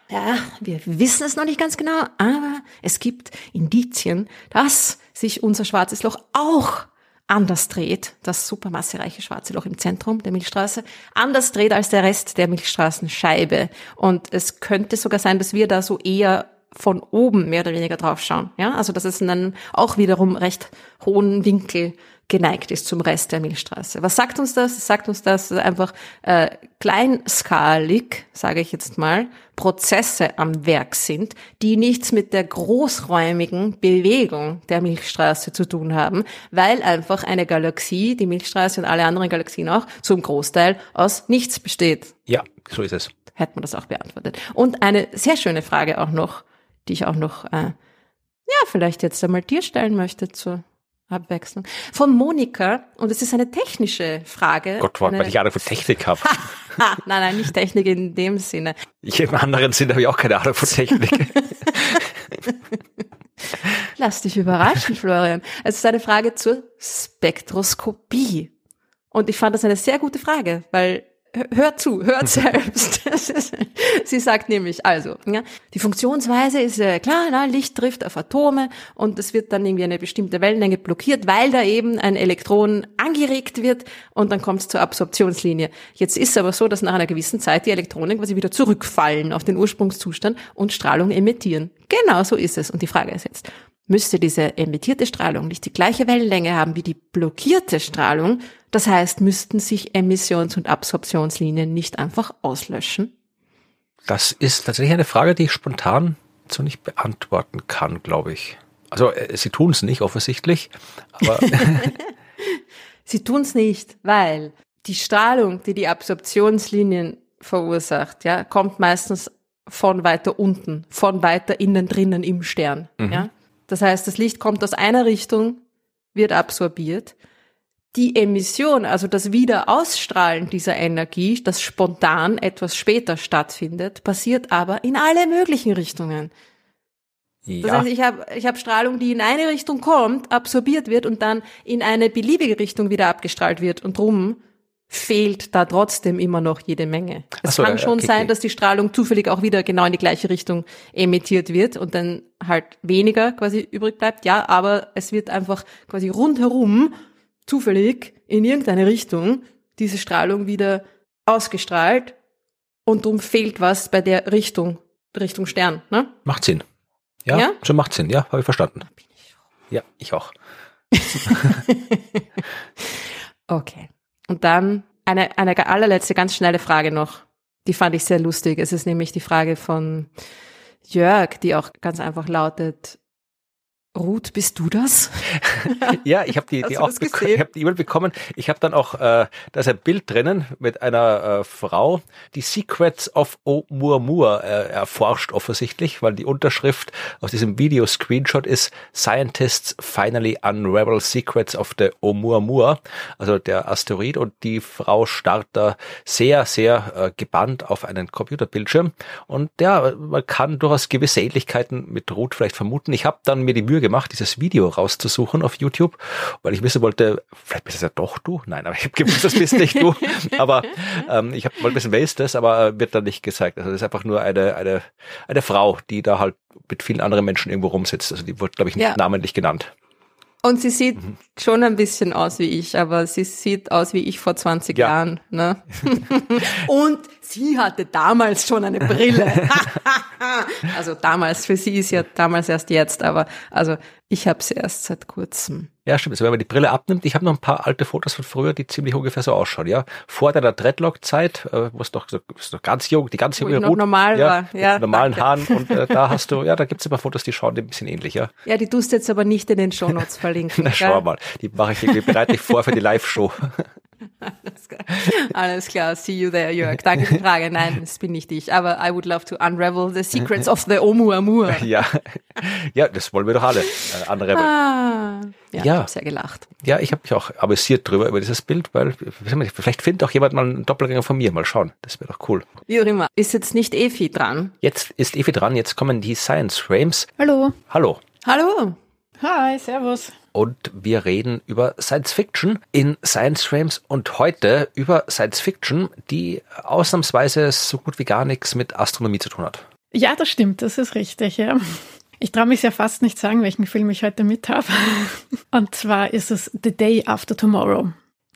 Speaker 1: ja, wir wissen es noch nicht ganz genau, aber es gibt Indizien, dass sich unser schwarzes Loch auch anders dreht, das supermassereiche schwarze Loch im Zentrum der Milchstraße, anders dreht als der Rest der Milchstraßenscheibe. Und es könnte sogar sein, dass wir da so eher von oben mehr oder weniger drauf schauen. Ja, also dass es in einem auch wiederum recht hohen Winkel geneigt ist zum Rest der Milchstraße. Was sagt uns das? Es sagt uns, dass einfach äh, kleinskalig, sage ich jetzt mal, Prozesse am Werk sind, die nichts mit der großräumigen Bewegung der Milchstraße zu tun haben, weil einfach eine Galaxie, die Milchstraße und alle anderen Galaxien auch, zum Großteil aus nichts besteht
Speaker 2: Ja, so ist es.
Speaker 1: hätte man das auch beantwortet. Und eine sehr schöne Frage auch noch, die ich auch noch, äh, ja, vielleicht jetzt einmal dir stellen möchte zur Abwechslung. Von Monika, und es ist eine technische Frage.
Speaker 2: Gott, weil
Speaker 1: eine,
Speaker 2: ich Ahnung von Technik habe.
Speaker 1: Ha, nein, nein, nicht Technik in dem Sinne.
Speaker 2: Ich im anderen Sinn habe ich auch keine Ahnung von Technik.
Speaker 1: Lass dich überraschen, Florian. Es ist eine Frage zur Spektroskopie. Und ich fand das eine sehr gute Frage, weil hört zu, hört selbst. Sie sagt nämlich, also, ja, die Funktionsweise ist äh, klar, na, Licht trifft auf Atome und es wird dann irgendwie eine bestimmte Wellenlänge blockiert, weil da eben ein Elektron angeregt wird und dann kommt es zur Absorptionslinie. Jetzt ist es aber so, dass nach einer gewissen Zeit die Elektronen quasi wieder zurückfallen auf den Ursprungszustand und Strahlung emittieren. Genau so ist es. Und die Frage ist jetzt, müsste diese emittierte Strahlung nicht die gleiche Wellenlänge haben wie die blockierte Strahlung. Das heißt, müssten sich Emissions- und Absorptionslinien nicht einfach auslöschen?
Speaker 2: Das ist tatsächlich eine Frage, die ich spontan so nicht beantworten kann, glaube ich. Also äh, sie tun es nicht offensichtlich, aber
Speaker 1: Sie tun es nicht, weil die Strahlung, die die Absorptionslinien verursacht, ja, kommt meistens von weiter unten, von weiter innen drinnen im Stern. Ja? Das heißt, das Licht kommt aus einer Richtung, wird absorbiert. die Emission, also das Wiederausstrahlen dieser Energie, das spontan etwas später stattfindet, passiert aber in alle möglichen Richtungen.
Speaker 2: Ja.
Speaker 1: Das heißt, ich habe ich hab Strahlung, die in eine Richtung kommt, absorbiert wird und dann in eine beliebige Richtung wieder abgestrahlt wird. Und drum fehlt da trotzdem immer noch jede Menge. Es
Speaker 2: so,
Speaker 1: kann schon
Speaker 2: okay,
Speaker 1: sein,
Speaker 2: okay.
Speaker 1: dass die Strahlung zufällig auch wieder genau in die gleiche Richtung emittiert wird und dann halt weniger quasi übrig bleibt. Ja, aber es wird einfach quasi rundherum zufällig in irgendeine Richtung diese Strahlung wieder ausgestrahlt und drum fehlt was bei der Richtung, Richtung Stern, ne?
Speaker 2: Macht Sinn. Ja,
Speaker 1: Ja?
Speaker 2: schon macht Sinn, ja, habe ich verstanden. Ja, ich auch.
Speaker 1: Okay. Und dann eine, eine allerletzte ganz schnelle Frage noch. Die fand ich sehr lustig. Es ist nämlich die Frage von Jörg, die auch ganz einfach lautet, Ruth, bist du das?
Speaker 2: Ja, ich habe die, die auch ich hab die E-Mail bekommen. Ich habe dann auch, äh, da ist ein Bild drinnen mit einer äh, Frau, die Secrets of Oumuamua äh, erforscht offensichtlich, weil die Unterschrift aus diesem Video-Screenshot ist Scientists finally unravel secrets of the Oumuamua, also der Asteroid und die Frau starrt da sehr, sehr äh, gebannt auf einen Computerbildschirm und ja, man kann durchaus gewisse Ähnlichkeiten mit Ruth vielleicht vermuten. Ich habe dann mir die Mühe gemacht, dieses Video rauszusuchen auf YouTube, weil ich wissen wollte, vielleicht bist es ja doch du. Nein, aber ich habe gewusst, das bist nicht du. Aber ähm, ich habe mal ein bisschen, wer ist das, aber äh, wird dann nicht gezeigt. Also das ist einfach nur eine, eine, eine Frau, die da halt mit vielen anderen Menschen irgendwo rumsitzt. Also die wurde, glaube ich, nicht
Speaker 1: Ja.
Speaker 2: namentlich genannt.
Speaker 1: Und sie sieht schon ein bisschen aus wie ich, aber sie sieht aus wie ich vor 20
Speaker 2: Ja.
Speaker 1: Jahren. Ne? Und sie hatte damals schon eine Brille. also damals, für sie ist ja damals erst jetzt, aber also ich habe sie erst seit kurzem.
Speaker 2: Ja, stimmt. Also wenn man die Brille abnimmt, ich habe noch ein paar alte Fotos von früher, die ziemlich ungefähr so ausschauen, ja. Vor deiner Dreadlock-Zeit, äh, wo es ist doch ganz jung, die ganz junge
Speaker 1: noch
Speaker 2: Ruth,
Speaker 1: normal
Speaker 2: ja,
Speaker 1: war. Ja,
Speaker 2: mit normalen
Speaker 1: danke.
Speaker 2: Haaren und äh, da hast du, ja, da gibt's immer Fotos, die schauen dir ein bisschen ähnlich, ja.
Speaker 1: Ja, die tust du jetzt aber nicht in den Shownotes verlinken.
Speaker 2: Na, schau mal, die mache ich irgendwie bereite ich vor für die Live-Show.
Speaker 1: Alles klar. Alles klar, see you there, Jörg. Danke für die Frage. Nein, das bin nicht ich, aber I would love to unravel the secrets of the Oumuamua.
Speaker 2: ja, ja, das wollen wir doch alle. Äh, andere.
Speaker 1: Ah, ja,
Speaker 2: Ja.
Speaker 1: Ich habe sehr gelacht.
Speaker 2: Ja, ich habe mich auch amüsiert drüber über dieses Bild, weil vielleicht findet auch jemand mal einen Doppelgänger von mir. Mal schauen, das wäre doch cool.
Speaker 1: Wie auch immer. Ist jetzt nicht Efi dran?
Speaker 2: Jetzt ist Evi dran, jetzt kommen die Science Frames.
Speaker 3: Hallo.
Speaker 2: Hallo.
Speaker 1: Hallo.
Speaker 3: Hi, servus.
Speaker 2: Und wir reden über Science Fiction in Science Frames und heute über Science Fiction, die ausnahmsweise so gut wie gar nichts mit Astronomie zu tun hat.
Speaker 3: Ja, das stimmt, das ist richtig, ja. Ich traue mich ja fast nicht sagen, welchen Film ich heute mit habe. Und zwar ist es The Day After Tomorrow.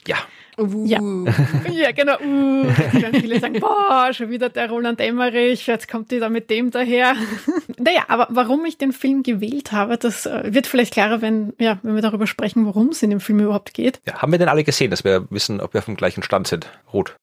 Speaker 2: Ja,
Speaker 1: Uh.
Speaker 3: Ja. Ja, genau. Uh, dann viele sagen, boah, schon wieder der Roland Emmerich, jetzt kommt die da mit dem daher. Naja, aber warum ich den Film gewählt habe, das äh, wird vielleicht klarer, wenn, ja, wenn wir darüber sprechen, worum es in dem Film überhaupt geht.
Speaker 2: ja. Haben wir denn alle gesehen, dass wir wissen, ob wir auf dem gleichen Stand sind? Ruth.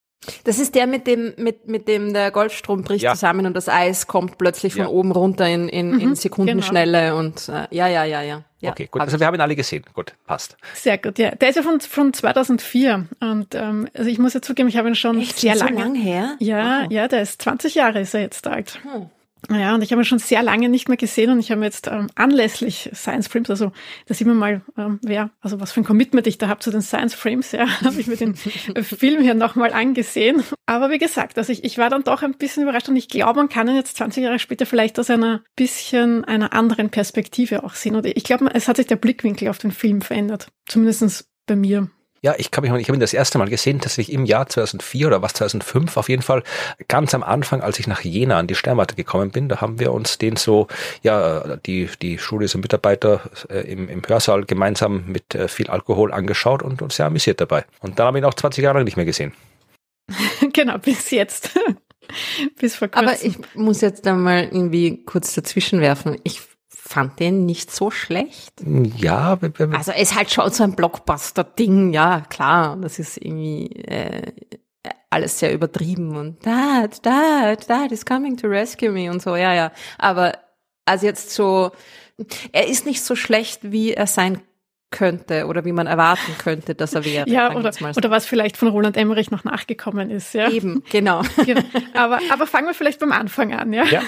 Speaker 1: Das ist der mit dem, mit, mit dem der Golfstrom bricht
Speaker 2: Ja.
Speaker 1: zusammen und das Eis kommt plötzlich von
Speaker 2: Ja.
Speaker 1: oben runter in, in, in
Speaker 3: Mhm,
Speaker 1: Sekundenschnelle und äh, ja, ja, ja, ja. ja
Speaker 2: okay, gut. Also wir haben ihn alle gesehen. Gut, passt.
Speaker 3: Sehr gut, ja. Der ist ja von, von 2004 und ähm, also ich muss ja zugeben, ich habe ihn schon
Speaker 1: Echt
Speaker 3: sehr
Speaker 1: so
Speaker 3: lange.
Speaker 1: lang her?
Speaker 3: Ja,
Speaker 1: Wow.
Speaker 3: ja, der ist 20 Jahre ist er jetzt alt.
Speaker 1: Hm.
Speaker 3: Ja, und ich habe ihn schon sehr lange nicht mehr gesehen und ich habe jetzt ähm, anlässlich Science Frames, also da sieht man mal, ähm, wer, also was für ein Commitment ich da habe zu den Science Frames, ja, habe ich mir den äh, Film hier nochmal angesehen. Aber wie gesagt, also ich, ich war dann doch ein bisschen überrascht und ich glaube, man kann ihn jetzt 20 Jahre später vielleicht aus einer bisschen einer anderen Perspektive auch sehen. Oder ich glaube, es hat sich der Blickwinkel auf den Film verändert. Zumindestens bei mir.
Speaker 2: Ja, ich kann mich, ich habe ihn das erste Mal gesehen, tatsächlich im Jahr 2004 oder was 2005 auf jeden Fall ganz am Anfang, als ich nach Jena an die Sternwarte gekommen bin, da haben wir uns den so, ja, die die Schule so Mitarbeiter äh, im, im Hörsaal gemeinsam mit äh, viel Alkohol angeschaut und uns sehr amüsiert dabei. Und dann habe ich ihn auch 20 Jahre lang nicht mehr gesehen.
Speaker 3: genau, bis jetzt. bis vor kurzem.
Speaker 1: Aber ich muss jetzt da mal irgendwie kurz dazwischen werfen. Ich fand den nicht so schlecht.
Speaker 2: Ja,
Speaker 1: Also es ist halt schon so ein Blockbuster-Ding, ja, klar. Das ist irgendwie äh, alles sehr übertrieben und Dad, Dad, Dad is coming to rescue me und so, ja, ja. Aber also jetzt so, er ist nicht so schlecht, wie er sein könnte oder wie man erwarten könnte, dass er wäre.
Speaker 3: Ja, oder, so. oder was vielleicht von Roland Emmerich noch nachgekommen ist. Ja.
Speaker 1: Eben, genau.
Speaker 3: genau. Aber, aber fangen wir vielleicht beim Anfang an. Ja. ja.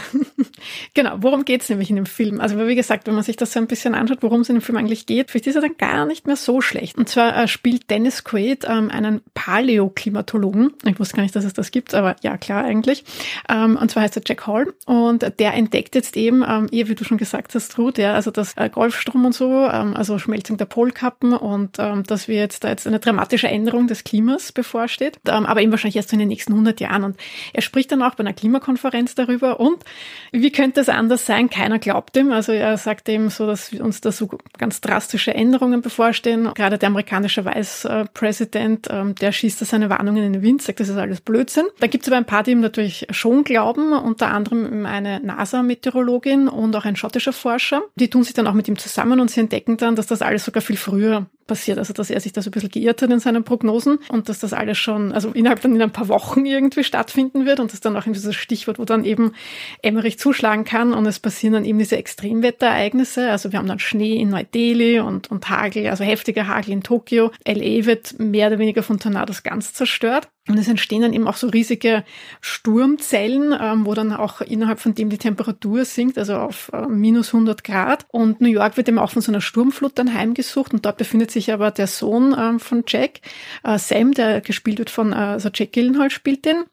Speaker 3: genau, worum geht's nämlich in dem Film? Also wie gesagt, wenn man sich das so ein bisschen anschaut, worum es in dem Film eigentlich geht, vielleicht ist er dann gar nicht mehr so schlecht. Und zwar äh, spielt Dennis Quaid ähm, einen Paläoklimatologen. Ich wusste gar nicht, dass es das gibt, aber ja, klar eigentlich. Ähm, und zwar heißt er Jack Hall. Und der entdeckt jetzt eben, ähm, eher wie du schon gesagt hast, Ruth, ja, also das äh, Golfstrom und so, ähm, also Schmelzung der Polkappen und ähm, dass wir jetzt da jetzt eine dramatische Änderung des Klimas bevorsteht, ähm, aber eben wahrscheinlich erst in den nächsten 100 Jahren. Und er spricht dann auch bei einer Klimakonferenz darüber und wie könnte es anders sein? Keiner glaubt ihm. Also er sagt eben so, dass uns da so ganz drastische Änderungen bevorstehen. Gerade der amerikanische Vice President, ähm, der schießt da seine Warnungen in den Wind, sagt, das ist alles Blödsinn. Da gibt es aber ein paar, die ihm natürlich schon glauben, unter anderem eine NASA-Meteorologin und auch ein schottischer Forscher. Die tun sich dann auch mit ihm zusammen und sie entdecken dann, dass das alles sogar viel früher passiert. Also dass er sich da so ein bisschen geirrt hat in seinen Prognosen und dass das alles schon, also innerhalb dann in ein paar Wochen irgendwie stattfinden wird und das dann auch in dieses Stichwort, wo dann eben Emmerich zuschlagen kann und es passieren dann eben diese Extremwetterereignisse. Also wir haben dann Schnee in Neu-Delhi und, und Hagel, also heftiger Hagel in Tokio. LA wird mehr oder weniger von Tornados ganz zerstört. Und es entstehen dann eben auch so riesige Sturmzellen, ähm, wo dann auch innerhalb von dem die Temperatur sinkt, also auf äh, minus 100 Grad. Und New York wird eben auch von so einer Sturmflut dann heimgesucht. Und dort befindet sich aber der Sohn ähm, von Jack, äh, Sam, der gespielt wird von, äh, also Jack Gillenhall spielt den.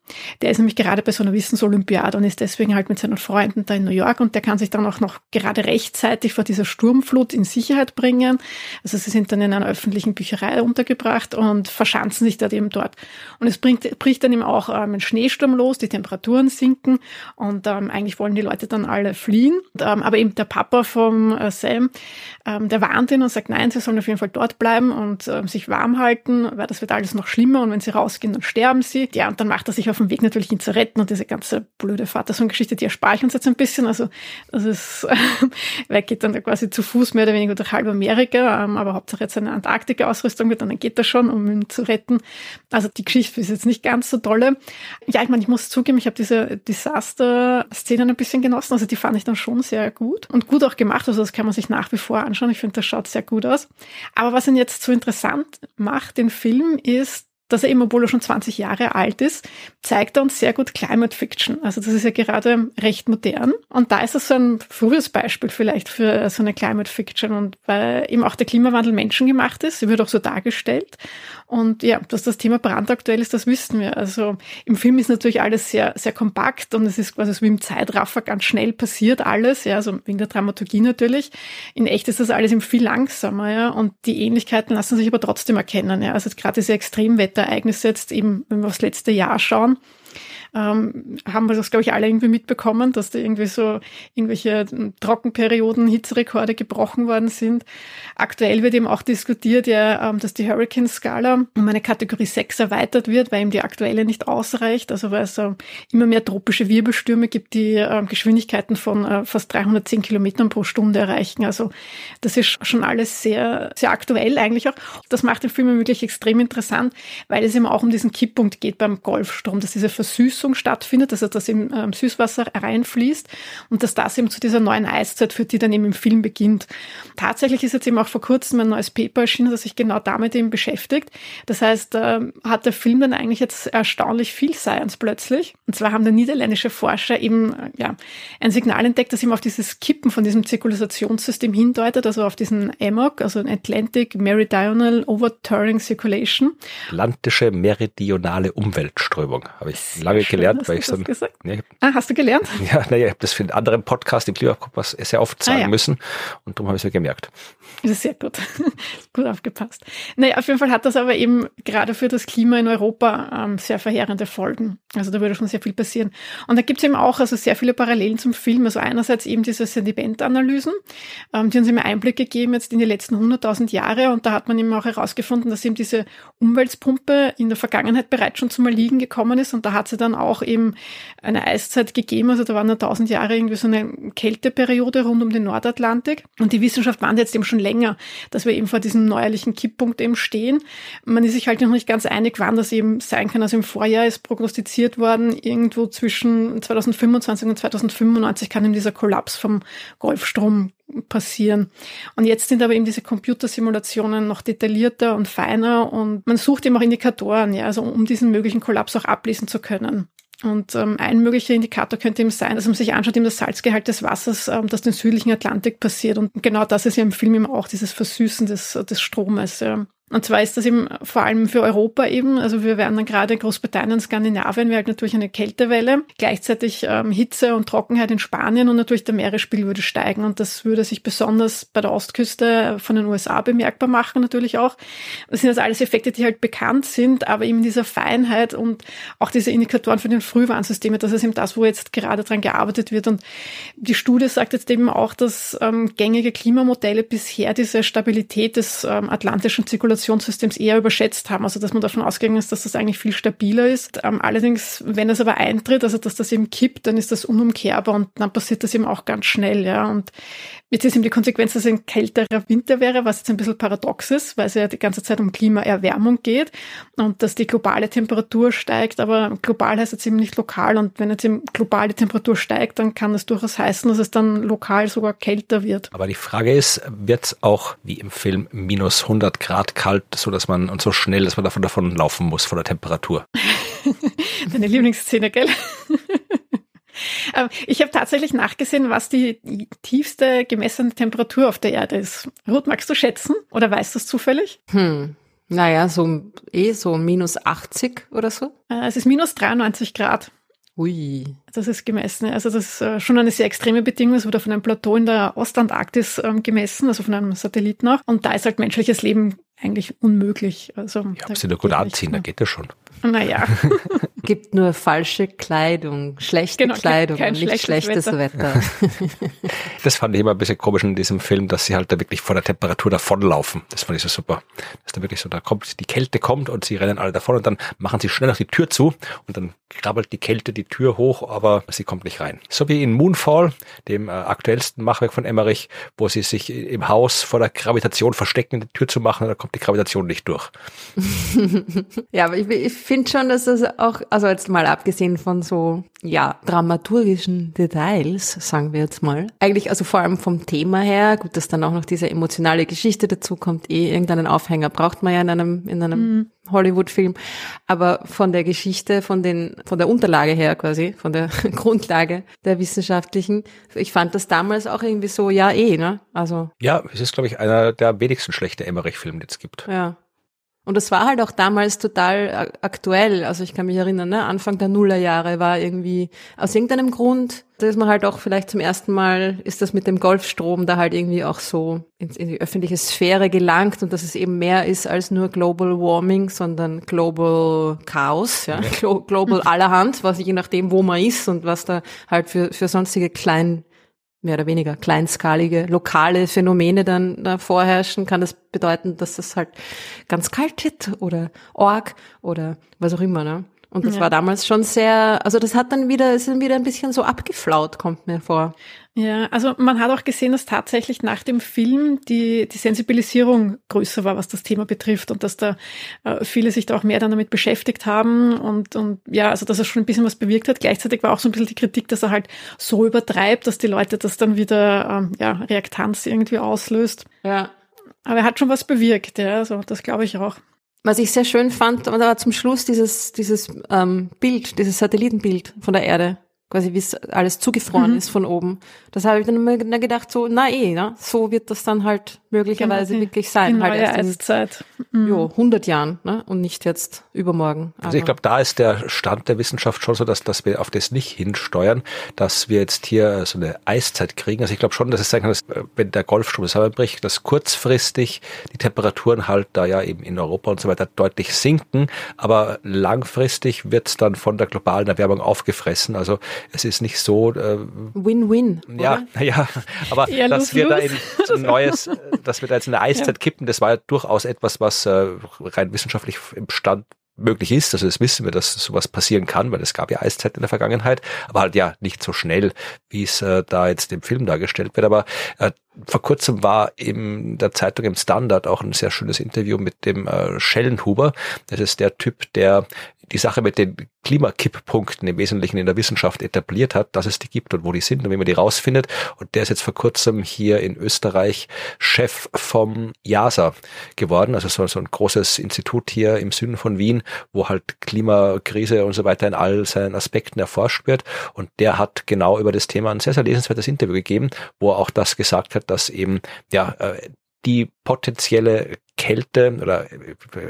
Speaker 3: Der ist nämlich gerade bei so einer Wissensolympiade und ist deswegen halt mit seinen Freunden da in New York. Und der kann sich dann auch noch gerade rechtzeitig vor dieser Sturmflut in Sicherheit bringen. Also sie sind dann in einer öffentlichen Bücherei untergebracht und verschanzen sich dort eben dort. Und es bringt, bricht dann eben auch ähm, ein Schneesturm los, die Temperaturen sinken und ähm, eigentlich wollen die Leute dann alle fliehen. Und, ähm, aber eben der Papa vom äh, Sam, ähm, der warnt ihn und sagt, nein, sie sollen auf jeden Fall dort bleiben und ähm, sich warm halten, weil das wird alles noch schlimmer und wenn sie rausgehen, dann sterben sie. Ja, und dann macht er sich auf den Weg natürlich ihn zu retten und diese ganze blöde Vatersohn-Geschichte, die erspare ich uns jetzt ein bisschen. Also das ist, er geht dann quasi zu Fuß mehr oder weniger durch halb Amerika, ähm, aber Hauptsache jetzt eine Antarktika-Ausrüstung wird, dann geht er schon, um ihn zu retten. Also die Geschichte ist jetzt nicht ganz so tolle. Ja, ich meine, ich muss zugeben, ich habe diese Disaster-Szenen ein bisschen genossen. Also die fand ich dann schon sehr gut und gut auch gemacht. Also das kann man sich nach wie vor anschauen. Ich finde, das schaut sehr gut aus. Aber was ihn jetzt so interessant macht, den Film, ist, dass er eben, obwohl er schon 20 Jahre alt ist, zeigt er uns sehr gut Climate Fiction. Also das ist ja gerade recht modern. Und da ist das so ein frühes Beispiel vielleicht für so eine Climate Fiction. Und weil eben auch der Klimawandel menschengemacht ist, wird auch so dargestellt. Und ja, dass das Thema brandaktuell ist, das wissen wir. Also im Film ist natürlich alles sehr, sehr kompakt und es ist quasi so wie im Zeitraffer ganz schnell passiert alles, ja, also wegen der Dramaturgie natürlich. In echt ist das alles eben viel langsamer, ja, und die Ähnlichkeiten lassen sich aber trotzdem erkennen, ja. Also gerade diese Extremwetterereignisse jetzt eben, wenn wir aufs letzte Jahr schauen, ähm, haben wir das, glaube ich, alle irgendwie mitbekommen, dass da irgendwie so irgendwelche Trockenperioden, Hitzerekorde gebrochen worden sind. Aktuell wird eben auch diskutiert, ja, ähm, dass die Hurricane-Skala um eine Kategorie 6 erweitert wird, weil eben die aktuelle nicht ausreicht. Also weil es äh, immer mehr tropische Wirbelstürme gibt, die äh, Geschwindigkeiten von äh, fast 310 Kilometern pro Stunde erreichen. Also das ist schon alles sehr, sehr aktuell eigentlich auch. Das macht den Film wirklich extrem interessant, weil es eben auch um diesen Kipppunkt geht beim Golfstrom, dass diese Versüßung Versüßung stattfindet, also dass eben ähm, Süßwasser reinfließt und dass das eben zu dieser neuen Eiszeit führt, die dann eben im Film beginnt. Tatsächlich ist jetzt eben auch vor kurzem ein neues Paper erschienen, das sich genau damit eben beschäftigt. Das heißt, äh, hat der Film dann eigentlich jetzt erstaunlich viel Science plötzlich. Und zwar haben der niederländische Forscher eben äh, ja, ein Signal entdeckt, das eben auf dieses Kippen von diesem Zirkulationssystem hindeutet, also auf diesen AMOC, also Atlantic Meridional Overturning Circulation.
Speaker 2: Atlantische meridionale Umweltströmung, habe ich lange gelernt, weil ich so.
Speaker 3: Nee, ah, hast du gelernt?
Speaker 2: Ja, naja, ich habe das für einen anderen Podcast im Klimakompass sehr oft sagen ah, ja. müssen und darum habe ich es mir gemerkt.
Speaker 3: Das ist sehr gut. gut aufgepasst. Naja, auf jeden Fall hat das aber eben gerade für das Klima in Europa ähm, sehr verheerende Folgen. Also da würde schon sehr viel passieren. Und da gibt es eben auch also sehr viele Parallelen zum Film. Also einerseits eben diese Sedimentanalysen, ähm, die uns immer Einblick gegeben jetzt in die letzten 100.000 Jahre. Und da hat man eben auch herausgefunden, dass eben diese Umweltpumpe in der Vergangenheit bereits schon zum Erliegen gekommen ist. Und da hat sie dann auch eben eine Eiszeit gegeben. Also da waren nur 1000 Jahre irgendwie so eine Kälteperiode rund um den Nordatlantik. Und die Wissenschaft warnt jetzt eben schon länger, dass wir eben vor diesem neuerlichen Kipppunkt eben stehen. Man ist sich halt noch nicht ganz einig, wann das eben sein kann. Also im Vorjahr ist prognostiziert worden, irgendwo zwischen 2025 und 2095 kann eben dieser Kollaps vom Golfstrom passieren. Und jetzt sind aber eben diese Computersimulationen noch detaillierter und feiner und man sucht eben auch Indikatoren, ja, also um diesen möglichen Kollaps auch ablesen zu können. Und ähm, ein möglicher Indikator könnte eben sein, dass man sich anschaut, eben das Salzgehalt des Wassers, ähm, das den südlichen Atlantik passiert. Und genau das ist ja im Film eben auch, dieses Versüßen des, des Stromes. Ja. Und zwar ist das eben vor allem für Europa eben, also wir werden dann gerade in Großbritannien, Skandinavien, wir halt natürlich eine Kältewelle, gleichzeitig ähm, Hitze und Trockenheit in Spanien und natürlich der Meeresspiegel würde steigen. Und das würde sich besonders bei der Ostküste von den USA bemerkbar machen natürlich auch. Das sind jetzt alles Effekte, die halt bekannt sind, aber eben dieser Feinheit und auch diese Indikatoren für den Frühwarnsysteme, das ist eben das, wo jetzt gerade dran gearbeitet wird. Und die Studie sagt jetzt eben auch, dass ähm, gängige Klimamodelle bisher diese Stabilität des ähm, atlantischen Zirkulations Kommunikationssystems eher überschätzt haben. Also dass man davon ausgegangen ist, dass das eigentlich viel stabiler ist. Ähm, allerdings, wenn das aber eintritt, also dass das eben kippt, dann ist das unumkehrbar und dann passiert das eben auch ganz schnell. Ja. Und Jetzt ist eben die Konsequenz, dass es ein kälterer Winter wäre, was jetzt ein bisschen paradox ist, weil es ja die ganze Zeit um Klimaerwärmung geht und dass die globale Temperatur steigt, aber global heißt jetzt eben nicht lokal und wenn jetzt eben global die Temperatur steigt, dann kann das durchaus heißen, dass es dann lokal sogar kälter wird.
Speaker 2: Aber die Frage ist, wird es auch wie im Film minus 100 Grad kalt, so dass man und so schnell, dass man davon davon laufen muss von der Temperatur?
Speaker 3: Deine Lieblingsszene, gell? Ähm, ich habe tatsächlich nachgesehen, was die tiefste gemessene Temperatur auf der Erde ist. Ruth, magst du schätzen oder weißt du es zufällig?
Speaker 1: Hm. Naja, so eh so minus 80 oder so.
Speaker 3: Äh, es ist minus 93 Grad.
Speaker 1: Ui.
Speaker 3: Das ist gemessen. Also das ist äh, schon eine sehr extreme Bedingung. Es wurde von einem Plateau in der Ostantarktis ähm, gemessen, also von einem Satelliten auch. Und da ist halt menschliches Leben eigentlich unmöglich. Also,
Speaker 2: ja, da sie nur gut anziehen, da geht das schon.
Speaker 3: Naja.
Speaker 1: Gibt nur falsche Kleidung, schlechte genau, Kleidung und nicht schlechtes Wetter. Wetter.
Speaker 2: das fand ich immer ein bisschen komisch in diesem Film, dass sie halt da wirklich vor der Temperatur davonlaufen. Das fand ich so super. Dass da wirklich so, da kommt, die Kälte kommt und sie rennen alle davon und dann machen sie schnell noch die Tür zu und dann krabbelt die Kälte die Tür hoch, aber sie kommt nicht rein. So wie in Moonfall, dem äh, aktuellsten Machwerk von Emmerich, wo sie sich im Haus vor der Gravitation verstecken, die Tür zu machen, da kommt die Gravitation nicht durch.
Speaker 1: ja, aber ich, ich finde schon, dass das auch, also jetzt mal abgesehen von so, ja, dramaturgischen Details, sagen wir jetzt mal, eigentlich also vor allem vom Thema her, gut, dass dann auch noch diese emotionale Geschichte dazu kommt, eh irgendeinen Aufhänger braucht man ja in einem, in einem mhm. Hollywood-Film, aber von der Geschichte, von den, von der Unterlage her quasi, von der Grundlage der wissenschaftlichen, ich fand das damals auch irgendwie so, ja eh, ne, also.
Speaker 2: Ja, es ist glaube ich einer der wenigsten schlechte Emmerich-Filme, die es gibt.
Speaker 1: Ja. Und das war halt auch damals total aktuell. Also ich kann mich erinnern, ne? Anfang der Nullerjahre war irgendwie aus irgendeinem Grund, da ist man halt auch vielleicht zum ersten Mal, ist das mit dem Golfstrom da halt irgendwie auch so in, in die öffentliche Sphäre gelangt und dass es eben mehr ist als nur Global Warming, sondern Global Chaos, ja? Global allerhand, was je nachdem, wo man ist und was da halt für, für sonstige kleinen mehr oder weniger kleinskalige, lokale Phänomene dann da vorherrschen, kann das bedeuten, dass es halt ganz kalt wird oder Org oder was auch immer, ne? Und das ja. war damals schon sehr, also das hat dann wieder, ist dann wieder ein bisschen so abgeflaut, kommt mir vor.
Speaker 3: Ja, also man hat auch gesehen, dass tatsächlich nach dem Film die, die Sensibilisierung größer war, was das Thema betrifft und dass da äh, viele sich da auch mehr dann damit beschäftigt haben und, und ja, also dass er schon ein bisschen was bewirkt hat. Gleichzeitig war auch so ein bisschen die Kritik, dass er halt so übertreibt, dass die Leute das dann wieder ähm, ja, Reaktanz irgendwie auslöst.
Speaker 1: Ja.
Speaker 3: Aber er hat schon was bewirkt, ja, also das glaube ich auch.
Speaker 1: Was ich sehr schön fand, war zum Schluss dieses, dieses ähm, Bild, dieses Satellitenbild von der Erde quasi wie es alles zugefroren mhm. ist von oben. Das habe ich dann immer gedacht, so, na eh, ne? so wird das dann halt möglicherweise genau, wirklich sein.
Speaker 3: Die
Speaker 1: halt
Speaker 3: neue erst Eiszeit.
Speaker 1: In, mhm. jo, 100 Jahren ne? und nicht jetzt übermorgen.
Speaker 2: Also ich glaube, da ist der Stand der Wissenschaft schon so, dass, dass wir auf das nicht hinsteuern, dass wir jetzt hier so eine Eiszeit kriegen. Also ich glaube schon, dass es sein kann, dass äh, wenn der Golfstrom zusammenbricht, dass kurzfristig die Temperaturen halt da ja eben in Europa und so weiter deutlich sinken, aber langfristig wird es dann von der globalen Erwärmung aufgefressen. Also es ist nicht so.
Speaker 1: Äh, Win-win.
Speaker 2: Äh, ja, ja, aber ja, dass wir da in ein neues, dass wir da jetzt eine Eiszeit ja. kippen, das war ja durchaus etwas, was äh, rein wissenschaftlich im Stand möglich ist. Also das wissen wir, dass sowas passieren kann, weil es gab ja Eiszeit in der Vergangenheit, aber halt ja nicht so schnell, wie es äh, da jetzt im Film dargestellt wird. Aber äh, vor kurzem war in der Zeitung im Standard auch ein sehr schönes Interview mit dem äh, Schellenhuber. Das ist der Typ, der die Sache mit den Klimakipppunkten im Wesentlichen in der Wissenschaft etabliert hat, dass es die gibt und wo die sind und wie man die rausfindet. Und der ist jetzt vor kurzem hier in Österreich Chef vom JASA geworden, also so, so ein großes Institut hier im Süden von Wien, wo halt Klimakrise und so weiter in all seinen Aspekten erforscht wird. Und der hat genau über das Thema ein sehr, sehr lesenswertes Interview gegeben, wo er auch das gesagt hat, dass eben ja äh, die potenzielle Kälte oder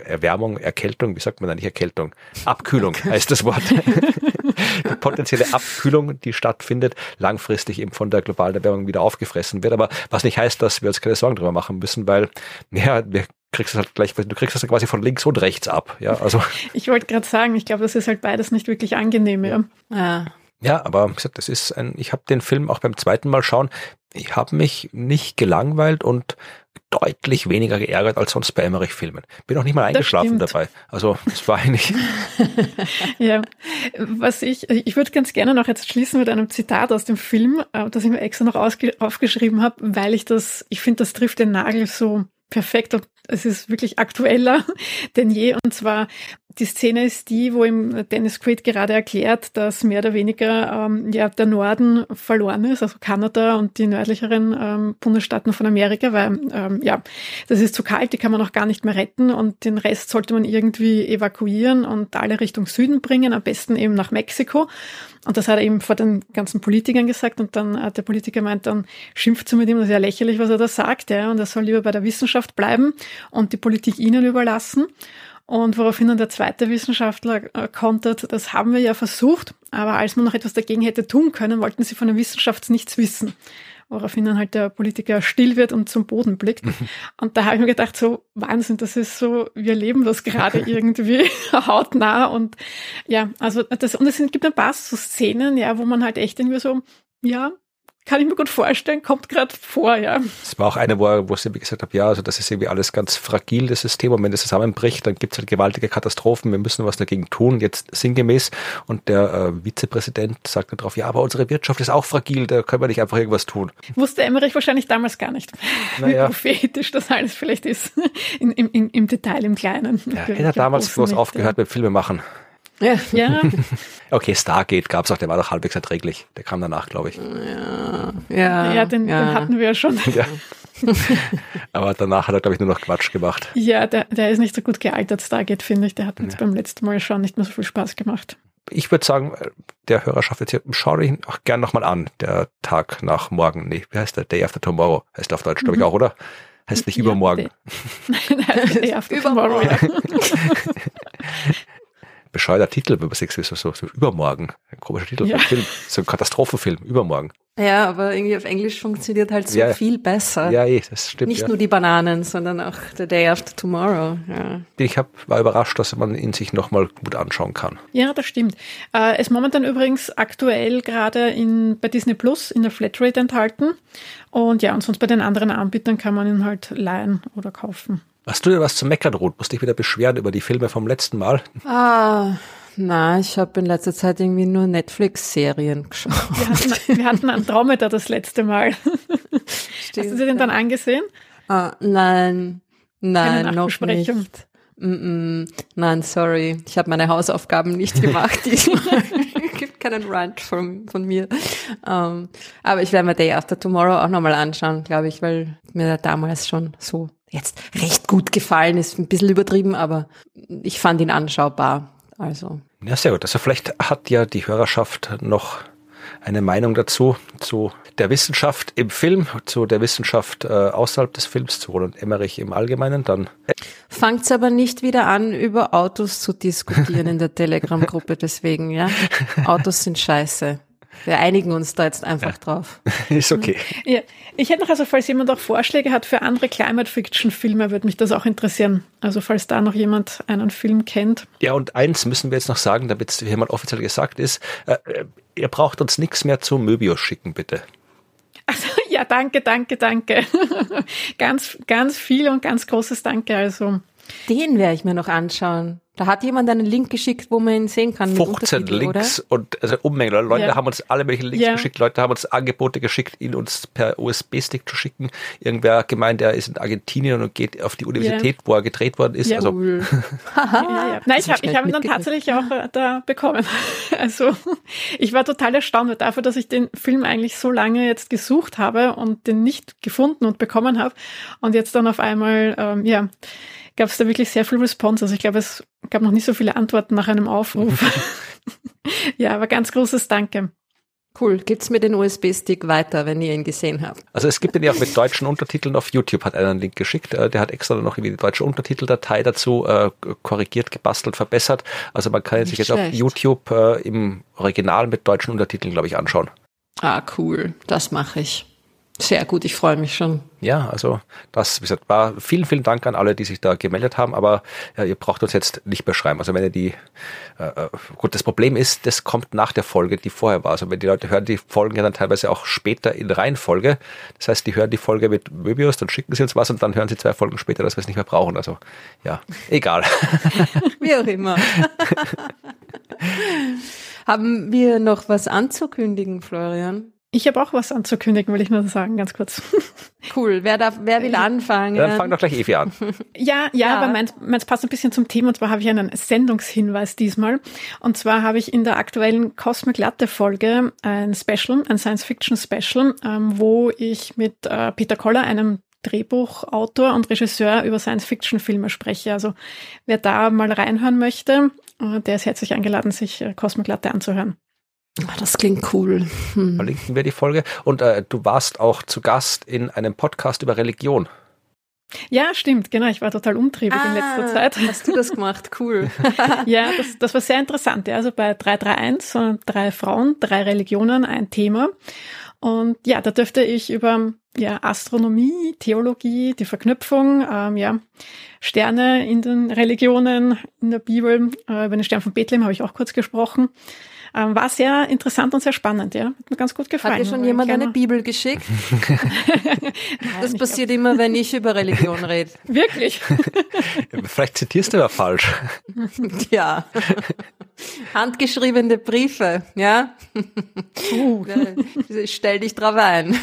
Speaker 2: Erwärmung, Erkältung, wie sagt man da nicht Erkältung? Abkühlung heißt das Wort. die potenzielle Abkühlung, die stattfindet, langfristig eben von der globalen Erwärmung wieder aufgefressen wird. Aber was nicht heißt, dass wir uns keine Sorgen darüber machen müssen, weil ja, wir kriegst es halt gleich, du kriegst es quasi von links und rechts ab. Ja, also.
Speaker 3: Ich wollte gerade sagen, ich glaube, das ist halt beides nicht wirklich angenehm. Ja.
Speaker 2: ja. Ja, aber wie gesagt, das ist ein, ich habe den Film auch beim zweiten Mal schauen, ich habe mich nicht gelangweilt und deutlich weniger geärgert als sonst bei Emmerich-Filmen. Bin auch nicht mal eingeschlafen dabei. Also es war eigentlich.
Speaker 3: ja, was ich, ich würde ganz gerne noch jetzt schließen mit einem Zitat aus dem Film, äh, das ich mir extra noch aufgeschrieben habe, weil ich das, ich finde, das trifft den Nagel so perfekt und es ist wirklich aktueller denn je. Und zwar die Szene ist die, wo ihm Dennis Quaid gerade erklärt, dass mehr oder weniger ähm, ja der Norden verloren ist, also Kanada und die nördlicheren ähm, Bundesstaaten von Amerika, weil ähm, ja das ist zu kalt, die kann man auch gar nicht mehr retten und den Rest sollte man irgendwie evakuieren und alle Richtung Süden bringen, am besten eben nach Mexiko. Und das hat er eben vor den ganzen Politikern gesagt und dann hat der Politiker meint, dann schimpft sie mit ihm, das ist ja lächerlich, was er da sagt, ja, und er soll lieber bei der Wissenschaft bleiben und die Politik ihnen überlassen. Und woraufhin dann der zweite Wissenschaftler äh, kontert, das haben wir ja versucht, aber als man noch etwas dagegen hätte tun können, wollten sie von der Wissenschaft nichts wissen. Woraufhin dann halt der Politiker still wird und zum Boden blickt. Und da habe ich mir gedacht, so Wahnsinn, das ist so, wir leben das gerade irgendwie hautnah. Und ja, also das, und es gibt ein paar so Szenen, ja, wo man halt echt irgendwie so, ja, kann ich mir gut vorstellen, kommt gerade vor, ja.
Speaker 2: Es war auch eine, wo, wo sie gesagt hat, ja, also das ist irgendwie alles ganz fragil, das System, und wenn das zusammenbricht, dann gibt es halt gewaltige Katastrophen, wir müssen was dagegen tun, jetzt sinngemäß. Und der äh, Vizepräsident sagt dann drauf, ja, aber unsere Wirtschaft ist auch fragil, da können wir nicht einfach irgendwas tun.
Speaker 3: Wusste Emmerich wahrscheinlich damals gar nicht, naja. wie prophetisch das alles vielleicht ist, in, im, im Detail, im Kleinen.
Speaker 2: Ja, er hat damals bloß aufgehört mit Filme machen. Ja. ja. okay, Stargate gab es auch, der war doch halbwegs erträglich. Der kam danach, glaube ich.
Speaker 3: Ja, ja, ja, den, ja. den hatten wir ja schon. Ja.
Speaker 2: Aber danach hat er, glaube ich, nur noch Quatsch gemacht.
Speaker 3: Ja, der, der ist nicht so gut gealtert, Stargate, finde ich. Der hat uns ja. beim letzten Mal schon nicht mehr so viel Spaß gemacht.
Speaker 2: Ich würde sagen, der Hörerschaft jetzt hier, schau dich auch gern nochmal an, der Tag nach morgen. Nee, wie heißt der? Day after tomorrow. Heißt der auf Deutsch, glaube ich, mhm. auch, oder? Heißt nicht ja, übermorgen. Nein, Day after tomorrow, ja. Bescheuerter Titel, wenn man sagt, so, so, so übermorgen. Ein komischer Titel ja. Film. So ein Katastrophenfilm, übermorgen.
Speaker 1: Ja, aber irgendwie auf Englisch funktioniert halt so ja. viel besser.
Speaker 2: Ja, eh, das stimmt.
Speaker 1: Nicht
Speaker 2: ja.
Speaker 1: nur die Bananen, sondern auch The Day After Tomorrow. Ja.
Speaker 2: Ich hab, war überrascht, dass man ihn sich nochmal gut anschauen kann.
Speaker 3: Ja, das stimmt. Äh, ist momentan übrigens aktuell gerade in, bei Disney Plus in der Flatrate enthalten. Und ja, und sonst bei den anderen Anbietern kann man ihn halt leihen oder kaufen.
Speaker 2: Hast du dir was zu meckern, Ruth? Musst dich wieder beschweren über die Filme vom letzten Mal?
Speaker 1: Ah, na, ich habe in letzter Zeit irgendwie nur Netflix-Serien geschaut.
Speaker 3: Wir hatten, wir hatten Andromeda das letzte Mal. Stimmt, Hast du sie denn dann angesehen?
Speaker 1: Ah, nein, nein, noch nicht. Mm -mm, nein, sorry, ich habe meine Hausaufgaben nicht gemacht diesmal. gibt keinen Rant von, von mir. Um, ähm, aber ich werde mir Day After Tomorrow auch nochmal anschauen, glaube ich, weil mir damals schon so jetzt recht gut gefallen ist. Ein bisschen übertrieben, aber ich fand ihn anschaubar. Also.
Speaker 2: Ja, sehr gut. Also vielleicht hat ja die Hörerschaft noch eine Meinung dazu, zu der Wissenschaft im Film, zu der Wissenschaft äh, außerhalb des Films, zu Roland Emmerich im Allgemeinen, dann.
Speaker 1: Fangt's aber nicht wieder an, über Autos zu diskutieren in der Telegram-Gruppe, deswegen, ja. Autos sind scheiße. Wir einigen uns da jetzt einfach ja. drauf.
Speaker 2: Ist okay.
Speaker 3: Ja. Ich hätte noch, also falls jemand auch Vorschläge hat für andere Climate-Fiction-Filme, würde mich das auch interessieren. Also falls da noch jemand einen Film kennt.
Speaker 2: Ja, und eins müssen wir jetzt noch sagen, damit es hier mal offiziell gesagt ist. Äh, ihr braucht uns nichts mehr zu Möbius schicken, bitte.
Speaker 3: Also, ja, danke, danke, danke. ganz, ganz viel und ganz großes Danke. Also.
Speaker 1: Den werde ich mir noch anschauen. Da hat jemand einen Link geschickt, wo man ihn sehen kann.
Speaker 2: 15 Links oder? und also Unmengen. Leute ja. haben uns alle möglichen Links ja. geschickt, Leute haben uns Angebote geschickt, ihn uns per USB-Stick zu schicken. Irgendwer gemeint, er ist in Argentinien und geht auf die Universität, ja. wo er gedreht worden ist. Also
Speaker 3: Nein, ich habe ich hab ihn dann tatsächlich auch äh, da bekommen. Also ich war total erstaunt dafür, dass ich den Film eigentlich so lange jetzt gesucht habe und den nicht gefunden und bekommen habe und jetzt dann auf einmal, ähm, ja, gab es da wirklich sehr viel Response. Also ich glaube, es gab noch nicht so viele Antworten nach einem Aufruf. ja, aber ganz großes Danke.
Speaker 1: Cool. Gibt's mir den USB-Stick weiter, wenn ihr ihn gesehen habt?
Speaker 2: Also es gibt den ja auch mit deutschen Untertiteln auf YouTube, hat einer einen Link geschickt. Äh, der hat extra noch irgendwie die deutsche Untertiteldatei dazu äh, korrigiert, gebastelt, verbessert. Also man kann sich jetzt schlecht. auf YouTube äh, im Original mit deutschen Untertiteln, glaube ich, anschauen.
Speaker 1: Ah, cool. Das mache ich. Sehr gut, ich freue mich schon.
Speaker 2: Ja, also das wie gesagt, war vielen, vielen Dank an alle, die sich da gemeldet haben, aber ja, ihr braucht uns jetzt nicht beschreiben. Also wenn ihr die, äh, äh, gut, das Problem ist, das kommt nach der Folge, die vorher war. Also wenn die Leute hören die Folgen ja dann teilweise auch später in Reihenfolge. Das heißt, die hören die Folge mit Möbius, dann schicken sie uns was und dann hören sie zwei Folgen später, dass wir es nicht mehr brauchen. Also ja, egal.
Speaker 1: Wie auch immer. haben wir noch was anzukündigen, Florian?
Speaker 3: Ich habe auch was anzukündigen, will ich nur sagen, ganz kurz.
Speaker 1: Cool. Wer darf, wer will anfangen?
Speaker 2: Dann fang doch gleich Evi an.
Speaker 3: Ja, ja, ja. aber meins, meins passt ein bisschen zum Thema. Und zwar habe ich einen Sendungshinweis diesmal. Und zwar habe ich in der aktuellen Cosmic Latte Folge ein Special, ein Science Fiction Special, ähm, wo ich mit äh, Peter Koller, einem Drehbuchautor und Regisseur über Science-Fiction-Filme spreche. Also wer da mal reinhören möchte, äh, der ist herzlich eingeladen, sich äh, Cosmic Latte anzuhören.
Speaker 1: Ah, das klingt cool.
Speaker 2: Hm. Verlinken wir die Folge. Und äh, du warst auch zu Gast in einem Podcast über Religion.
Speaker 3: Ja, stimmt, genau. Ich war total umtriebig ah, in letzter ah, Zeit.
Speaker 1: Hast du das gemacht? Cool.
Speaker 3: ja, das, das war sehr interessant. Ja. Also bei 331, drei Frauen, drei Religionen, ein Thema. Und ja, da dürfte ich über ja, Astronomie, Theologie, die Verknüpfung, ähm, ja, Sterne in den Religionen, in der Bibel, äh, über den Stern von Bethlehem habe ich auch kurz gesprochen. Ähm, war sehr interessant und sehr spannend, ja. Hat mir ganz gut gefallen.
Speaker 1: Hat dir schon jemand eine Bibel geschickt? das passiert immer, wenn ich über Religion rede.
Speaker 3: Wirklich?
Speaker 2: Vielleicht zitierst du ja falsch.
Speaker 1: ja. Handgeschriebene Briefe, ja. Uh. Stell dich drauf ein.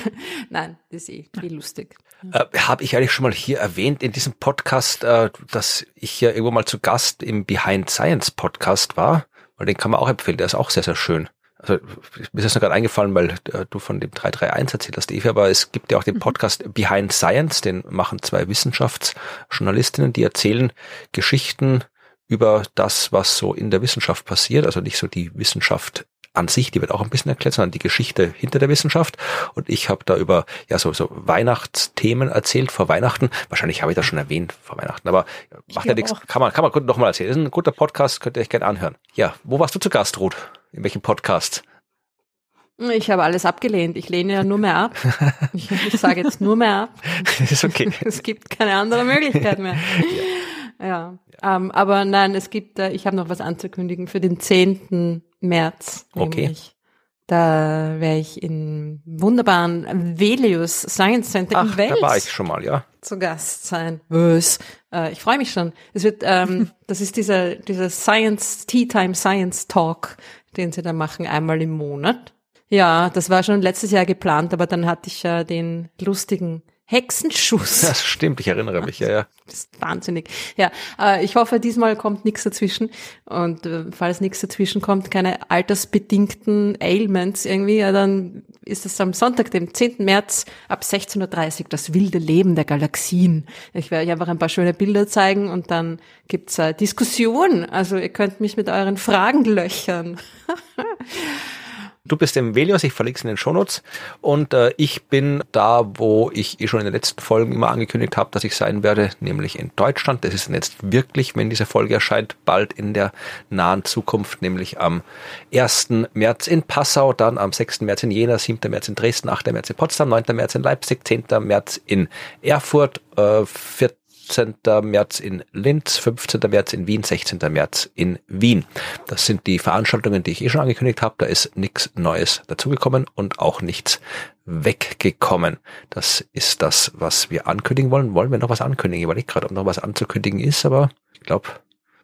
Speaker 1: Nein, das ist eh viel lustig.
Speaker 2: Äh, Habe ich eigentlich schon mal hier erwähnt in diesem Podcast, äh, dass ich ja irgendwo mal zu Gast im Behind Science Podcast war? Weil den kann man auch empfehlen, der ist auch sehr, sehr schön. Also mir ist das noch gerade eingefallen, weil äh, du von dem 331 erzählt hast, Eva, aber es gibt ja auch den mhm. Podcast Behind Science, den machen zwei Wissenschaftsjournalistinnen, die erzählen Geschichten über das, was so in der Wissenschaft passiert, also nicht so die Wissenschaft an sich, die wird auch ein bisschen erklärt, sondern die Geschichte hinter der Wissenschaft. Und ich habe da über ja so, so Weihnachtsthemen erzählt vor Weihnachten. Wahrscheinlich habe ich das schon erwähnt vor Weihnachten, aber macht ja nichts. Kann man, kann man noch mal erzählen. Das ist ein guter Podcast, könnt ihr euch gerne anhören. Ja, wo warst du zu Gast, Ruth? In welchem Podcast?
Speaker 1: Ich habe alles abgelehnt. Ich lehne ja nur mehr ab. Ich, ich sage jetzt nur mehr ab.
Speaker 2: ist okay.
Speaker 1: Es gibt keine andere Möglichkeit mehr. Ja, ja. Ähm, aber nein, es gibt, äh, ich habe noch was anzukündigen für den 10. März.
Speaker 2: Okay.
Speaker 1: Da wäre ich im wunderbaren Velius Science Center
Speaker 2: Ach,
Speaker 1: in Wels.
Speaker 2: Da war ich schon mal, ja.
Speaker 1: Zu Gast sein. Was? Äh, ich freue mich schon. Es wird, ähm, das ist dieser, dieser Science, Tea Time Science Talk, den sie da machen, einmal im Monat. Ja, das war schon letztes Jahr geplant, aber dann hatte ich ja den lustigen Hexenschuss.
Speaker 2: Das stimmt, ich erinnere mich, ja, ja.
Speaker 1: Das ist wahnsinnig. Ja, äh, ich hoffe, diesmal kommt nichts dazwischen. Und äh, falls nichts dazwischen kommt, keine altersbedingten Ailments irgendwie, ja, dann ist es am Sonntag, dem 10. März ab 16.30 Uhr das wilde Leben der Galaxien. Ich werde euch einfach ein paar schöne Bilder zeigen und dann gibt's äh, Diskussion. Also ihr könnt mich mit euren Fragen löchern.
Speaker 2: Du bist im Velios, ich verlinke es in den Shownotes. Und äh, ich bin da, wo ich eh schon in den letzten Folgen immer angekündigt habe, dass ich sein werde, nämlich in Deutschland. Das ist jetzt wirklich, wenn diese Folge erscheint, bald in der nahen Zukunft, nämlich am 1. März in Passau, dann am 6. März in Jena, 7. März in Dresden, 8. März in Potsdam, 9. März in Leipzig, 10. März in Erfurt, äh, 4. 14. März in Linz, 15. März in Wien, 16. März in Wien. Das sind die Veranstaltungen, die ich eh schon angekündigt habe. Da ist nichts Neues dazugekommen und auch nichts weggekommen. Das ist das, was wir ankündigen wollen. Wollen wir noch was ankündigen? Ich überlege gerade, ob noch was anzukündigen ist, aber ich glaube,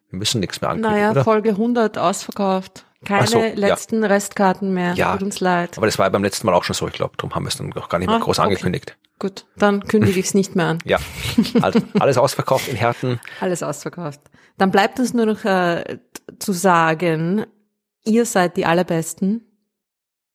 Speaker 2: Wir müssen nichts mehr ankündigen,
Speaker 1: Naja,
Speaker 2: oder?
Speaker 1: Folge 100 ausverkauft. Keine
Speaker 2: so, ja.
Speaker 1: letzten Restkarten mehr.
Speaker 2: Ja,
Speaker 1: Tut uns leid.
Speaker 2: Aber das war ja beim letzten Mal auch schon so, ich glaube. Darum haben wir es dann noch gar nicht mehr
Speaker 1: Ah,
Speaker 2: groß
Speaker 1: okay.
Speaker 2: angekündigt.
Speaker 1: Gut, dann kündige ich es nicht mehr an.
Speaker 2: Ja, also alles ausverkauft in Härten.
Speaker 1: Alles ausverkauft. Dann bleibt uns nur noch äh, zu sagen, ihr seid die Allerbesten.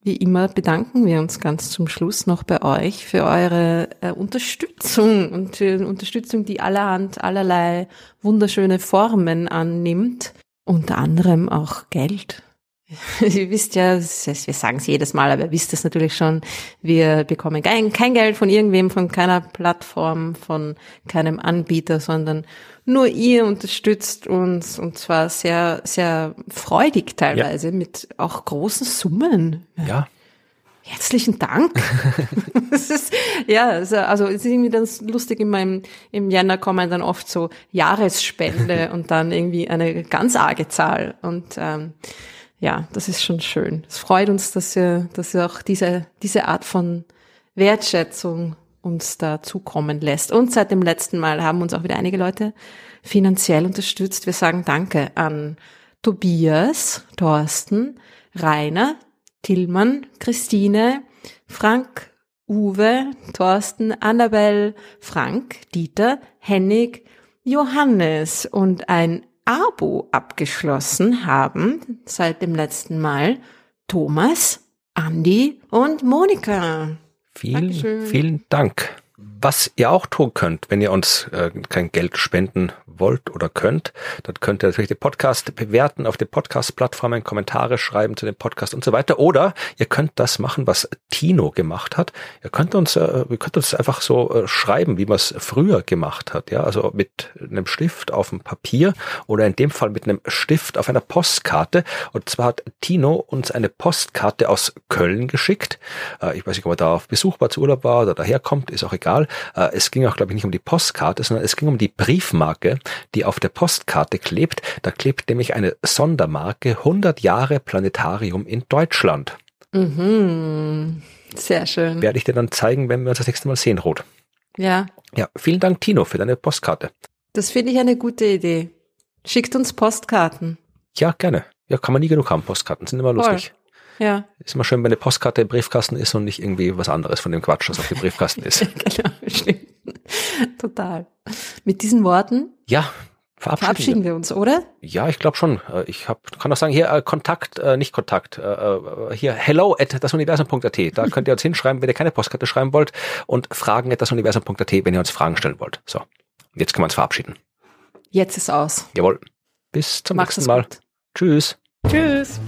Speaker 1: Wie immer bedanken wir uns ganz zum Schluss noch bei euch für eure äh, Unterstützung und für die Unterstützung, die allerhand, allerlei wunderschöne Formen annimmt. Unter anderem auch Geld. Ihr wisst ja, wir sagen es jedes Mal, aber ihr wisst es natürlich schon, wir bekommen kein, kein Geld von irgendwem, von keiner Plattform, von keinem Anbieter, sondern nur ihr unterstützt uns und zwar sehr, sehr freudig teilweise mit auch großen Summen.
Speaker 2: Ja,
Speaker 1: Herzlichen Dank. das ist, ja, also, also es ist irgendwie ganz lustig, in meinem, im Jänner kommen dann oft so Jahresspende und dann irgendwie eine ganz arge Zahl. Und ähm, ja, das ist schon schön. Es freut uns, dass ihr, dass ihr auch diese, diese Art von Wertschätzung uns da zukommen lässt. Und seit dem letzten Mal haben uns auch wieder einige Leute finanziell unterstützt. Wir sagen Danke an Tobias, Thorsten, Rainer, Tillmann, Christine, Frank, Uwe, Thorsten, Annabel, Frank, Dieter, Hennig, Johannes und ein Abo abgeschlossen haben seit dem letzten Mal Thomas, Andi und Monika.
Speaker 2: vielen,
Speaker 1: Dankeschön.
Speaker 2: vielen Dank. Was ihr auch tun könnt, wenn ihr uns äh, kein Geld spenden wollt oder könnt, dann könnt ihr natürlich den Podcast bewerten auf den Podcast-Plattformen, Kommentare schreiben zu dem Podcast und so weiter. Oder ihr könnt das machen, was Tino gemacht hat. Ihr könnt uns, äh, ihr könnt uns einfach so äh, schreiben, wie man es früher gemacht hat. Ja, also mit einem Stift auf dem Papier oder in dem Fall mit einem Stift auf einer Postkarte. Und zwar hat Tino uns eine Postkarte aus Köln geschickt. Äh, ich weiß nicht, ob er da auf Besuch war, zu Urlaub war oder daherkommt, ist auch egal. Äh, es ging auch, glaube ich, nicht um die Postkarte, sondern es ging um die Briefmarke, die auf der Postkarte klebt. Da klebt nämlich eine Sondermarke 100 Jahre Planetarium in Deutschland.
Speaker 1: Mhm. Sehr schön.
Speaker 2: Werde ich dir dann zeigen, wenn wir uns das nächste Mal sehen, Rot.
Speaker 1: Ja,
Speaker 2: Ja, vielen Dank, Tino, für deine Postkarte.
Speaker 1: das finde ich eine gute Idee. Schickt uns Postkarten.
Speaker 2: Ja, gerne. Ja, kann man nie genug haben. Postkarten sind immer
Speaker 1: Voll.
Speaker 2: lustig.
Speaker 1: Ja,
Speaker 2: Ist immer schön, wenn eine Postkarte im Briefkasten ist und nicht irgendwie was anderes von dem Quatsch, was auf dem Briefkasten ist.
Speaker 1: genau, stimmt. Total. Mit diesen Worten
Speaker 2: Ja, verabschieden.
Speaker 1: verabschieden wir uns, oder?
Speaker 2: wir. Ja, ich glaube schon. Äh, Ich hab, kann auch sagen, hier äh, Kontakt, äh, nicht Kontakt, äh, äh, hier hello at dasuniversum.at. Da könnt ihr uns hinschreiben, wenn ihr keine Postkarte schreiben wollt und fragen at dasuniversum.at, wenn ihr uns Fragen stellen wollt. So, jetzt können wir uns verabschieden.
Speaker 1: Jetzt ist aus.
Speaker 2: Jawohl. Bis zum
Speaker 1: Macht
Speaker 2: nächsten Mal.
Speaker 1: gut.
Speaker 2: Tschüss.
Speaker 3: Tschüss.